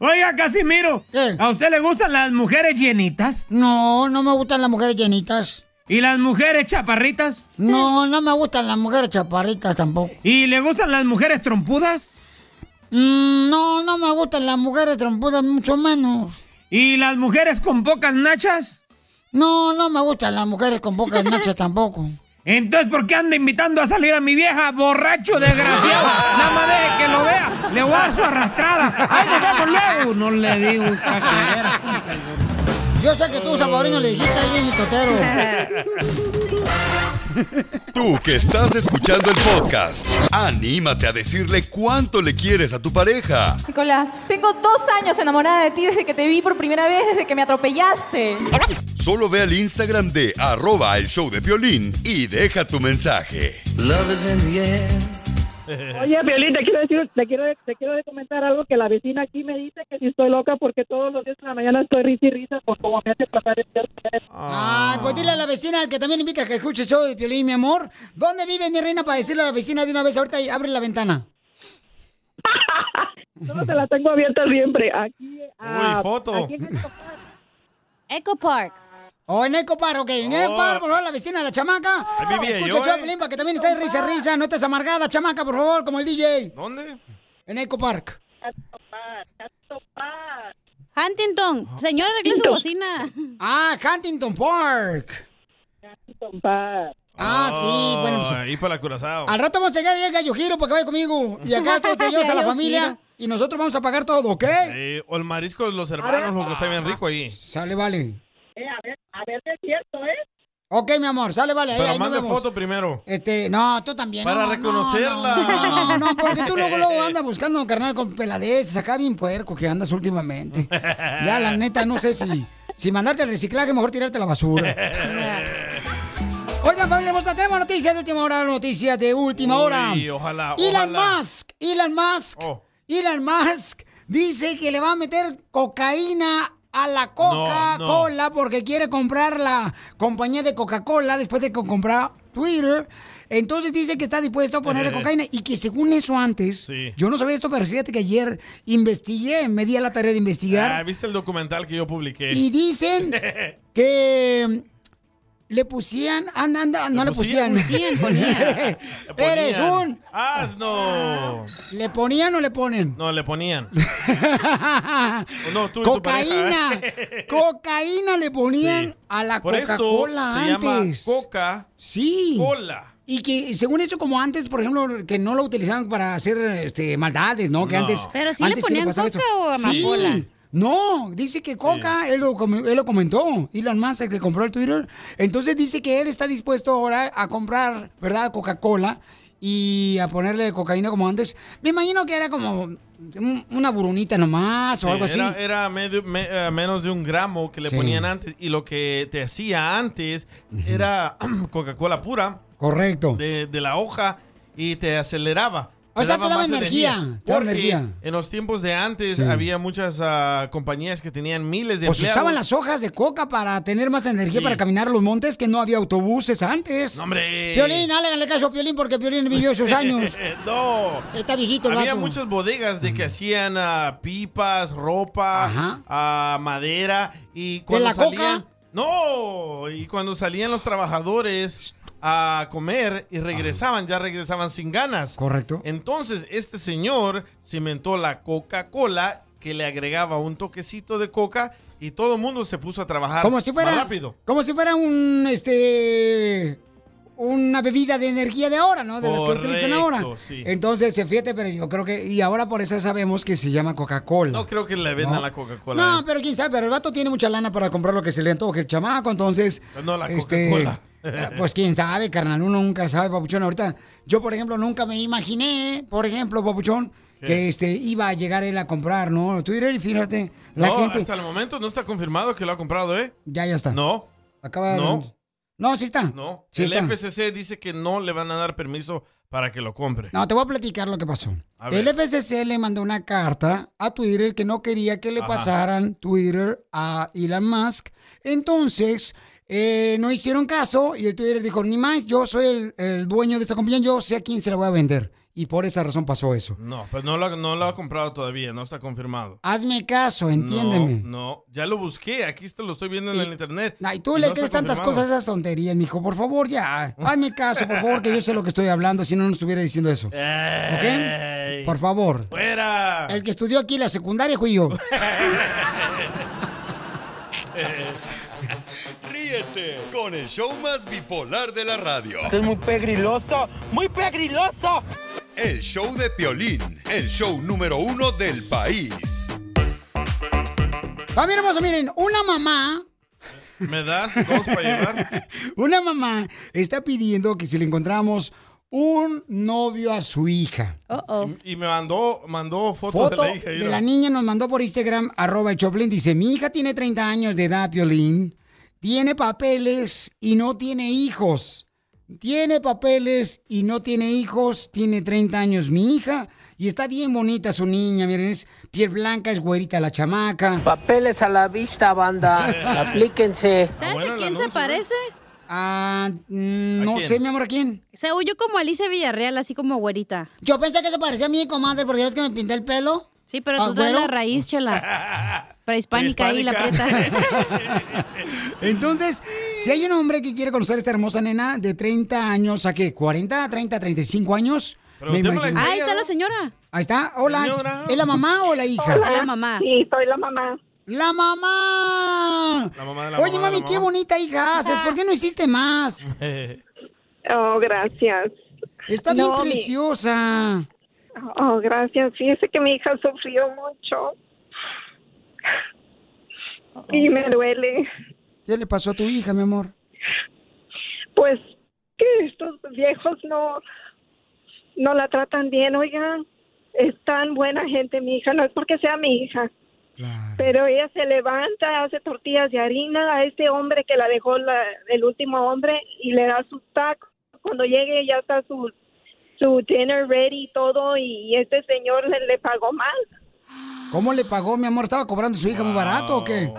Oiga, Casimiro, ¿a usted le gustan las mujeres llenitas? No, no me gustan las mujeres llenitas. ¿Y las mujeres chaparritas? No, no me gustan las mujeres chaparritas tampoco. ¿Y le gustan las mujeres trompudas? Mm, no, no me gustan las mujeres trompudas, mucho menos. ¿Y las mujeres con pocas nachas? No, no me gustan las mujeres con pocas nachas tampoco. Entonces, ¿por qué anda invitando a salir a mi vieja, borracho desgraciado? Nada más que lo vea. Le voy a dar su arrastrada. ¡Ay, nos vemos luego! No le digo. Yo sé que tú, salvadoreño, le dijiste ahí bien mi totero. Tú que estás escuchando el podcast, anímate a decirle cuánto le quieres a tu pareja. Nicolás, tengo dos años enamorada de ti desde que te vi por primera vez, desde que me atropellaste. Solo ve al Instagram de arroba el show de violín y deja tu mensaje. Oye, Violín, te quiero decir, te quiero, te quiero comentar algo que la vecina aquí me dice que si estoy loca porque todos los días de la mañana estoy risa y risa por cómo me hace pasar el día. Ay, pues dile a la vecina que también invita a que escuche el show de Piolín, mi amor. ¿Dónde vives, mi reina, para decirle a la vecina de una vez ahorita y abre la ventana? No se la tengo abierta siempre. Aquí. ah, Uy, foto. aquí en Eco Park. O en Eco Park, ok. En Eco Oh. Park, por favor, la vecina de la chamaca. Escucha el de eh. Para que también estés risa, risa. No estés amargada, chamaca, por favor, como el DJ. ¿Dónde? En Eco Park. Huntington. Señor, arregle su bocina. Ah, Huntington Park. Ah, sí, bueno, pues, Oh, Ahí para la Curazao. Al rato vamos a llegar ahí al Gallo Giro para que vaya conmigo. Y acá tú te llevas a la familia y nosotros vamos a pagar todo, ¿ok? Eh, o el marisco de los hermanos, lo que está bien rico ahí. Sale, vale. Eh, a ver, a ver, si es cierto, ¿eh? Ok, mi amor, sale, vale. Ahí, Pero ahí nos manda foto primero. Este, no, tú también. Para no, reconocerla. No, no, no, porque tú luego, luego andas buscando un carnal con peladeces, acá bien puerco que andas últimamente. Ya, la neta, no sé si, si mandarte al reciclaje, mejor tirarte a la basura. Oigan, familia hermosa, tenemos noticias de última hora, noticias de última hora. Uy, ojalá, Elon ojalá. Musk, Elon Musk, Oh. Elon Musk dice que le va a meter cocaína a la Coca-Cola porque quiere comprar la compañía de Coca-Cola después de que compró Twitter. Entonces dice que está dispuesto a ponerle cocaína y que según eso antes, Sí. yo no sabía esto, pero fíjate que ayer investigué, me di a la tarea de investigar Ah, ¿Viste el documental que yo publiqué? y dicen que le pusían, anda, anda, no le pusían? pusían. Pusían, ponían. Le Eres ponían. un. ¡Asno! ¿Le ponían o le ponen? No, le ponían. no, tú y tu Cocaína. pareja. Cocaína le ponían Sí. a la Coca-Cola se llama antes. Coca. Sí. Cola. Y que según eso, como antes, por ejemplo, que no lo utilizaban para hacer este, maldades, ¿no? Que No. antes. Pero sí le antes ponían pasaba coca o amapola. Sí. No, dice que Coca, él, lo, él lo comentó, Elon Musk, el que compró el Twitter. Entonces dice que él está dispuesto ahora a comprar, ¿verdad? Coca-Cola y a ponerle cocaína como antes. Me imagino que era como un- una burunita nomás o Sí, algo así. Era, era medio- me- eh, menos de un gramo que le Sí. ponían antes. Y lo que te hacía antes era Coca-Cola pura. Correcto. De, de la hoja y te aceleraba. O sea, te daba energía, te daba energía. En los tiempos de antes Sí. había muchas ah, compañías que tenían miles de Pues empleados. usaban las hojas de coca para tener más energía Sí. para caminar los montes que no había autobuses antes. No, hombre. Piolín, háganle caso a Piolín porque Piolín vivió esos años. no. Está viejito Había vato. muchas bodegas de que hacían ah, pipas, ropa, ah, madera y cuando la coca? No y cuando salían los trabajadores a comer y regresaban ya regresaban sin ganas. Correcto. Entonces este señor cimentó la Coca-Cola que le agregaba un toquecito de coca y todo el mundo se puso a trabajar Como si fuera más rápido. como si fuera un este una bebida de energía de ahora, ¿no? De las que utilizan ahora. Sí. Entonces, fíjate, pero yo creo que y ahora por eso sabemos que se llama Coca-Cola. No creo que le vendan No. la Coca-Cola. No, eh. pero quién sabe, pero el vato tiene mucha lana para comprar lo que se le antoje el chamaco, entonces. No, la este, Coca-Cola. Pues quién sabe, carnal, uno nunca sabe, papuchón. Ahorita, yo, por ejemplo, nunca me imaginé, por ejemplo, papuchón, ¿Qué? que este iba a llegar él a comprar, ¿no? Twitter y fíjate, la no, gente. hasta el momento no está confirmado que lo ha comprado, ¿eh? Ya, ya está. No. Acaba de. No. Sí está. No. Sí el está. FCC dice que no le van a dar permiso para que lo compre. No, te voy a platicar lo que pasó. El FCC le mandó una carta a Twitter que no quería que le Ajá. pasaran Twitter a Elon Musk. Entonces, eh, no hicieron caso y el Twitter dijo, ni más, yo soy el, el dueño de esta compañía, yo sé a quién se la voy a vender. Y por esa razón pasó eso. No, pues no lo, no lo ha comprado todavía, no está confirmado. Hazme caso, entiéndeme. No, no, ya lo busqué, aquí te lo estoy viendo en el internet. Ay, tú Y le no crees tantas confirmado. cosas a esas tonterías, mijo. Por favor, ya. Hazme caso, por favor, que yo sé lo que estoy hablando, si no, no estuviera diciendo eso. Ey. ¿Ok? Por favor. ¡Fuera! El que estudió aquí la secundaria fui yo. Ríete con el show más bipolar de la radio. Esto es muy pegriloso, muy pegriloso. El show de Piolín, el show número uno del país. Familia hermosa, miren, una mamá, ¿Me das dos para llevar? una mamá está pidiendo que si le encontramos un novio a su hija. Y me mandó, mandó fotos Foto de la hija. de mira. la niña nos mandó por Instagram, arroba el Choplin, dice, mi hija tiene 30 años de edad, Piolín, tiene papeles y no tiene hijos. Tiene papeles y no tiene hijos, tiene 30 años mi hija y está bien bonita su niña, miren, es piel blanca, es güerita la chamaca. Papeles a la vista, banda. Aplíquense. ¿Sabes a quién se parece? Ah, mm, no sé, mi amor, ¿a quién? Se huyó como Alicia Villarreal, así como güerita. Yo pensé que se parecía a mí, comadre, porque ya ves que me pinté el pelo. Sí, pero ¿Ah, tú traes la raíz, chela. Prehispánica ahí, la prieta. Entonces, si hay un hombre que quiere conocer a esta hermosa nena de 30 años, ¿a qué? ¿40, 30, 35 años? Me imagino. Ah, ahí está la señora. Ahí está. Hola. Señora. ¿Es la mamá o la hija? Hola. La mamá. Sí, soy la mamá. ¡La mamá! La mamá de la Oye, mamá de mami, la qué mamá. bonita hija haces. ¿Por qué no hiciste más? Oh, gracias. Está bien No, mi- preciosa. Oh, gracias. Fíjese que mi hija sufrió mucho. Y me duele. ¿Qué le pasó a tu hija, mi amor? Pues que estos viejos no, no la tratan bien, oigan. Es tan buena gente mi hija, no es porque sea mi hija. Pero ella se levanta, hace tortillas de harina a este hombre que la dejó la- el último hombre y le da sus tacos. Cuando llegue ya está su, su dinner ready y todo y este señor le, le pagó mal. ¿Cómo le pagó, mi amor? ¿Estaba cobrando su hija muy barato o qué?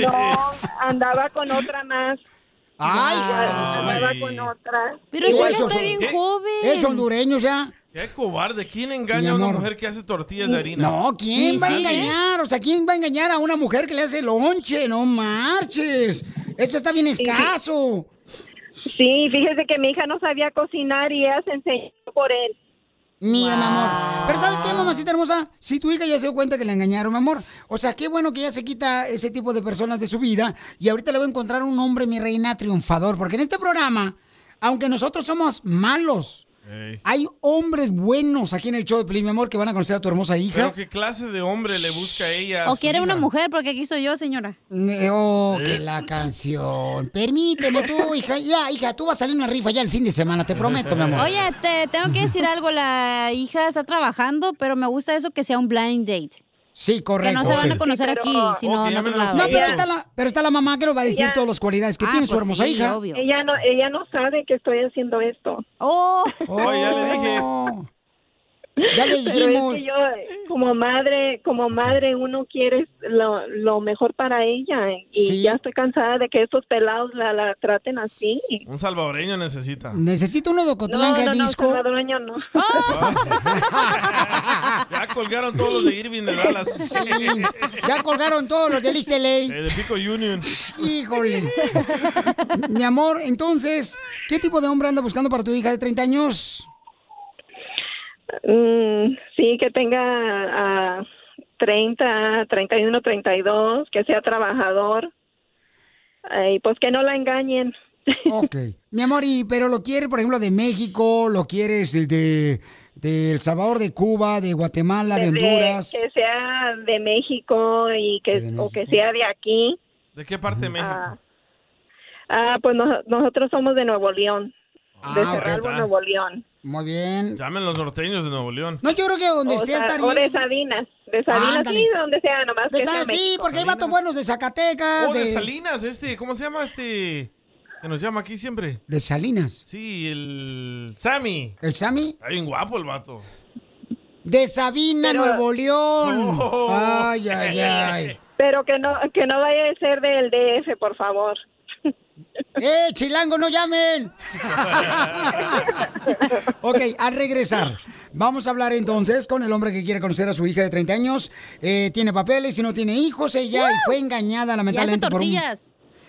No, andaba con otra más. Ay, andaba con otra. Pero ella ella está bien joven. Es hondureño ya. Qué cobarde. ¿Quién engaña a una mujer que hace tortillas de harina? No, ¿quién Sí, va a engañar? O sea, ¿quién va a engañar a una mujer que le hace lonche? No marches. Eso está bien escaso. Sí, fíjese que mi hija no sabía cocinar y ella se enseñó por él. Mira, mi amor. Pero ¿sabes qué, mamacita hermosa? Si tu hija ya se dio cuenta que la engañaron, mi amor. O sea, qué bueno que ella se quita ese tipo de personas de su vida. Y ahorita le voy a encontrar un hombre, mi reina, triunfador. Porque en este programa, aunque nosotros somos malos, hay hombres buenos aquí en el show de Pelín, mi amor, que van a conocer a tu hermosa hija. Pero qué clase de hombre le busca a ella. O quiere una mujer, porque aquí soy yo, señora. Eh, Oh, que la canción. Permíteme tú, hija. Ya, hija, tú vas a salir una rifa ya el fin de semana, te prometo, mi amor. Oye, te tengo que decir algo. La hija está trabajando, pero me gusta eso que sea un blind date. Sí, correcto. Que no se van a conocer aquí, sino en otro lado. No, pero está, la, pero está la mamá que nos va a decir Ella- todas las cualidades que Ah, tiene su pues hermosa sí, hija. obvio. Ella no, ella no sabe que estoy haciendo esto. Oh, Oh, ya le dije. Ya le Pero dijimos. es que yo, como madre, como madre, uno quiere lo, lo mejor para ella y Sí. ya estoy cansada de que estos pelados la, la traten así. Un salvadoreño necesita. Necesito uno de No, Ocotlán, no, no, Jalisco. salvadoreño no. Ya colgaron todos los de Irving de Dallas. Ya colgaron todos los del East LA. Eh, de Pico Union. Híjole. Mi amor, entonces, ¿qué tipo de hombre anda buscando para tu hija de 30 años? Mm, sí, que tenga ah, 30, 31, 32, que sea trabajador. eh, Y pues que no la engañen. Ok. Mi amor, y, pero lo quieres, por ejemplo, de México, lo quieres de, de, de El Salvador, de Cuba, de Guatemala, de, De- Honduras. Que sea de México y que, o que sea de aquí. ¿De qué parte de México? Ah, ah, pues no- nosotros somos de Nuevo León. de Ah, ok. Cerralbo, Nuevo León. Muy bien. Llamen los norteños de Nuevo León. No, yo creo que donde O sea sa- estar o bien. de Sabinas. De Sabinas, Ándale. sí, de donde sea, nomás De que Sa- sea sí, porque hay vatos buenos de Zacatecas, Oh, de de, Salinas, este, ¿cómo se llama este? Que nos llama aquí siempre. de Salinas. Sí, el Sammy. ¿El Sammy? Está bien guapo el vato. De Sabina, Pero- Nuevo León. Oh. Ay, ay, ay. Pero que no, que no vaya a ser del DF, por favor. ¡Eh, chilango, no llamen! ok, al regresar, vamos a hablar entonces con el hombre que quiere conocer a su hija de 30 años. Eh, tiene papeles y no tiene hijos ella y fue engañada y hace lamentablemente por un... tortillas.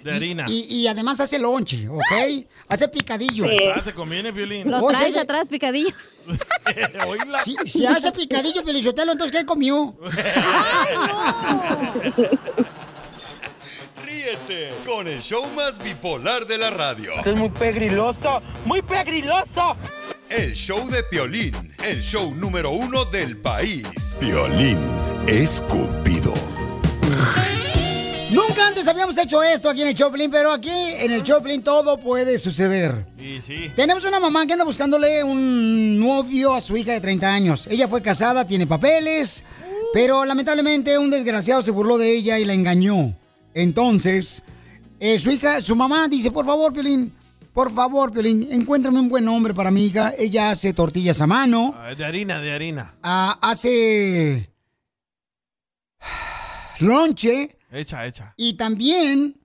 De harina. Y, y además hace lonche, ¿ok? Hace picadillo. Ah, ¿Te conviene, Violín? Lo O sea, traes atrás, picadillo. Si, si hace picadillo, Pielichotelo, entonces ¿qué comió? Ríete con el show más bipolar de la radio. Esto es muy pegriloso, muy pegriloso. El show de Piolín, el show número uno del país. Piolín escupido. Nunca antes habíamos hecho esto aquí en el Choplin, pero aquí en el Choplin todo puede suceder. Sí, sí. Tenemos una mamá que anda buscándole un novio a su hija de 30 años. Ella fue casada, tiene papeles, pero lamentablemente un desgraciado se burló de ella y la engañó. Entonces, eh, su hija, su mamá dice, por favor, Piolín, por favor, Piolín, encuéntrame un buen hombre para mi hija. Ella hace tortillas a mano, Ah, De harina, de harina. ah, hace lonche Hecha, hecha. y también...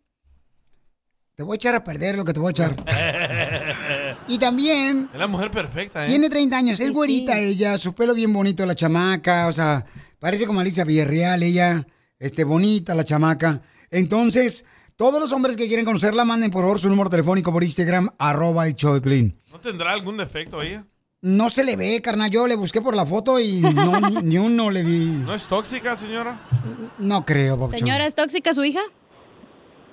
Te voy a echar a perder lo que te voy a echar. Y también Es la mujer perfecta, ¿eh? Tiene 30 años, es Sí, güerita sí. ella, su pelo bien bonito la chamaca, o sea, parece como Alicia Villarreal ella, este, bonita la chamaca. Entonces, todos los hombres que quieren conocerla, manden por favor su número telefónico por Instagram, arroba el show de Piolín. ¿No tendrá algún defecto ella? No se le ve, carnal, yo le busqué por la foto y no, ni, ni uno le vi. ¿No es tóxica, señora? No creo, Papuchón. Señora, ¿es tóxica su hija?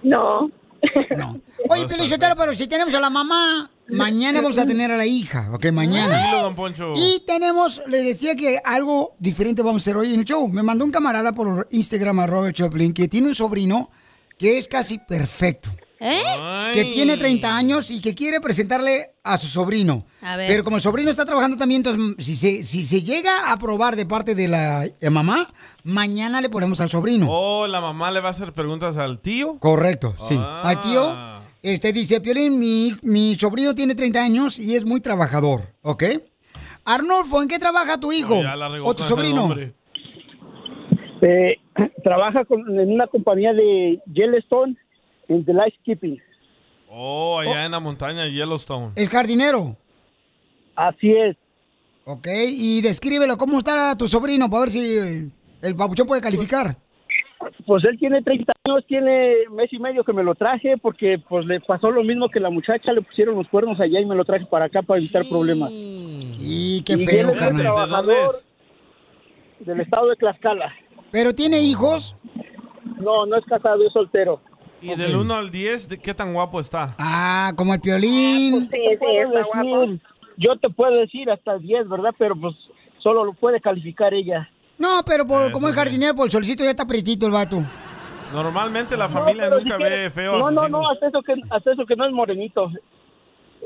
No. Oye, Pelichotero, pero si tenemos a la mamá, mañana vamos a tener a la hija, ¿ok? Mañana. Tranquilo, don Poncho. Y tenemos, les decía que algo diferente vamos a hacer hoy en el show. Me mandó un camarada por Instagram, arroba Choplin, que tiene un sobrino que es casi perfecto. ¿Eh? Que tiene 30 años y que quiere presentarle a su sobrino. A ver. Pero como el sobrino está trabajando también, entonces si se, si se llega a aprobar de parte de la eh, mamá, mañana le ponemos al sobrino. Oh, la mamá le va a hacer preguntas al tío. Correcto, sí. Ah. Al tío, este dice, Piolín, mi, mi sobrino tiene 30 años y es muy trabajador, ¿ok? Arnolfo, ¿en qué trabaja tu hijo? Oh, ¿O tu sobrino? Eh, trabaja con- en una compañía de Yellowstone en The Lightkeeping. Oh, allá en la montaña de Yellowstone. ¿Es jardinero? Así es. Ok, y descríbelo, ¿cómo está tu sobrino? Para ver si el papuchón puede calificar. Pues él tiene 30 años, tiene mes y medio que me lo traje porque pues le pasó lo mismo que la muchacha, le pusieron los cuernos allá y me lo traje para acá para evitar problemas. Y qué Y feo, él es carnal. trabajador del estado de Tlaxcala. ¿Pero tiene hijos? No, no es casado, es soltero. Y del 1 al 10, ¿de qué tan guapo está? Ah, como el piolín. Sí, sí, está guapo. Yo te puedo decir hasta 10, ¿verdad? Pero pues solo lo puede calificar ella. No, pero por, Eso como es jardinero, por el solcito ya está pretito el vato. Normalmente la familia nunca si ve feo a No, sus no, hijos. no, hasta eso, que, hasta eso que no es morenito.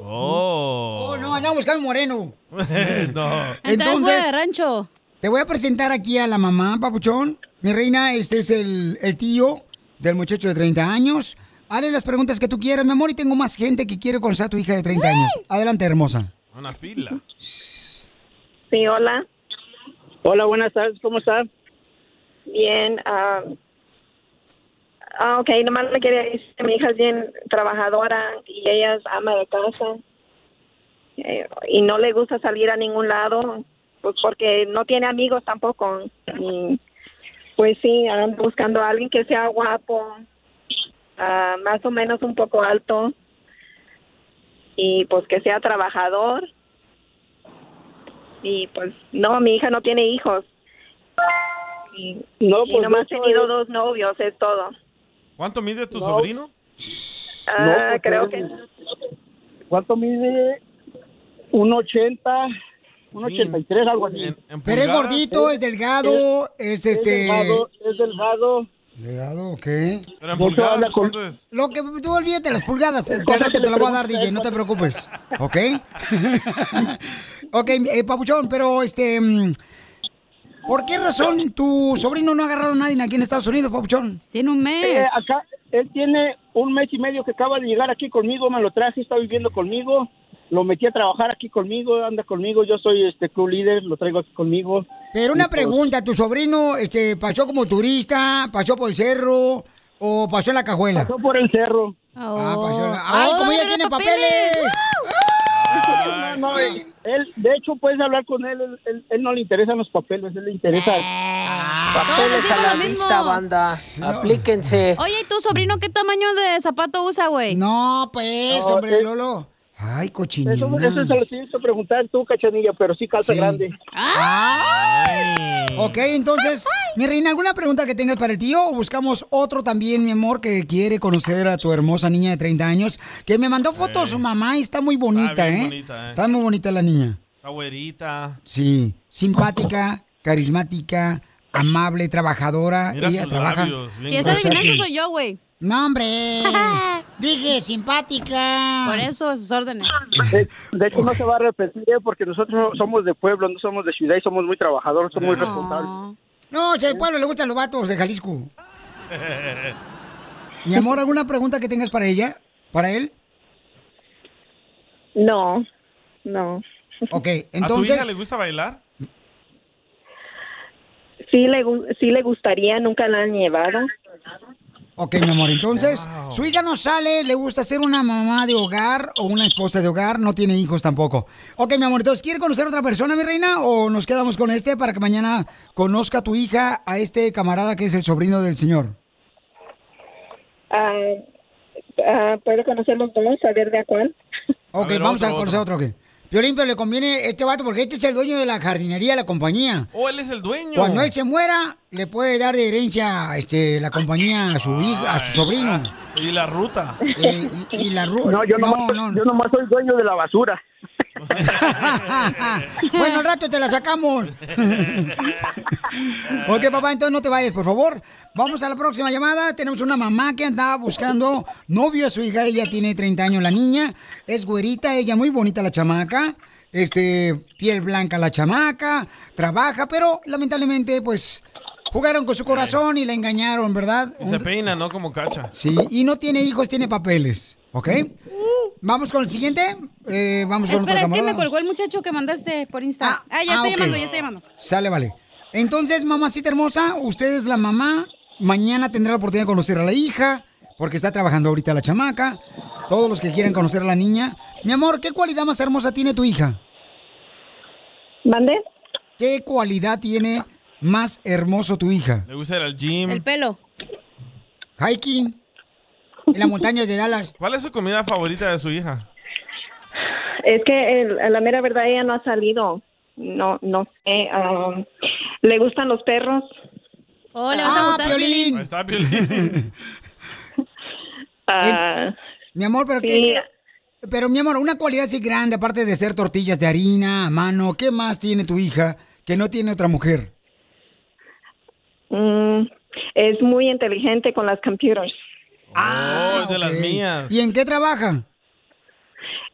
Oh. Oh, no, andamos buscando moreno. no. Entonces, rancho. te voy a presentar aquí a la mamá, papuchón. Mi reina, este es el, el tío del muchacho de 30 años. Hazle las preguntas que tú quieras, mi amor, y tengo más gente que quiere conocer a tu hija de 30 años. Adelante, hermosa. Una fila. Sí, hola. Hola, buenas tardes, ¿cómo estás? Bien. ah, ok, nomás le quería decir que mi hija es bien trabajadora y ella es ama de casa. Eh, y no le gusta salir a ningún lado, pues porque no tiene amigos tampoco. Y, pues sí, ando buscando a alguien que sea guapo, ah, más o menos un poco alto y pues que sea trabajador. Y pues no, mi hija no tiene hijos. Y, No, y pues, nomás tenido es- dos novios, es todo. ¿Cuánto mide tu No. sobrino? Ah, No, pues, creo que ¿Cuánto mide? Un 80, un 83, algo así. Pero es gordito, es delgado, es, este... delgado, es delgado. ¿Delgado o qué? Pero en De hecho, pulgadas, con-. Lo que tú olvídate las pulgadas, el rato que te lo voy a dar, DJ, no te preocupes. ¿Ok? ok, eh, Papuchón, pero este. mm, ¿Por qué razón tu sobrino no ha agarrado a nadie aquí en Estados Unidos, Papuchón? Tiene un Eh, acá, él tiene un mes y medio que acaba de llegar aquí conmigo, me lo traje, está viviendo conmigo, lo metí a trabajar aquí conmigo, anda conmigo, yo soy este club líder, lo traigo aquí conmigo. Pero una Y, pues, pregunta, ¿tu sobrino este, pasó como turista, pasó por el cerro o pasó en la cajuela? Pasó por el cerro. Ah, pasó en la- ¡Ay, como ella tiene papeles! No, no, él, de hecho, puedes hablar con él, él, él- él no le interesan los papeles, él le interesa. Papeles a la lo mismo. vista, banda. Aplíquense. Oye, ¿y tu sobrino qué tamaño de zapato usa, güey? No, pues, No, hombre, es- Lolo. Ay, Eso, cochinilla. eso se lo tienes que preguntar tú, cachanilla, pero sí calza Sí. grande. Ok, entonces, mi reina, ¿alguna pregunta que tengas para el tío o buscamos otro también, mi amor, que quiere conocer a tu hermosa niña de 30 años? Que me mandó fotos su mamá y está muy bonita, bien ¿eh? bonita, ¿eh? Está muy bonita la niña. La güerita. Sí, simpática, carismática, amable, trabajadora. Mira Ella sus trabaja. labios, bien Si esa O sea adivinanza que- soy yo, güey. No, hombre. Dije simpática. Por eso, a sus órdenes. De, de hecho, no se va a repetir, ¿eh? porque nosotros somos de pueblo, no somos de ciudad y somos muy trabajadores, somos muy responsables. No, si al pueblo le gustan los vatos de Jalisco. Mi amor, ¿alguna pregunta que tengas para ella? ¿Para él? No, no. Ok, ¿A tu hija entonces... le gusta bailar? Sí le, sí le gustaría, nunca la han llevado. Ok, mi amor, entonces, su hija no sale, le gusta ser una mamá de hogar o una esposa de hogar, no tiene hijos tampoco. Ok, mi amor, entonces, ¿quiere conocer a otra persona, mi reina? ¿O nos quedamos con este para que mañana conozca tu hija a este camarada que es el sobrino del señor? Ah, ah, ¿Puedo conocer los dos? Saber de a cuál. Ok, ver, vamos otro, a conocer otro, ¿qué? Violín, pero le conviene este vato porque este es el dueño de la jardinería la compañía. Oh, él es el dueño. Cuando él se muera, le puede dar de herencia este, la compañía a su hija, a su sobrino. Y la ruta. Eh, y, y la ru- No, yo no, nomás, no. yo nomás soy dueño de la basura. bueno, al rato te la sacamos. ok, papá, entonces no te vayas, por favor. Vamos a la próxima llamada. Tenemos una mamá que andaba buscando novio a su hija. Ella tiene 30 años, la niña. Es güerita, ella muy bonita la chamaca. Este, piel blanca la chamaca. Trabaja, pero lamentablemente, pues, jugaron con su corazón y la engañaron, ¿verdad? Y se peina, ¿no? Como cacha. Sí, y no tiene hijos, tiene papeles, ¿ok? Vamos con el siguiente. Eh, vamos con Espera, otro es que me colgó el muchacho que mandaste por Insta. Ah, ya ah, está llamando, ya está llamando. Sale, vale. Entonces, mamacita hermosa, usted es la mamá. Mañana tendrá la oportunidad de conocer a la hija, porque está trabajando ahorita la chamaca. Todos los que quieran conocer a la niña. Mi amor, ¿qué cualidad más hermosa tiene tu hija? ¿Mande? ¿Qué cualidad tiene más hermoso tu hija? Le gusta ir al gym. El pelo. Hiking. En las montañas de Dallas. ¿Cuál es su comida favorita de su hija? Es que el- la mera verdad ella no ha salido. No, no sé. um, le gustan los perros. Oh, le vas a Ah, gustar, Piolín. Ahí está, Piolín. Ah, Mi amor, pero sí. qué. Pero mi amor, una cualidad así grande, aparte de ser tortillas de harina a mano, ¿qué más tiene tu hija que no tiene otra mujer? Mm, es muy inteligente con las computers. Oh, es de las mías. ¿Y en qué trabaja?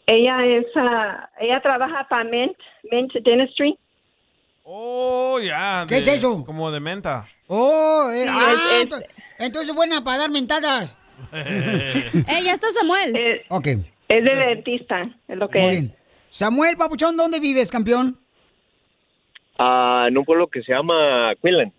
Ella es, ah, ella trabaja para Mint, Mint Dentistry. Oh, ya. ¿Qué de- es eso? Como de menta. Oh, eh, Sí, ah, es- es- ento- entonces buena para dar mentadas. ¡Eh, ya está Samuel! ok. Es de dentista, es lo que Muy es. bien. Samuel Papuchón, ¿dónde vives, campeón? Ah, en un pueblo que se llama Quinlan.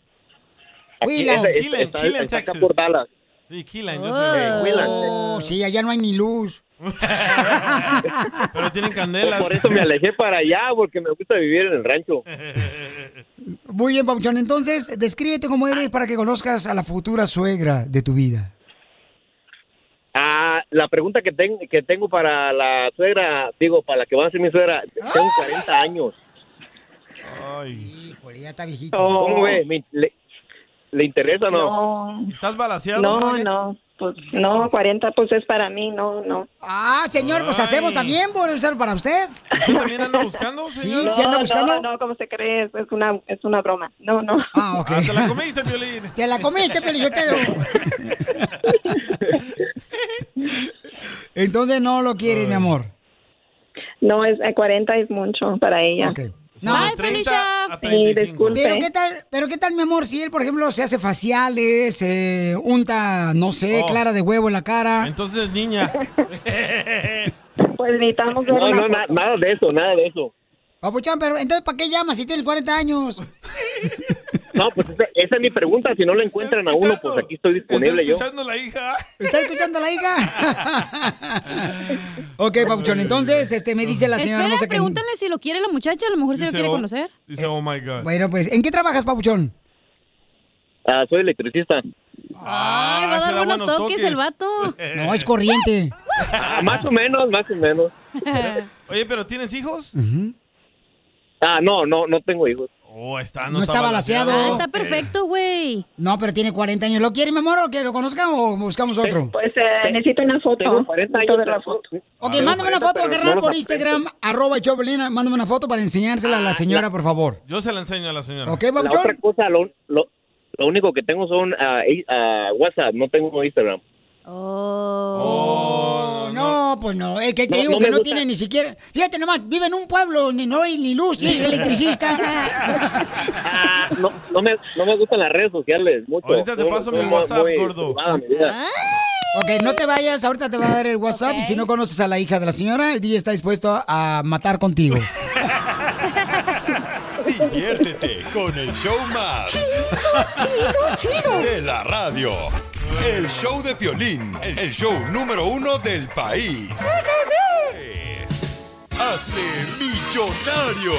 Aquí Quinlan. es- es- Quinlan, está- Quinlan, está acá Texas. por Dallas. Sí, Keelan, yo Oh, sé. sí, allá no hay ni luz. Pero tienen candelas. Por eso me alejé para allá, porque me gusta vivir en el rancho. Muy bien, Papuchón. Entonces, descríbete cómo eres para que conozcas a la futura suegra de tu vida. Ah, la pregunta que, ten- que tengo para la suegra, digo, para la que va a ser mi suegra, tengo 40 años. Híjole, ya está viejito. ¿Cómo ve? ¿Me- ¿Le, le interesa o no? No, ¿Estás balaseado? no, no. Pues no, 40 pues es para mí, no, no. Ah, señor, pues hacemos también por usar para usted. ¿Usted también anda buscando? Sí, señor? sí anda buscando. No, no, ¿cómo se cree? Es una, es una broma. No, no. Ah, ok. Ah, ¿Te la comiste, Piolín? Te la comiste, Pelizotelo. Entonces no lo quieres, mi amor. No, es, eh, 40 es mucho para ella. Ok. No. Bye, Felicia. Sí. Pero qué tal, pero qué tal, mi amor, si él, por ejemplo, se hace faciales, se unta, no sé, Oh. clara de huevo en la cara. Entonces, niña. Pues necesitamos ver No, una no, na- nada de eso, nada de eso. Papuchán, pero entonces, ¿para qué llamas si tienes 40 años? No, pues esa, esa es mi pregunta. Si no lo encuentran a uno, pues aquí estoy ¿Está disponible yo. escuchando la hija? ¿Está escuchando la hija? ok, Papuchón, entonces, este, me dice la señora Espera, hermosa que... pregúntale si lo quiere la muchacha, a lo mejor si lo quiere oh, conocer. Dice, oh my God. Bueno, pues, ¿en qué trabajas, Papuchón? Ah, soy electricista. Ay, va a te dar da buenos buenos toques, toques. el vato. No, es corriente. Ah, más o menos, más o menos. Oye, ¿pero tienes hijos? Ah, no, no, no tengo hijos. Oh, está, No está balaseado. Ah, está perfecto, güey. No, pero tiene 40 años. ¿Lo quiere, mi amor, o que lo conozca o buscamos otro? Pues eh, necesito una foto. Tengo 40 Necesito años. ver la foto. Ok, Tengo mándame una 40, foto, pero carnal, no por. Instagram, arroba Choplina. Mándame una foto para enseñársela a la señora, por favor. Yo se la enseño a la señora. ¿Ok, La otra cosa, lo, lo, lo único que tengo son ah, i- ah, WhatsApp, no tengo Instagram. Oh, no, pues no. Es que te No, digo no que no gusta. tiene ni siquiera... Fíjate nomás, vive en un pueblo, ni no hay ni luz, es electricista. Ah, no, no, me, no me gustan las redes sociales mucho. Ahorita te paso mi WhatsApp, muy gordo. ok, no te vayas, ahorita te va a dar el WhatsApp. Y si no conoces a la hija de la señora, el DJ está dispuesto a matar contigo. Diviértete con el show más. De la radio. El show de Piolín. El show número uno del país. Es- Hazte millonario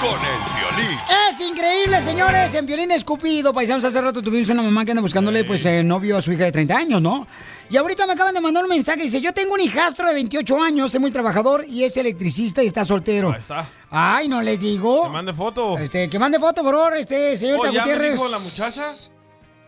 con el Piolín. Es increíble, señores. En Violín Escupido, paisanos, hace rato tuvimos una mamá que anda buscándole, pues, eh, novio a su hija de 30 años, ¿no? Y ahorita me acaban de mandar un mensaje. Dice, yo tengo un hijastro de 28 años, es muy trabajador y es electricista y está soltero. Ahí está. Ay, no les digo. Que mande foto. Este, que mande foto, por favor, este, señorita Oh, ya me Gutiérrez. dijo la muchacha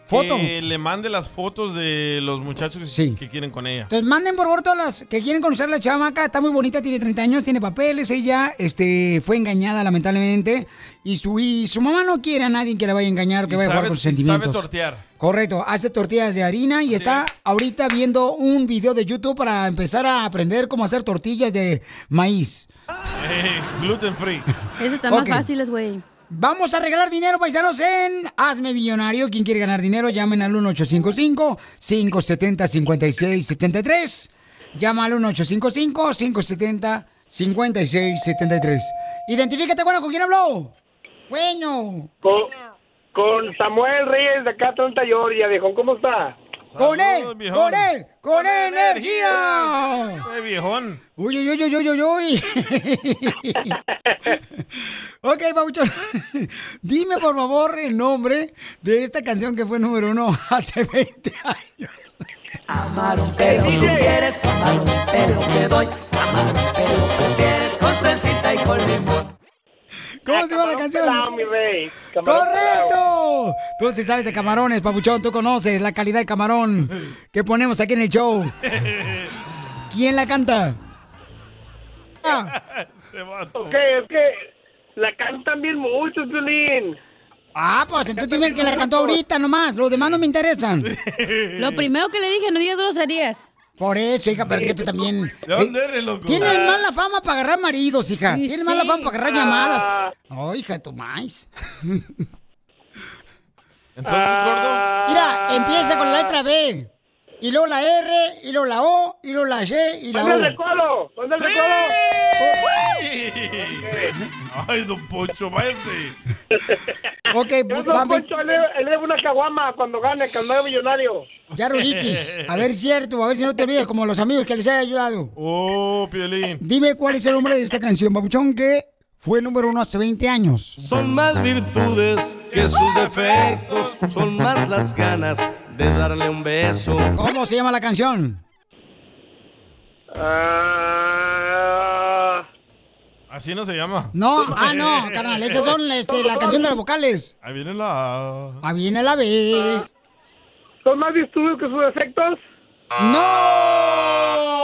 Foto. que le mande las fotos de los muchachos que quieren con ella. Entonces manden por favor todas las que quieren conocer a la chamaca, está muy bonita, tiene 30 años, tiene papeles, ella este, fue engañada lamentablemente y su, y su mamá no quiere a nadie que la vaya a engañar o que Y vaya a jugar con sus sentimientos. Sabe tortear. Correcto, hace tortillas de harina y está ahorita viendo un video de YouTube para empezar a aprender cómo hacer tortillas de maíz. Gluten free. Ese está Ok. más fáciles, güey. Vamos a regalar dinero, paisanos, en Hazme Millonario. Quien quiere ganar dinero, llamen al 1855-570-5673. Llama al 1855-570-5673. Identifícate, bueno, ¿con quién habló? Bueno. Con, con Samuel Reyes de acá, Atlanta, Georgia, viejo. ¿Cómo está? ¡Con él! ¡Con él! ¡Con energía! Ese viejón. Uy, uy, uy, uy, uy, uy, uy. ok, Pauchón. Dime, por favor, el nombre de esta canción que fue número uno hace 20 años. Camarón, pero tú quieres camarón, pero te doy camarón, pero tú quieres con salsita y con limón. ¿Cómo se llama la canción? ¡Correcto! Tú sí sabes de camarones, papuchón. Tú conoces la calidad de camarón que ponemos aquí en el show. ¿Quién la canta? Ok, es que la cantan bien muchos, Violín. Ah, pues entonces dime el que la cantó ahorita nomás. Los demás no me interesan. Lo primero que le dije, no digas groserías. Por eso, hija, pero que tú también. ¿De dónde eres, loco? Tienes mala fama para agarrar maridos, hija. Sí, Tienes mala fama para agarrar llamadas. Oh, hija de tu maíz. Entonces, gordo. Mira, empieza con la letra B. Y luego la R, y luego la O, y luego la C, y la ¿Dónde el O. recolo? ¿Dónde el Sí. recolo? Ay, don Poncho, váyase. Ok, Yo, don vamos. Poncho, da una caguama cuando gane, cuando es millonario. Ya, Rulitis. A ver, cierto, a ver si no te olvides, como los amigos que les haya ayudado. Oh, Piolín. Dime cuál es el nombre de esta canción, Babuchón, que fue número uno hace 20 años. Son más virtudes que sus defectos, son más las ganas de darle un beso. ¿Cómo se llama la canción? Ah, Así no se llama. No, ah, no, carnal, esas son este, la canción de las vocales. Ahí viene la. Ahí viene la B. ¿Son más virtudes que sus defectos? ¡No!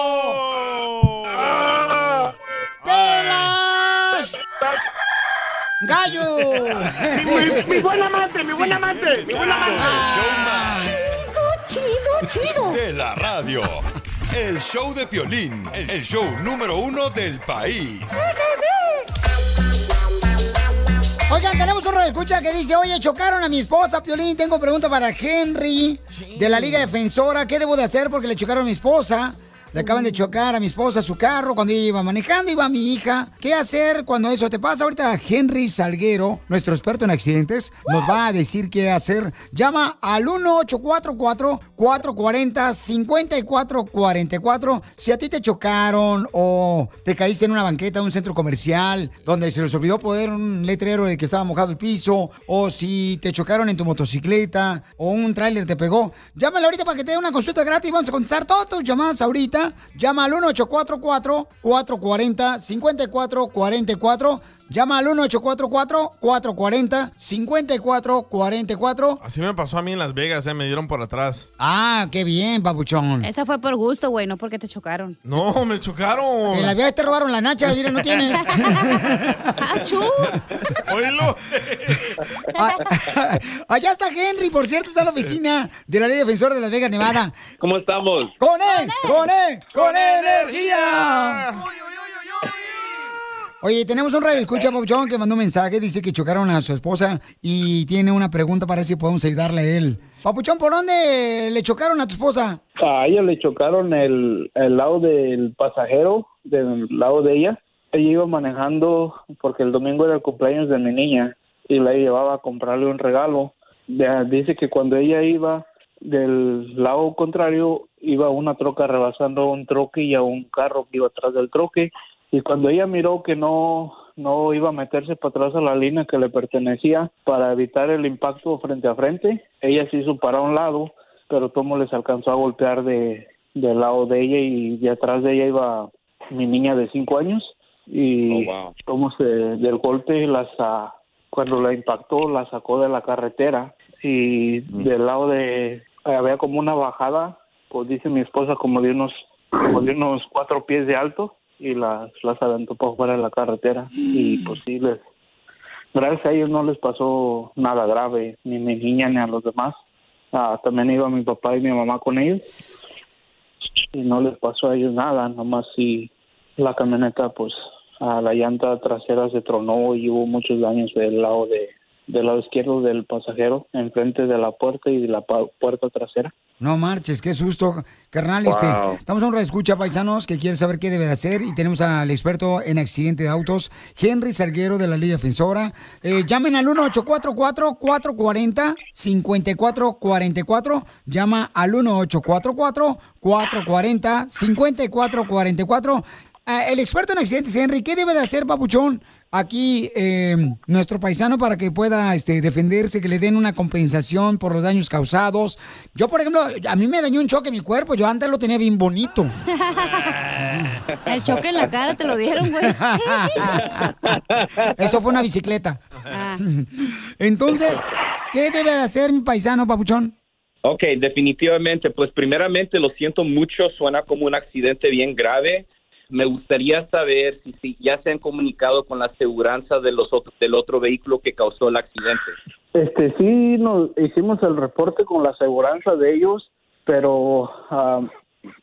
¡Gallo! mi, mi- mi buen amante, mi buen amante, mi buen amante. El show más Chido, chido. de la radio. El show de Piolín, el show número uno del país. Oigan, tenemos un escucha que dice, oye, chocaron a mi esposa, Piolín, tengo pregunta para Henry, de la Liga Defensora, ¿qué debo de hacer porque le chocaron a mi esposa? Le acaban de chocar a mi esposa su carro cuando ella iba manejando, iba mi hija. ¿Qué hacer cuando eso te pasa? Ahorita Henry Salguero, nuestro experto en accidentes, nos va a decir qué hacer. Llama al 1844-440-5444. Si a ti te chocaron o te caíste en una banqueta de un centro comercial donde se les olvidó poner un letrero de que estaba mojado el piso, o si te chocaron en tu motocicleta o un tráiler te pegó, llámale ahorita para que te dé una consulta gratis. Vamos a contestar todas tus llamadas ahorita. Llama al 1844-440-5444. Llama al 1844-440-5444. Así me pasó a mí en Las Vegas, eh, me dieron por atrás. Ah, qué bien, papuchón. Esa fue por gusto, güey, no porque te chocaron. No, me chocaron. En la vida te robaron la nacha, mira, no tienes. ¡Achú! Oílo. Ah, Allá está Henry, por cierto, está en la oficina de la Ley Defensora de Las Vegas, Nevada. ¿Cómo estamos? ¡Con él! ¡Con él! ¡Con energía! Oye, tenemos un radio escucha, Papuchón, que mandó un mensaje, dice que chocaron a su esposa y tiene una pregunta para si podemos ayudarle a él. Papuchón, ¿por dónde le chocaron a tu esposa? A ella le chocaron el, el lado del pasajero, del lado de ella. Ella iba manejando porque el domingo era el cumpleaños de mi niña y la llevaba a comprarle un regalo. Dice que cuando ella iba del lado contrario, iba una troca rebasando un troque y a un carro que iba atrás del troque. Y cuando ella miró que no, no iba a meterse para atrás a la línea que le pertenecía para evitar el impacto frente a frente, ella se hizo para un lado, pero Tomo les alcanzó a golpear de, del lado de ella y de atrás de ella iba mi niña de cinco años. Y Tomo se, del golpe las ah, cuando la impactó la sacó de la carretera. Y del lado de había como una bajada pues dice mi esposa como de unos como de unos cuatro pies de alto y las las aventó para fuera de la carretera. Y pues sí gracias a ellos no les pasó nada grave ni a mi niña ni a los demás. Ah, también iba mi papá y mi mamá con ellos. Y no les pasó a ellos nada nomás si la camioneta pues a la llanta trasera se tronó y hubo muchos daños del lado de del lado izquierdo del pasajero enfrente de la puerta y de la puerta trasera No marches, qué susto, carnal. Este, Wow. estamos en un escucha paisanos que quiere saber qué debe de hacer y tenemos al experto en accidente de autos, Henry Salguero de la Liga Defensora. Eh, llamen al 1844-440-5444. Llama al 1844-440-5444. ah, el experto en accidentes, Henry, ¿qué debe de hacer, papuchón, aquí eh, nuestro paisano para que pueda este, defenderse, que le den una compensación por los daños causados? Yo, por ejemplo, a mí me dañó un choque en mi cuerpo, yo antes lo tenía bien bonito. El choque en la cara te lo dieron, güey. Eso fue una bicicleta. Ah. Entonces, ¿qué debe de hacer mi paisano, papuchón? Ok, definitivamente, pues primeramente lo siento mucho, suena como un accidente bien grave. Me gustaría saber si, si ya se han comunicado con la aseguranza de los del otro vehículo que causó el accidente. Este, sí, nos hicimos el reporte con la aseguranza de ellos, pero ah,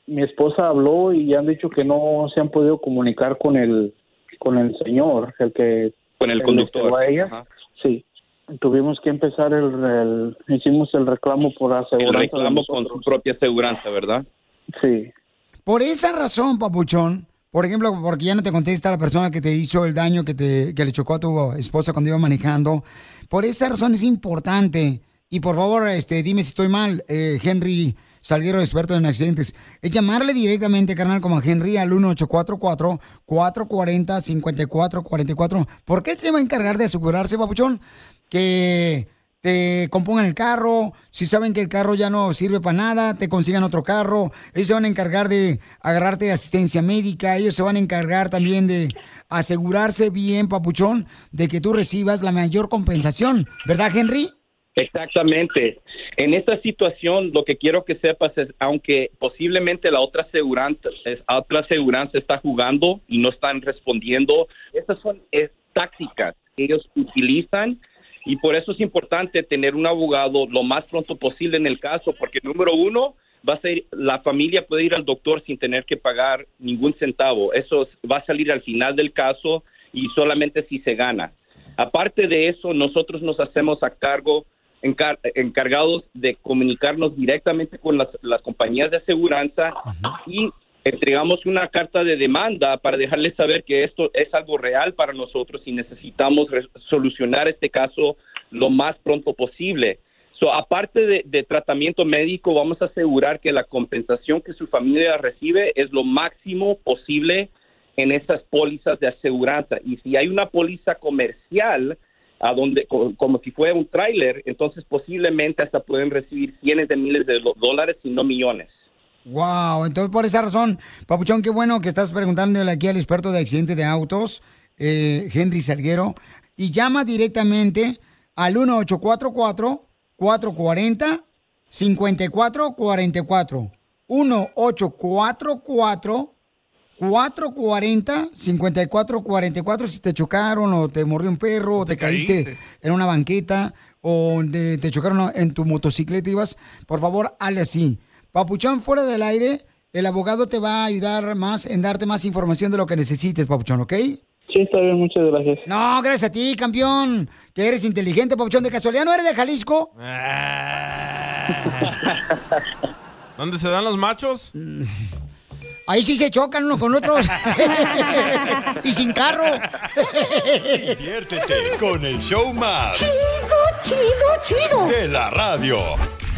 mi esposa habló y han dicho que no se han podido comunicar con el con el señor, el que Con el conductor. a ella. Ajá. Sí, tuvimos que empezar el, el- hicimos el reclamo por El aseguranza. de reclamo con su propia aseguranza, ¿verdad? Sí. Por esa razón, papuchón, por ejemplo, porque ya no te contesta la persona que te hizo el daño que, te, que le chocó a tu esposa cuando iba manejando, por esa razón es importante. Y por favor, este, dime si estoy mal, eh, Henry Salguero, experto en accidentes. Es llamarle directamente, carnal, como a Henry al 1844-440-5444. Porque él se va a encargar de asegurarse, papuchón, que te compongan el carro, si saben que el carro ya no sirve para nada, te consigan otro carro, ellos se van a encargar de agarrarte asistencia médica, ellos se van a encargar también de asegurarse bien, papuchón, de que tú recibas la mayor compensación, ¿verdad, Henry? Exactamente. En esta situación, lo que quiero que sepas es, aunque posiblemente la otra aseguranza, es- otra aseguranza está jugando y no están respondiendo, estas son eh, tácticas que ellos utilizan y por eso es importante tener un abogado lo más pronto posible en el caso, porque número uno, va a ser, la familia puede ir al doctor sin tener que pagar ningún centavo. Eso es- va a salir al final del caso y solamente si se gana. Aparte de eso, nosotros nos hacemos a cargo, encar- encargados de comunicarnos directamente con las, las compañías de aseguranza y entregamos una carta de demanda para dejarles saber que esto es algo real para nosotros y necesitamos solucionar este caso lo más pronto posible. So, aparte de, tratamiento médico, vamos a asegurar que la compensación que su familia recibe es lo máximo posible en esas pólizas de aseguranza. Y si hay una póliza comercial, a donde, co- como si fuera un tráiler, entonces posiblemente hasta pueden recibir cientos de miles de dólares, si no millones. Wow, entonces por esa razón, Papuchón, qué bueno que estás preguntándole aquí al experto de accidentes de autos, eh, Henry Salguero, y llama directamente al 1844-440-5444. 1844-440-5444. Si te chocaron o te mordió un perro o te, caíste, en una banqueta o te chocaron en tu motocicleta ibas, por favor, hazle así. Papuchón, fuera del aire, el abogado te va a ayudar más en darte más información de lo que necesites, Papuchón, ¿ok? Sí, está bien, muchas gracias. No, gracias a ti, campeón, que eres inteligente, Papuchón. De casualidad, ¿no eres de Jalisco? ¿Dónde se dan los machos? Ahí sí se chocan unos con otros. y sin carro. Diviértete con el show más. Chido, chido, chido. De la radio.